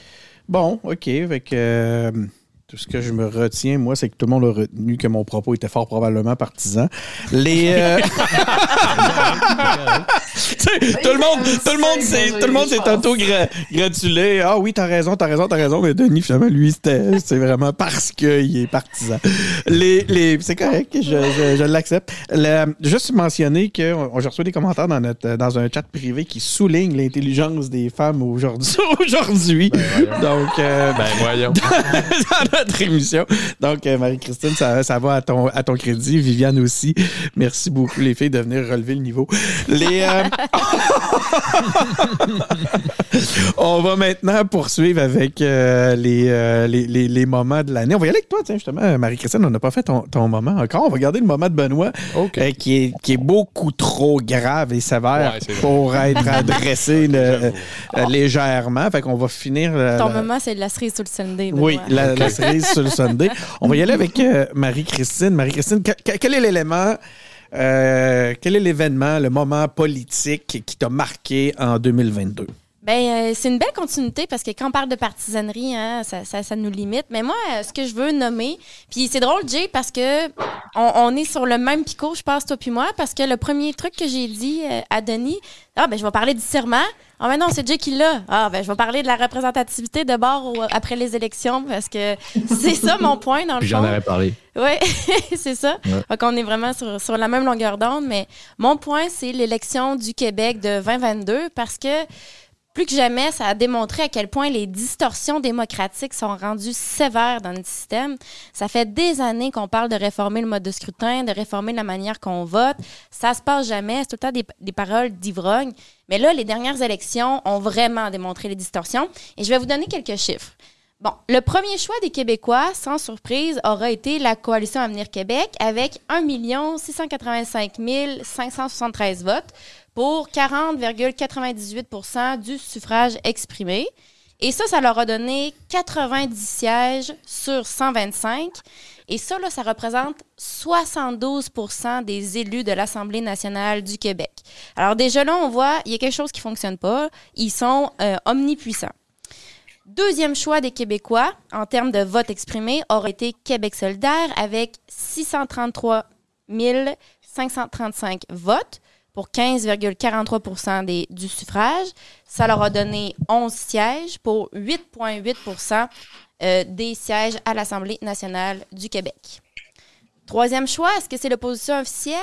Bon, OK. Avec, euh, tout ce que je me retiens, moi, c'est que tout le monde a retenu que mon propos était fort probablement partisan. Les. euh, tout le monde, tout le monde s'est, tout le monde s'est tantôt gra- gratulé. Ah oui, t'as raison, t'as raison, t'as raison. Mais Denis, finalement, lui, c'était, c'est vraiment parce qu'il est partisan. Les, les, c'est correct, je, je, je l'accepte. Juste mentionner que on- j'ai reçu des commentaires dans notre, dans un chat privé qui souligne l'intelligence des femmes aujourd'hui. aujourd'hui. Donc, euh, Ben voyons. notre émission. Donc, euh, Marie-Christine, ça, ça va à ton, à ton crédit. Viviane aussi. Merci beaucoup, les filles, de venir relever le niveau. Les, euh, On va maintenant poursuivre avec euh, les, euh, les, les, les moments de l'année. On va y aller avec toi, tiens, justement, Marie-Christine. On n'a pas fait ton, ton moment encore. On va garder le moment de Benoît, euh, qui, est, qui est beaucoup trop grave et sévère Ouais, pour être adressé légèrement. Fait qu'on va finir. Ton la- moment, c'est de la cerise sur le Sunday. oui, la cerise sur le Sunday. On va y aller avec euh, Marie-Christine. Marie-Christine, que- que- quel est l'élément, euh, quel est l'événement, le moment politique qui t'a marqué en 2022? Ben, euh, c'est une belle continuité parce que quand on parle de partisanerie, hein, ça, ça, ça nous limite. Mais moi, euh, ce que je veux nommer, puis c'est drôle, Jay, parce que on, on est sur le même picot, je pense, toi puis moi, parce que le premier truc que j'ai dit euh, à Denis, ah, ben, je vais parler du serment. Ah, ben non, c'est Jay qui l'a. Ah, ben, je vais parler de la représentativité de bord après les élections parce que c'est ça mon point, dans le Puis j'en aurais parlé. Oui, c'est ça. Ouais. Donc, on est vraiment sur, sur la même longueur d'onde. Mais mon point, c'est l'élection du Québec de 2022 parce que plus que jamais, ça a démontré à quel point les distorsions démocratiques sont rendues sévères dans notre système. Ça fait des années qu'on parle de réformer le mode de scrutin, de réformer la manière qu'on vote. Ça se passe jamais. C'est tout le temps des, des paroles d'ivrogne. Mais là, les dernières élections ont vraiment démontré les distorsions. Et je vais vous donner quelques chiffres. Bon, le premier choix des Québécois, sans surprise, aura été la Coalition Avenir Québec avec 1 685 573 votes pour 40,98% du suffrage exprimé. Et ça, ça leur a donné 90 sièges sur 125. Et ça, là, ça représente 72% des élus de l'Assemblée nationale du Québec. Alors déjà là, on voit, il y a quelque chose qui ne fonctionne pas. Ils sont euh, omnipuissants. Deuxième choix des Québécois en termes de vote exprimé aurait été Québec solidaire avec 633 535 votes pour 15,43 des- du suffrage. Ça leur a donné 11 sièges pour 8,8 euh, des sièges à l'Assemblée nationale du Québec. Troisième choix, est-ce que c'est l'opposition officielle?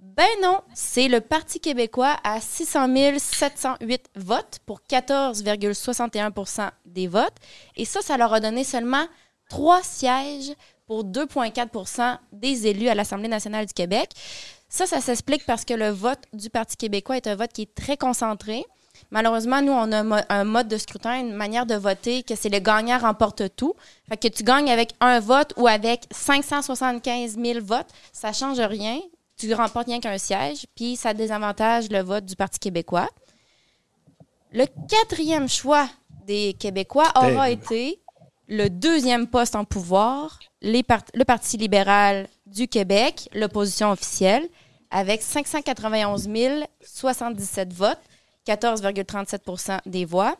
Ben non, c'est le Parti québécois à 600 708 votes pour 14,61% des votes. Et ça, ça leur a donné seulement trois sièges pour 2,4% des élus à l'Assemblée nationale du Québec. Ça, ça s'explique parce que le vote du Parti québécois est un vote qui est très concentré. Malheureusement, nous, on a un mo- un mode de scrutin, une manière de voter que c'est le gagnant remporte tout. Fait que tu gagnes avec un vote ou avec 575 000 votes, ça change rien. Tu remportes rien qu'un siège, puis ça désavantage le vote du Parti québécois. Le quatrième choix des Québécois aura été le deuxième poste en pouvoir, les part- le Parti libéral du Québec, l'opposition officielle, avec 591 077 votes, 14,37% des voix,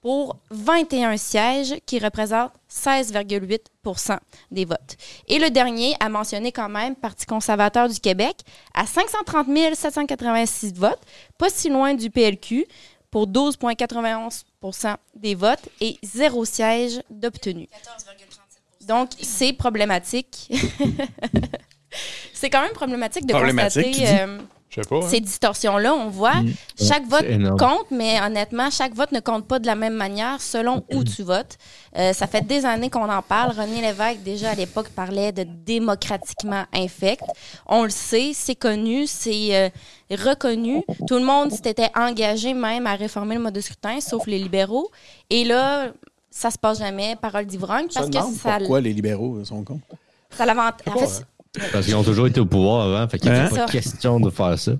pour 21 sièges qui représentent 16,8% des votes. Et le dernier, à mentionner quand même, Parti conservateur du Québec, à 530 786 votes, pas si loin du PLQ, pour 12,91% des votes et zéro siège d'obtenu. Donc, c'est problématique. c'est quand même problématique de Problématique, constater tu dis? euh, Je sais pas. hein. ces distorsions-là. On voit, chaque vote compte, mais honnêtement, chaque vote ne compte pas de la même manière selon où tu votes. Euh, ça fait des années qu'on en parle. René Lévesque, déjà à l'époque, parlait de démocratiquement infect. On le sait, c'est connu, c'est euh, reconnu. Tout le monde s'était engagé même à réformer le mode de scrutin, sauf les libéraux. Et là, ça se passe jamais, parole d'ivrogne, parce que ça, pourquoi les libéraux sont cons. ça l'avantage. En fait, pas, Parce qu'ils ont toujours été au pouvoir avant, fait qu'il n'y a Hein? pas Ça. question de faire ça.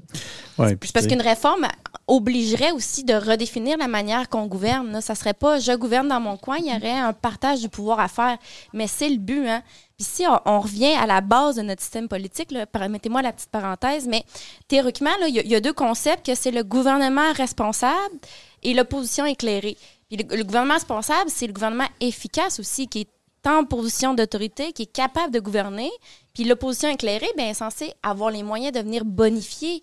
Ouais, puis Parce qu'une réforme obligerait aussi de redéfinir la manière qu'on gouverne. Là. Ça serait pas je gouverne dans mon coin, il y aurait un partage du pouvoir à faire. Mais c'est le but. Hein? Puis si on, on revient à la base de notre système politique, permettez-moi la petite parenthèse, mais théoriquement, il y, a- il y a deux concepts, que c'est le gouvernement responsable et l'opposition éclairée. Puis le, gouvernement responsable, c'est le gouvernement efficace aussi, qui est en position d'autorité, qui est capable de gouverner. Puis l'opposition éclairée, bien, est censée avoir les moyens de venir bonifier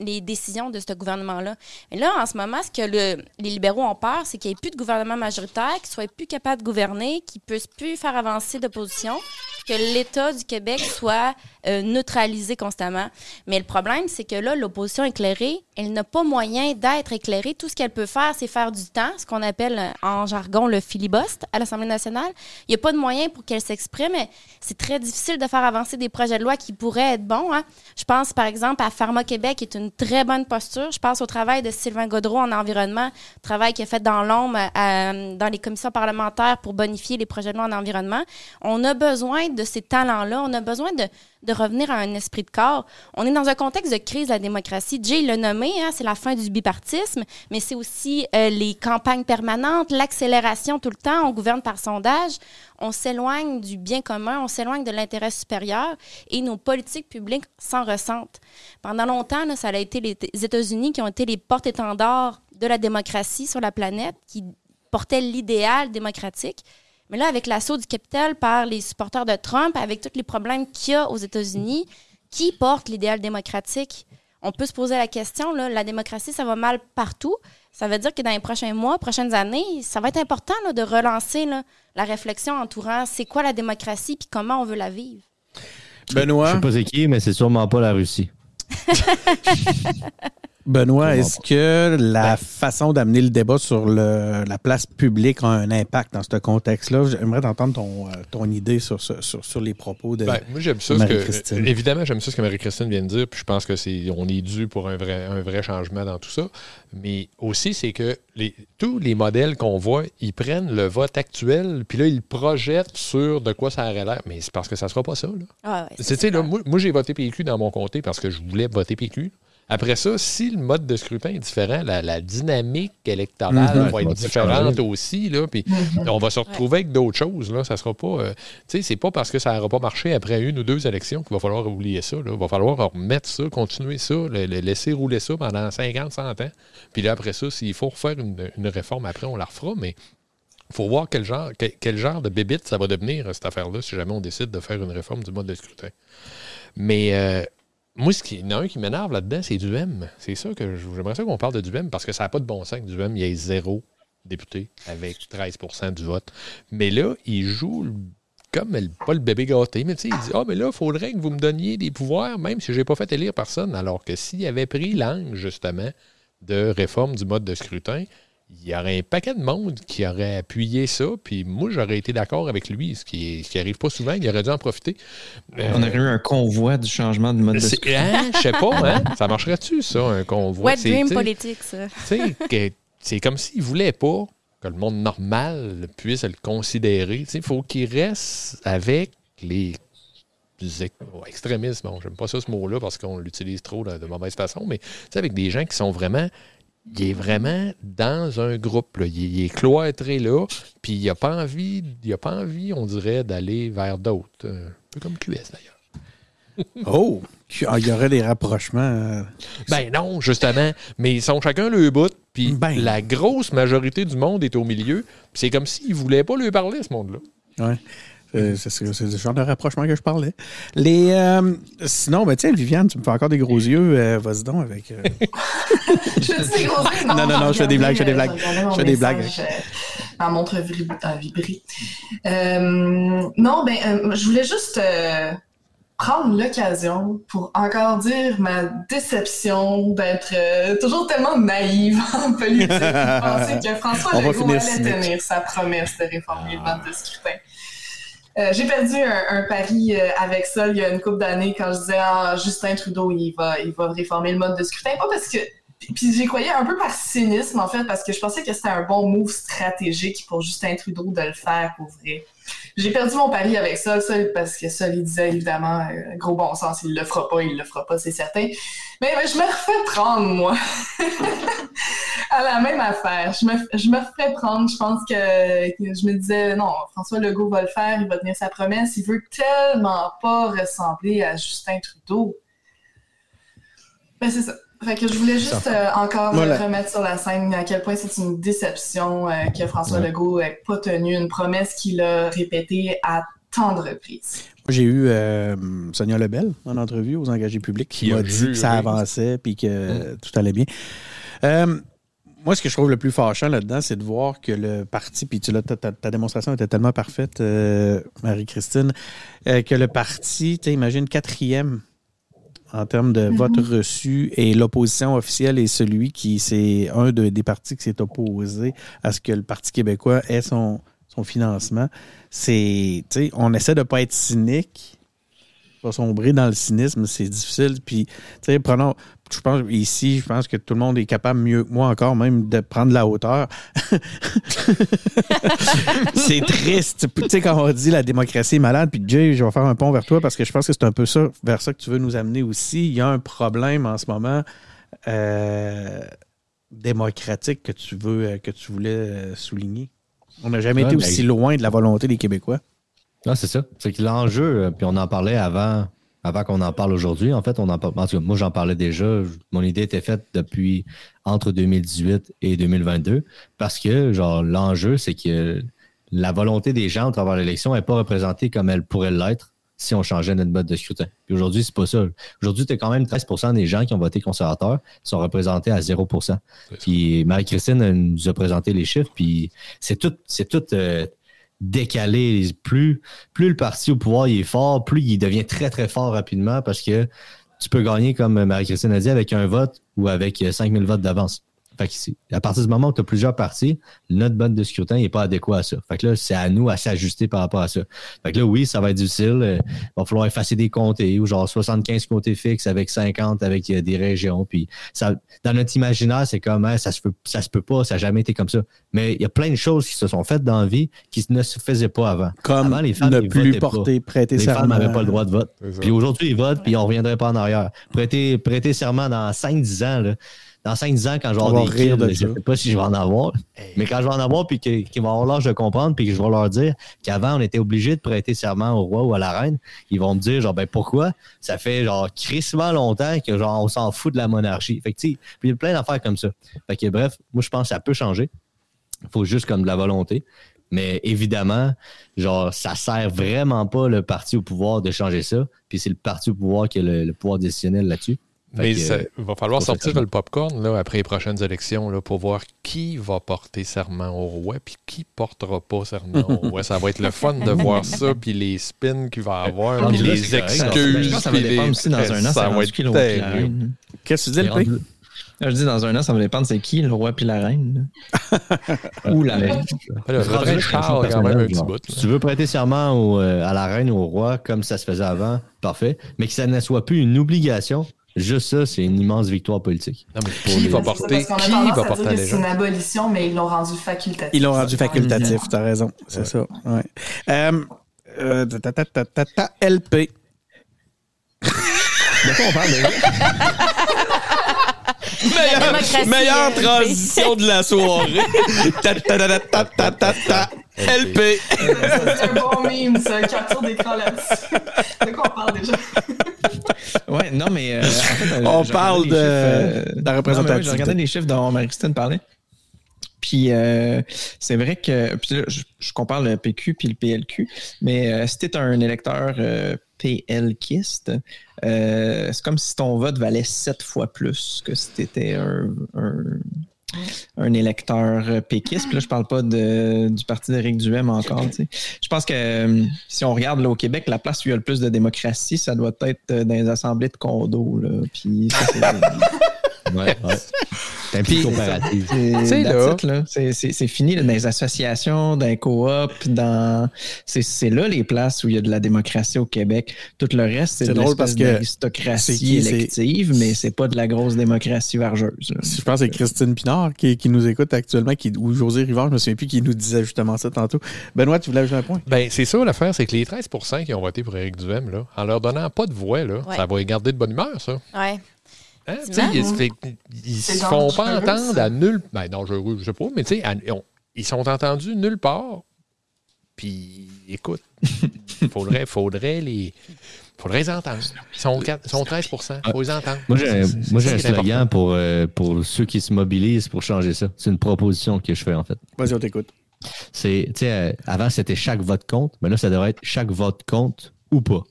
les, décisions de ce gouvernement-là. Mais là, en ce moment, ce que le- les libéraux ont peur, c'est qu'il n'y ait plus de gouvernement majoritaire, qu'ils ne soient plus capables de gouverner, qu'ils ne puissent plus faire avancer d'opposition, que l'État du Québec soit euh, neutralisé constamment. Mais le problème, c'est que là, l'opposition éclairée, elle n'a pas moyen d'être éclairée. Tout ce qu'elle peut faire, c'est faire du temps, ce qu'on appelle euh, en jargon le filibuste à l'Assemblée nationale. Il n'y a pas de moyen pour qu'elle s'exprime. C'est très difficile de faire avancer des projets de loi qui pourraient être bons. hein. Je pense, par exemple, à Pharma Québec, est une très bonne posture. Je pense au travail de Sylvain Godreau en environnement, travail qui est fait dans l'ombre euh, dans les commissions parlementaires pour bonifier les projets de loi en environnement. On a besoin de ces talents-là. On a besoin de, de revenir à un esprit de corps. On est dans un contexte de crise de la démocratie. Jay l'a nommé, hein, c'est la fin du bipartisme, mais c'est aussi euh, les campagnes permanentes, l'accélération tout le temps. On gouverne par sondage. On s'éloigne du bien commun, on s'éloigne de l'intérêt supérieur et nos politiques publiques s'en ressentent. Pendant longtemps, là, ça a été les États-Unis qui ont été les porte-étendards de la démocratie sur la planète, qui portait l'idéal démocratique. Mais là, avec l'assaut du capital par les supporters de Trump, avec tous les problèmes qu'il y a aux États-Unis, qui porte l'idéal démocratique? On peut se poser la question, là, la démocratie, ça va mal partout. Ça veut dire que dans les prochains mois, prochaines années, ça va être important là, de relancer là, la réflexion entourant c'est quoi la démocratie puis comment on veut la vivre. Je Benoît, sais pas c'est qui, mais c'est sûrement pas la Russie. Benoît, est-ce que la façon d'amener le débat sur le- la place publique a un impact dans ce contexte-là? J'aimerais t'entendre ton, euh, ton idée sur, sur, sur les propos de. Ben, moi, j'aime ça. ce que- Marie-Christine. évidemment, j'aime ça ce que Marie-Christine vient de dire. Puis je pense que c'est, on est dû pour un vrai, un vrai changement dans tout ça. Mais aussi, c'est que les, tous les modèles qu'on voit, ils prennent le vote actuel, puis là, ils le projettent sur de quoi ça aurait l'air. Mais c'est parce que ça ne sera pas ça. Là. Ah ouais, là, moi, moi, j'ai voté PQ dans mon comté parce que je voulais voter PQ. Après ça, si le mode de scrutin est différent, la, la dynamique électorale Mhm. va être différente aussi. Là, puis on va se retrouver avec d'autres choses. Là. Ça sera pas. euh, tu sais, c'est pas parce que ça n'aura pas marché après une ou deux élections qu'il va falloir oublier ça. Là. Il va falloir remettre ça, continuer ça, le- le laisser rouler ça pendant 50, 100 ans. Puis là, après ça, s'il faut refaire une, une réforme après, on la refera. Mais il faut voir quel genre, quel, quel genre de bébite ça va devenir, cette affaire-là, si jamais on décide de faire une réforme du mode de scrutin. Mais euh, moi, ce qui, il y en a un qui m'énerve là-dedans, c'est Duhem. C'est ça que je- j'aimerais ça qu'on parle de Duhem parce que ça n'a pas de bon sens que Duhem, il y ait zéro député avec 13% du vote. Mais là, il joue le- comme le- pas le bébé gâté, mais tu sais, il dit Ah, mais là, il faudrait que vous me donniez des pouvoirs, même si je n'ai pas fait élire personne. Alors que s'il avait pris l'angle, justement, de réforme du mode de scrutin, il y aurait un paquet de monde qui aurait appuyé ça, puis moi, j'aurais été d'accord avec lui, ce qui, ce qui arrive pas souvent. Il aurait dû en profiter. Euh, On aurait eu un convoi du changement de mode de hein, je sais pas, hein? Ça marcherait-tu, ça, un convoi? Wet C'est- dream politique, ça. c'est comme s'il voulait pas que le monde normal puisse le considérer. Il faut qu'il reste avec les oh, extrémistes. Bon, j'aime pas ça ce mot-là parce qu'on l'utilise trop de, de mauvaise façon, mais tu sais, avec des gens qui sont vraiment. Il est vraiment dans un groupe. là. Il, est- il est cloîtré là, puis il n'a pas envie, il a pas envie, on dirait, d'aller vers d'autres. Un peu comme QS d'ailleurs. Oh! Ah, Il y aurait des rapprochements. euh, Ben non, justement. Mais ils sont chacun le bout, puis Ben. la grosse majorité du monde est au milieu. C'est comme s'ils ne voulaient pas lui parler, ce monde-là. Ouais. Euh, C'est ce genre de rapprochement que je parlais. Les, euh, sinon, ben, tiens, Viviane, tu me fais encore des gros yeux. euh, Vas-y donc avec. euh, Je fais des gros yeux? Non, non, non, je fais des blagues, je fais des blagues. Je Je fais des blagues. Ma montre a vibré. Non, ben, je voulais juste prendre l'occasion pour encore dire ma déception d'être euh, toujours tellement naïve en politique. de penser que François Legault allait tenir sa promesse de réformer le mode de scrutin. Euh, j'ai perdu un, pari euh, avec ça il y a une couple d'années quand je disais ah, Justin Trudeau il va il va réformer le mode de scrutin pas parce que puis j'y croyais un peu par cynisme en fait parce que je pensais que c'était un bon move stratégique pour Justin Trudeau de le faire pour vrai. J'ai perdu mon pari avec ça, ça parce que ça il disait évidemment euh, gros bon sens il le fera pas il le fera pas c'est certain. Mais, mais je me refais prendre moi. à la même affaire. Je me, je me ferais prendre. Je pense que, que je me disais, non, François Legault va le faire, il va tenir sa promesse. Il veut tellement pas ressembler à Justin Trudeau. Ben, c'est ça. Fait que je voulais juste euh, encore Voilà. remettre sur la scène à quel point c'est une déception euh, que François Ouais. Legault n'ait pas tenu une promesse qu'il a répétée à tant de reprises. J'ai eu euh, Sonia Lebel en entrevue aux engagés publics qui m'a dit juré. que ça avançait puis que euh, tout allait bien. Euh, moi, ce que je trouve le plus fâchant là-dedans, c'est de voir que le parti, puis tu l'as- ta, ta- ta démonstration était tellement parfaite, euh, Marie-Christine, euh, que le parti, tu sais, imagine quatrième en termes de vote reçu et l'opposition officielle est celui qui, c'est un de- des partis qui s'est opposé à ce que le Parti québécois ait son, son financement. C'est, tu sais, on essaie de pas être cynique, pas sombrer dans le cynisme, c'est difficile. Puis, tu sais, prenons, je pense ici, je pense que tout le monde est capable mieux que moi encore même de prendre la hauteur. c'est triste. Tu sais, quand on dit la démocratie est malade, puis Jay, je vais faire un pont vers toi parce que je pense que c'est un peu ça, vers ça que tu veux nous amener aussi. Il y a un problème en ce moment euh, démocratique que tu veux, que tu voulais euh, souligner. On n'a jamais Ouais, été ben- aussi loin de la volonté des Québécois. Ah, c'est ça. C'est que l'enjeu, euh, puis on en parlait avant avant qu'on en parle aujourd'hui. En fait, on en parle. En tout cas, moi, j'en parlais déjà. Mon idée était faite depuis entre 2018 et 2022 parce que, genre, l'enjeu, c'est que la volonté des gens à travers l'élection n'est pas représentée comme elle pourrait l'être si on changeait notre mode de scrutin. Puis aujourd'hui, c'est pas ça. Aujourd'hui, tu quand même 13% des gens qui ont voté conservateur sont représentés à 0% Puis Marie-Christine nous a présenté les chiffres, puis c'est tout, c'est tout euh, décalé. Plus, plus le parti au pouvoir est fort, plus il devient très, très fort rapidement parce que tu peux gagner, comme Marie-Christine a dit, avec un vote ou avec 5000 votes d'avance. Fait que à partir du moment où tu as plusieurs partis, notre mode de scrutin n'est pas adéquat à ça. Fait que là, c'est à nous à s'ajuster par rapport à ça. Fait que là, oui, ça va être difficile. Il euh, va falloir effacer des comtés ou genre 75 comtés fixes avec 50 avec euh, des régions. Puis ça, dans notre imaginaire, c'est comme hein, ça se peut, ça se peut pas, ça n'a jamais été comme ça. Mais il y a plein de choses qui se sont faites dans la vie qui ne se faisaient pas avant. Comme avant, les femmes ne plus porter, prêter les serment. Les femmes n'avaient pas le droit de vote. Puis aujourd'hui, ils votent, puis on ne reviendrait pas en arrière. Prêter, prêter serment dans 5-10 ans, là, dans 5-10 ans, quand je vais avoir des kids, je ne sais pas si je vais en avoir, mais quand je vais en avoir, puis qu'ils vont avoir l'âge de comprendre, puis que je vais leur dire qu'avant, on était obligé de prêter serment au roi ou à la reine, ils vont me dire, genre, ben pourquoi? Ça fait, genre, crissement longtemps que, genre, on s'en fout de la monarchie. Fait que, il y a plein d'affaires comme ça. Fait que, bref, moi, je pense que ça peut changer. Il faut juste comme de la volonté. Mais évidemment, genre, ça sert vraiment pas le parti au pouvoir de changer ça. Puis c'est le parti au pouvoir qui a le pouvoir décisionnel là-dessus. Mais il va falloir sortir le popcorn là, après les prochaines élections là, pour voir qui va porter serment au roi puis qui portera pas serment au roi. Ça va être le fun de voir ça, puis les spins qu'il va avoir, puis les excuses. Je pense que ça va dépendre aussi dans un an, ça va être qui le roi Qu'est-ce que tu dis, le P? Je dis dans un an, ça va dépendre c'est qui, le roi puis la reine. ou la reine. Si tu veux prêter serment euh, à la reine ou au roi comme ça se faisait avant, parfait. Mais que ça ne soit plus une obligation Juste ça, c'est une immense victoire politique. qui va porter, qui va porter C'est une abolition, mais ils l'ont rendu facultatif. Ils l'ont rendu facultatif, tu as raison. C'est ça. Ouais. Euh, euh, ta, ta, ta, ta, ta, LP. De quoi on parle meilleure, meilleure transition de la soirée. ta, ta, ta, ta, ta, ta, ta, LP. C'est un bon meme, ça. Capture d'écran là-dessus. De quoi on parle déjà? ouais, non, mais euh, en fait, euh, on parle de, euh, la représentation. J'ai regardé les chiffres dont Marie-Christine parlait. Puis euh, c'est vrai que puis là, je, je, compare le PQ puis le PLQ, mais euh, si tu es un électeur euh, PLKiste, c'est comme si ton vote valait sept fois plus que si tu étais un, électeur euh, péquiste. Puis là, je parle pas du parti d'Éric Duhem encore. Je pense que euh, si on regarde au Québec, la place où il y a le plus de démocratie, ça doit être euh, dans les assemblées de condos. Puis ça, Ouais, ouais. C'est un petit coopératif. C'est fini dans les associations, dans les coops, dans. C'est là les places où il y a de la démocratie au Québec. Tout le reste, c'est de drôle parce que l'aristocratie élective, mais c'est pas de la grosse démocratie vargeuse. Je pense que c'est Christine Pinard qui, qui, nous écoute actuellement, qui, ou José Rivard, je me souviens plus, qui nous disait justement ça tantôt. Benoît, tu voulais ajouter un point? Ben, c'est ça l'affaire, c'est que les 13% qui ont voté pour Éric Duhem, là, en leur donnant pas de voix, là, ça va les garder de bonne humeur, ça. Ouais. Hein? Ils, se, se font pas entendre à nulle ben non, je, sais pas, mais tu sais, ils sont entendus nulle part. Puis, écoute, faudrait, faudrait les. Faudrait les entendre. Ils sont, 4, sont 13 Il faut les entendre. Moi, j'ai un slogan pour, euh, pour ceux qui se mobilisent pour changer ça. C'est une proposition que je fais, en fait. Vas-y, on t'écoute. C'est, tu sais, euh, avant, c'était chaque vote compte, mais là, ça devrait être chaque vote compte ou pas.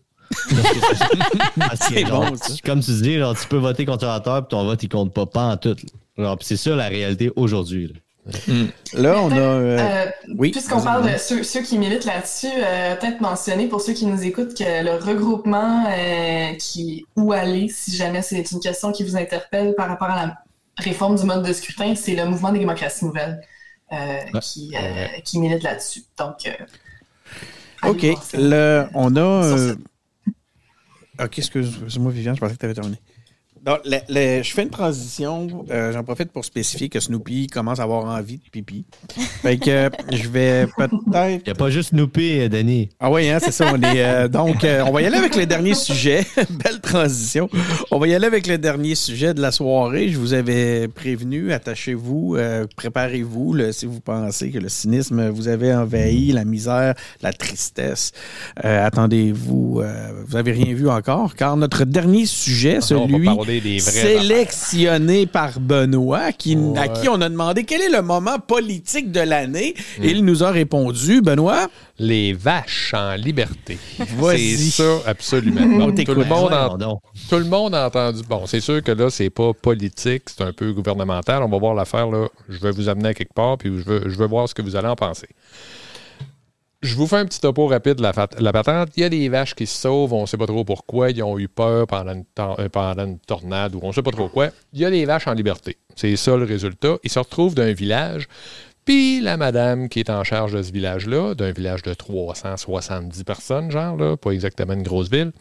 C'est bon, comme tu dis, genre, tu peux voter conservateur puis ton vote, il compte pas, pas en tout. C'est ça la réalité aujourd'hui. Là. on a. Euh, euh, oui. Puisqu'on parle de ceux, ceux qui militent là-dessus, euh, peut-être mentionner pour ceux qui nous écoutent que le regroupement qui où aller, si jamais c'est une question qui vous interpelle par rapport à la réforme du mode de scrutin, c'est le mouvement des démocraties nouvelles qui, qui milite là-dessus. Donc. OK. Le, on a. Ok, excuse-moi, Viviane, je pensais que tu avais terminé. Donc, le- le- je fais une transition. euh, J'en profite pour spécifier que Snoopy commence à avoir envie de pipi. Fait que euh, je vais peut-être. Il n'y a pas juste Snoopy, euh, Denis. Ah oui, hein, c'est ça. On est, euh, donc, on va y aller avec le dernier sujet. Belle transition. On va y aller avec le dernier sujet de la soirée. Je vous avais prévenu, attachez-vous, préparez-vous si vous pensez que le cynisme vous avait envahi, la misère, la tristesse. Attendez-vous, vous avez rien vu encore, car notre dernier sujet, celui des affaires. sélectionné par Benoît, qui, à qui on a demandé quel est le moment politique de l'année. Hmm. Et il nous a répondu, Benoît? Les vaches en liberté. C'est ça, absolument. Bon, tout, le monde tout le monde a entendu. Bon, c'est sûr que là, c'est pas politique, c'est un peu gouvernemental. On va voir l'affaire, là. Je vais vous amener à quelque part, puis je veux, je veux voir ce que vous allez en penser. Je vous fais un petit topo rapide de la, patente. Il y a des vaches qui se sauvent, on ne sait pas trop pourquoi. Ils ont eu peur pendant une, euh, tornade ou on ne sait pas trop quoi. Il y a des vaches en liberté. C'est ça le résultat. Ils se retrouvent d'un village. Puis la madame qui est en charge de ce village-là, d'un village de 370 personnes, genre, là, pas exactement une grosse ville,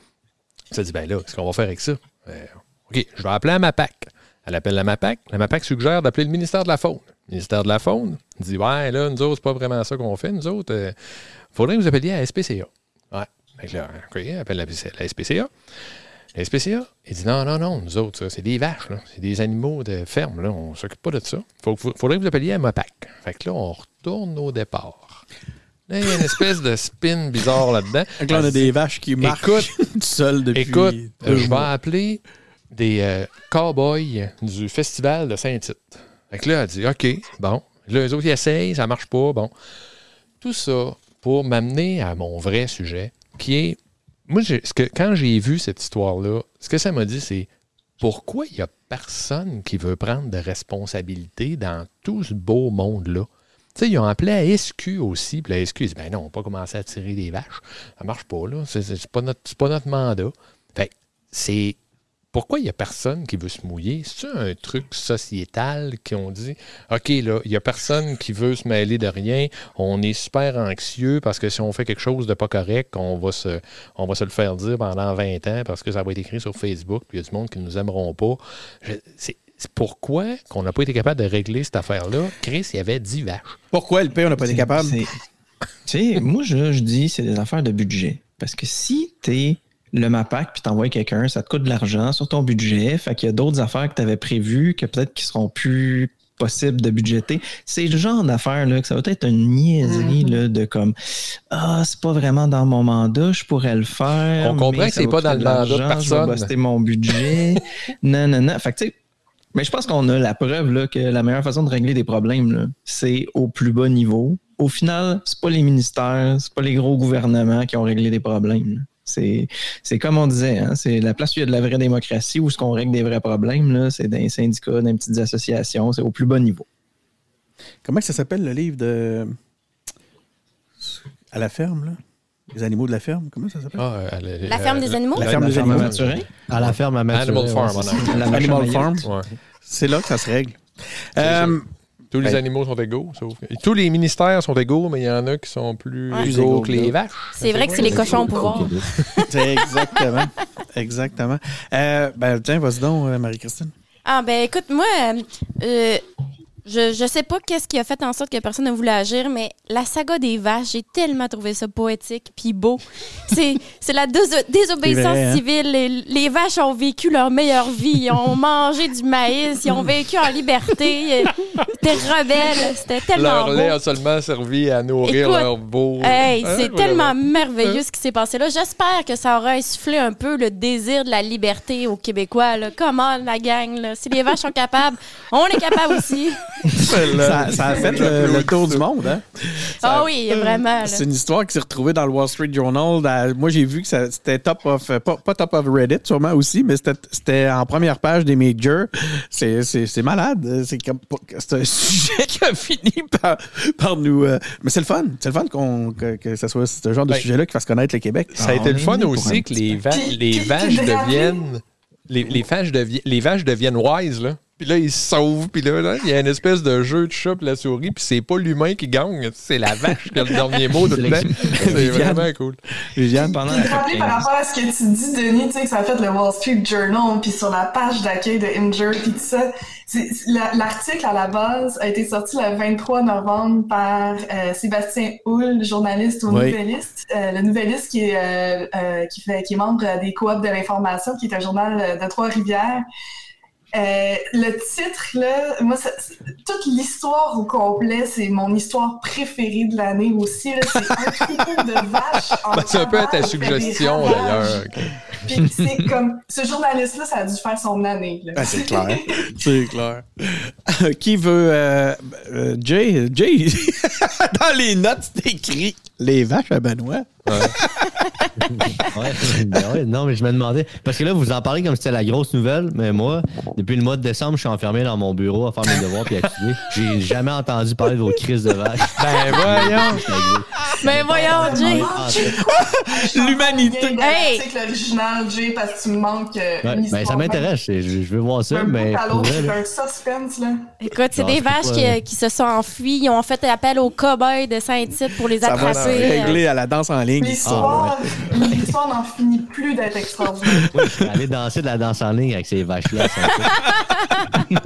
se dit, ben là, qu'est-ce qu'on va faire avec ça? Euh, OK, je vais appeler la MAPAC. Elle appelle la MAPAC. La MAPAC suggère d'appeler le ministère de la Faune. Le ministère de la Faune dit, ouais, là, nous autres, c'est pas vraiment ça qu'on fait. Nous autres, il faudrait que vous appeliez à la SPCA. Ouais. Fait que là, OK, elle appelle la, la SPCA. La SPCA, il dit, non, non, non, nous autres, ça, c'est des vaches, là. C'est des animaux de ferme, là. On s'occupe pas de ça. Faut, faut- faudrait que vous appeliez à MAPAC. Fait que là, on retourne au départ. Là, il y a une espèce de spin bizarre là-dedans. Donc là, on a des vaches qui marchent Écoute, tout seules depuis Écoute, euh, je vais appeler des euh, cowboys du festival de Saint-Tite. Fait que là, elle dit OK, bon. Là, eux autres, ils essayent, ça marche pas, bon. Tout ça pour m'amener à mon vrai sujet, qui est. Moi, ce que, quand j'ai vu cette histoire-là, ce que ça m'a dit, c'est pourquoi il n'y a personne qui veut prendre de responsabilité dans tout ce beau monde-là? Tu sais, ils ont appelé à SQ aussi, puis la SQ, ils disent, ben non, on va pas commencer à tirer des vaches. Ça marche pas, là. C'est pas, notre- pas notre mandat. Fait c'est. Pourquoi il n'y a personne qui veut se mouiller? C'est un truc sociétal qui ont dit? OK, là, il n'y a personne qui veut se mêler de rien. On est super anxieux parce que si on fait quelque chose de pas correct, on va se, on va se le faire dire pendant 20 ans parce que ça va être écrit sur Facebook, puis il y a du monde qui ne nous aimeront pas. Je- c'est c'est pourquoi qu'on n'a pas été capable de régler cette affaire-là? Chris, il y avait 10 vaches. Pourquoi le pays, on n'a pas été capable? c'est- Tu sais, moi, je, je dis, c'est des affaires de budget. Parce que si t'es le MAPAC puis t'envoies quelqu'un, ça te coûte de l'argent sur ton budget. Fait qu'il y a d'autres affaires que tu avais prévues que peut-être qui seront plus possibles de budgéter. C'est le genre d'affaires là que ça va être une niaiserie Mm-hmm. là, de comme Ah, c'est pas vraiment dans mon mandat, je pourrais le faire. On comprend que c'est pas dans le mandat de l'argent, Je personne. vais buster mon budget. non, non, non. Fait que tu sais, mais je pense qu'on a la preuve là, que la meilleure façon de régler des problèmes, c'est au plus bas niveau. Au final, c'est pas les ministères, c'est pas les gros gouvernements qui ont réglé des problèmes. là. C'est, c'est comme on disait, hein, c'est la place où il y a de la vraie démocratie, où ce qu'on règle des vrais problèmes, là, c'est dans les syndicats, dans les petites associations, c'est au plus bas niveau. Comment ça s'appelle le livre de. À la ferme, là? Les animaux de la ferme? Comment ça s'appelle? Ah, euh, La ferme des animaux? La ferme des à animaux. Mathurin, À la ferme à Mathurin, Animal Farm, ouais, la Animal Farm. Ouais. C'est là que ça se règle. C'est Euh, Tous les Ben- animaux sont égaux, sauf que- Tous les ministères sont égaux, mais il y en a qui sont plus Ouais. Plus égaux égaux que que les d'autres. vaches. C'est vrai que c'est les cochons au pouvoir. c'est exactement. exactement. Euh, ben, tiens, vas-y donc, euh, Marie-Christine. Ah, ben écoute, moi, euh, je, je sais pas qu'est-ce qui a fait en sorte que personne ne voulait agir, mais la saga des vaches, j'ai tellement trouvé ça poétique puis beau. C'est c'est la déso- désobéissance vrai, hein? civile. Les, les vaches ont vécu leur meilleure vie. Ils ont mangé du maïs. Ils ont vécu en liberté. C'était rebelle. C'était tellement Leur beau. lait a seulement servi à nourrir Écoute, leur beau. Hey, Hein, c'est voilà. tellement merveilleux ce qui s'est passé là. J'espère que ça aura insufflé un peu le désir de la liberté aux Québécois. Là. Comment la gang, là? si les vaches sont capables, on est capable aussi. Ça, ça a fait le, le tour du monde, hein? Ah oui, vraiment. C'est une histoire qui s'est retrouvée dans le Wall Street Journal. Dans- moi, j'ai vu que c'était top of, pas, pas top of Reddit, sûrement aussi, mais c'était- en première page des majors. C'est malade. C'est un sujet qui a fini par, par nous. euh, mais c'est le fun. C'est le fun qu'on- que, que ce soit ce genre de Ben, sujet-là qui fasse connaître le Québec. Ça a été le est fun aussi que les, va- vaches deviennent. Les, les vaches devi- les vaches deviennent wise, là. Puis là, il se sauve. Puis là, là, il y a une espèce de jeu de chat pis la souris. Puis c'est pas l'humain qui gagne. C'est la vache qui a le dernier mot le temps. C'est vraiment cool. Viviane, Pendant Puis la te rappeler par rapport à ce que tu dis, Denis, tu sais, que ça a fait le Wall Street Journal, puis sur la page d'accueil de Injured, puis tout ça. L'article, à la base, a été sorti le 23 novembre par euh, Sébastien Houle, journaliste au Oui. Nouvelliste. Euh, le Nouvelliste qui est, euh, euh, qui, fait, qui est membre des Coops de l'information, qui est un journal de Trois-Rivières. Euh, le titre, là, moi, ça- toute l'histoire au complet, c'est mon histoire préférée de l'année aussi. C'est un troupeau de vaches en Ben, c'est un peu à ta suggestion, d'ailleurs. Puis c'est comme, ce journaliste-là, ça a dû faire son année. Ben, c'est clair. c'est clair. Qui veut. euh, euh, Jay, Jay, dans les notes, c'est écrit les vaches à Benoît. Ouais, ben ouais, non, mais je me demandais. Parce que là, vous en parlez comme si c'était la grosse nouvelle, mais moi, depuis le mois de décembre, je suis enfermé dans mon bureau à faire mes devoirs puis à étudier. J'ai jamais entendu parler de vos crises de vaches. Ben voyons. Mais voyons, Jay. Ah, L'humanité. Hey! Hey! L'article original, Jay, parce que tu me manques euh, Ouais, ben, histoire. ça m'intéresse. Je, je veux voir ça, Un mais. c'est là, un suspense, là. Écoute, c'est des c'est vaches pas- qui, qui se sont enfuies. Ils ont fait appel aux cow-boys de Saint-Tite pour les Ça va attraper. régler à la danse en ligne. L'histoire, l'histoire n'en finit plus d'être extraordinaire. oui, je danser de la danse en ligne avec ces vaches-là. à Saint-Tite.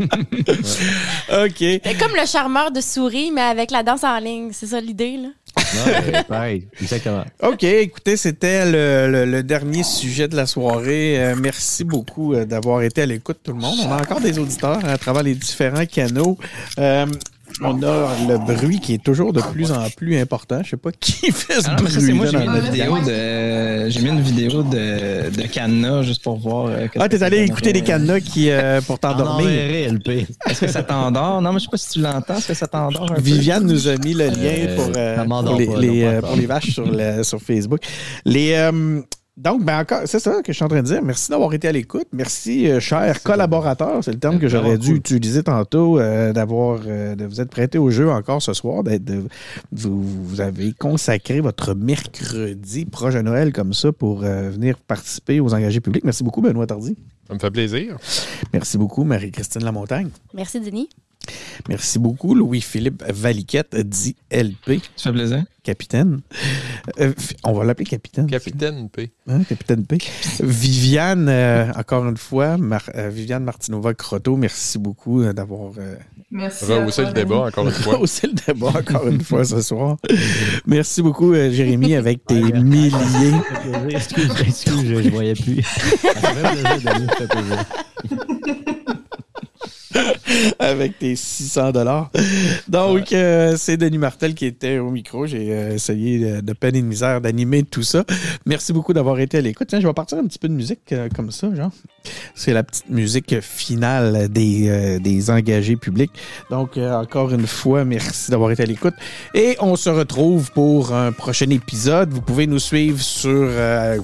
OK. C'est comme le charmeur de souris, mais avec la danse en ligne. C'est ça l'idée, là? Exactement. OK, écoutez, c'était le, le- le dernier sujet de la soirée. Euh, merci beaucoup euh, d'avoir été à l'écoute, tout le monde. On a encore des auditeurs à travers les différents canaux. Euh, on a le bruit qui est toujours de plus en plus important. Je sais pas qui fait ce Ah bruit. moi, j'ai mis une vidéo de, j'ai mis une vidéo de, de juste pour voir. euh, Ah, t'es allé écouter des cadenas qui, euh, pour t'endormir. T'endormir. Est-ce que ça t'endort? Non, mais je sais pas si tu l'entends. Est-ce que ça t'endort un peu? Viviane nous a mis le lien Euh, pour, les, pas, les, non, pas encore. pour les vaches sur, sur Facebook. Les, euh, donc, ben encore, c'est ça que je suis en train de dire. Merci d'avoir été à l'écoute. Merci, euh, chers collaborateurs. C'est le terme que j'aurais dû cool. utiliser tantôt, euh, d'avoir, euh, de vous être prêté au jeu encore ce soir. d'être de- vous, vous avez consacré votre mercredi proche de Noël comme ça pour euh, venir participer aux engagés publics. Merci beaucoup, Benoît Tardy. Ça me fait plaisir. Merci beaucoup, Marie-Christine Lamontagne. Merci, Denis. Merci beaucoup, Louis-Philippe Valiquette, dit LP. Ça fait plaisir. Capitaine. Euh, on va l'appeler capitaine. Capitaine P. Hein, capitaine P. Viviane, euh, encore une fois, Mar- euh, Viviane Martinova-Crotto, merci beaucoup d'avoir euh, Merci. Rehausser le débat, encore une fois. haussé le débat encore une fois ce soir. Merci beaucoup, euh, Jérémy, avec tes milliers, Excuse, excuse, je, je voyais plus. Ça fait plaisir, Denis, ça fait plaisir. avec tes 600 dollars. Donc, euh, c'est Denis Martel qui était au micro. J'ai euh, essayé de, peine et de misère d'animer tout ça. Merci beaucoup d'avoir été à l'écoute. Tiens, je vais partir un petit peu de musique euh, comme ça, genre. C'est la petite musique finale des, des engagés publics. Donc, encore une fois, merci d'avoir été à l'écoute. Et on se retrouve pour un prochain épisode. Vous pouvez nous suivre sur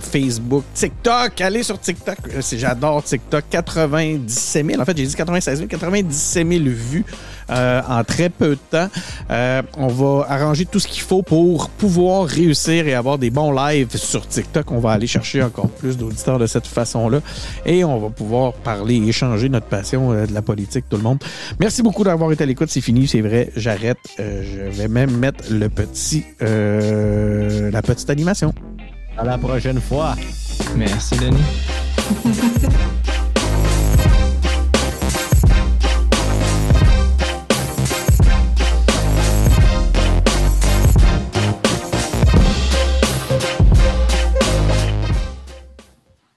Facebook, TikTok. Allez sur TikTok. J'adore TikTok. 97 000. En fait, j'ai dit 96 000. 97 000 vues euh, en très peu de temps. Euh, on va arranger tout ce qu'il faut pour pouvoir réussir et avoir des bons lives sur TikTok. On va aller chercher encore plus d'auditeurs de cette façon-là. Et on va pouvoir parler, échanger notre passion euh, de la politique, tout le monde. Merci beaucoup d'avoir été à l'écoute. C'est fini, c'est vrai. J'arrête. Euh, je vais même mettre le petit, euh, la petite animation. À la prochaine fois. Merci, Denis.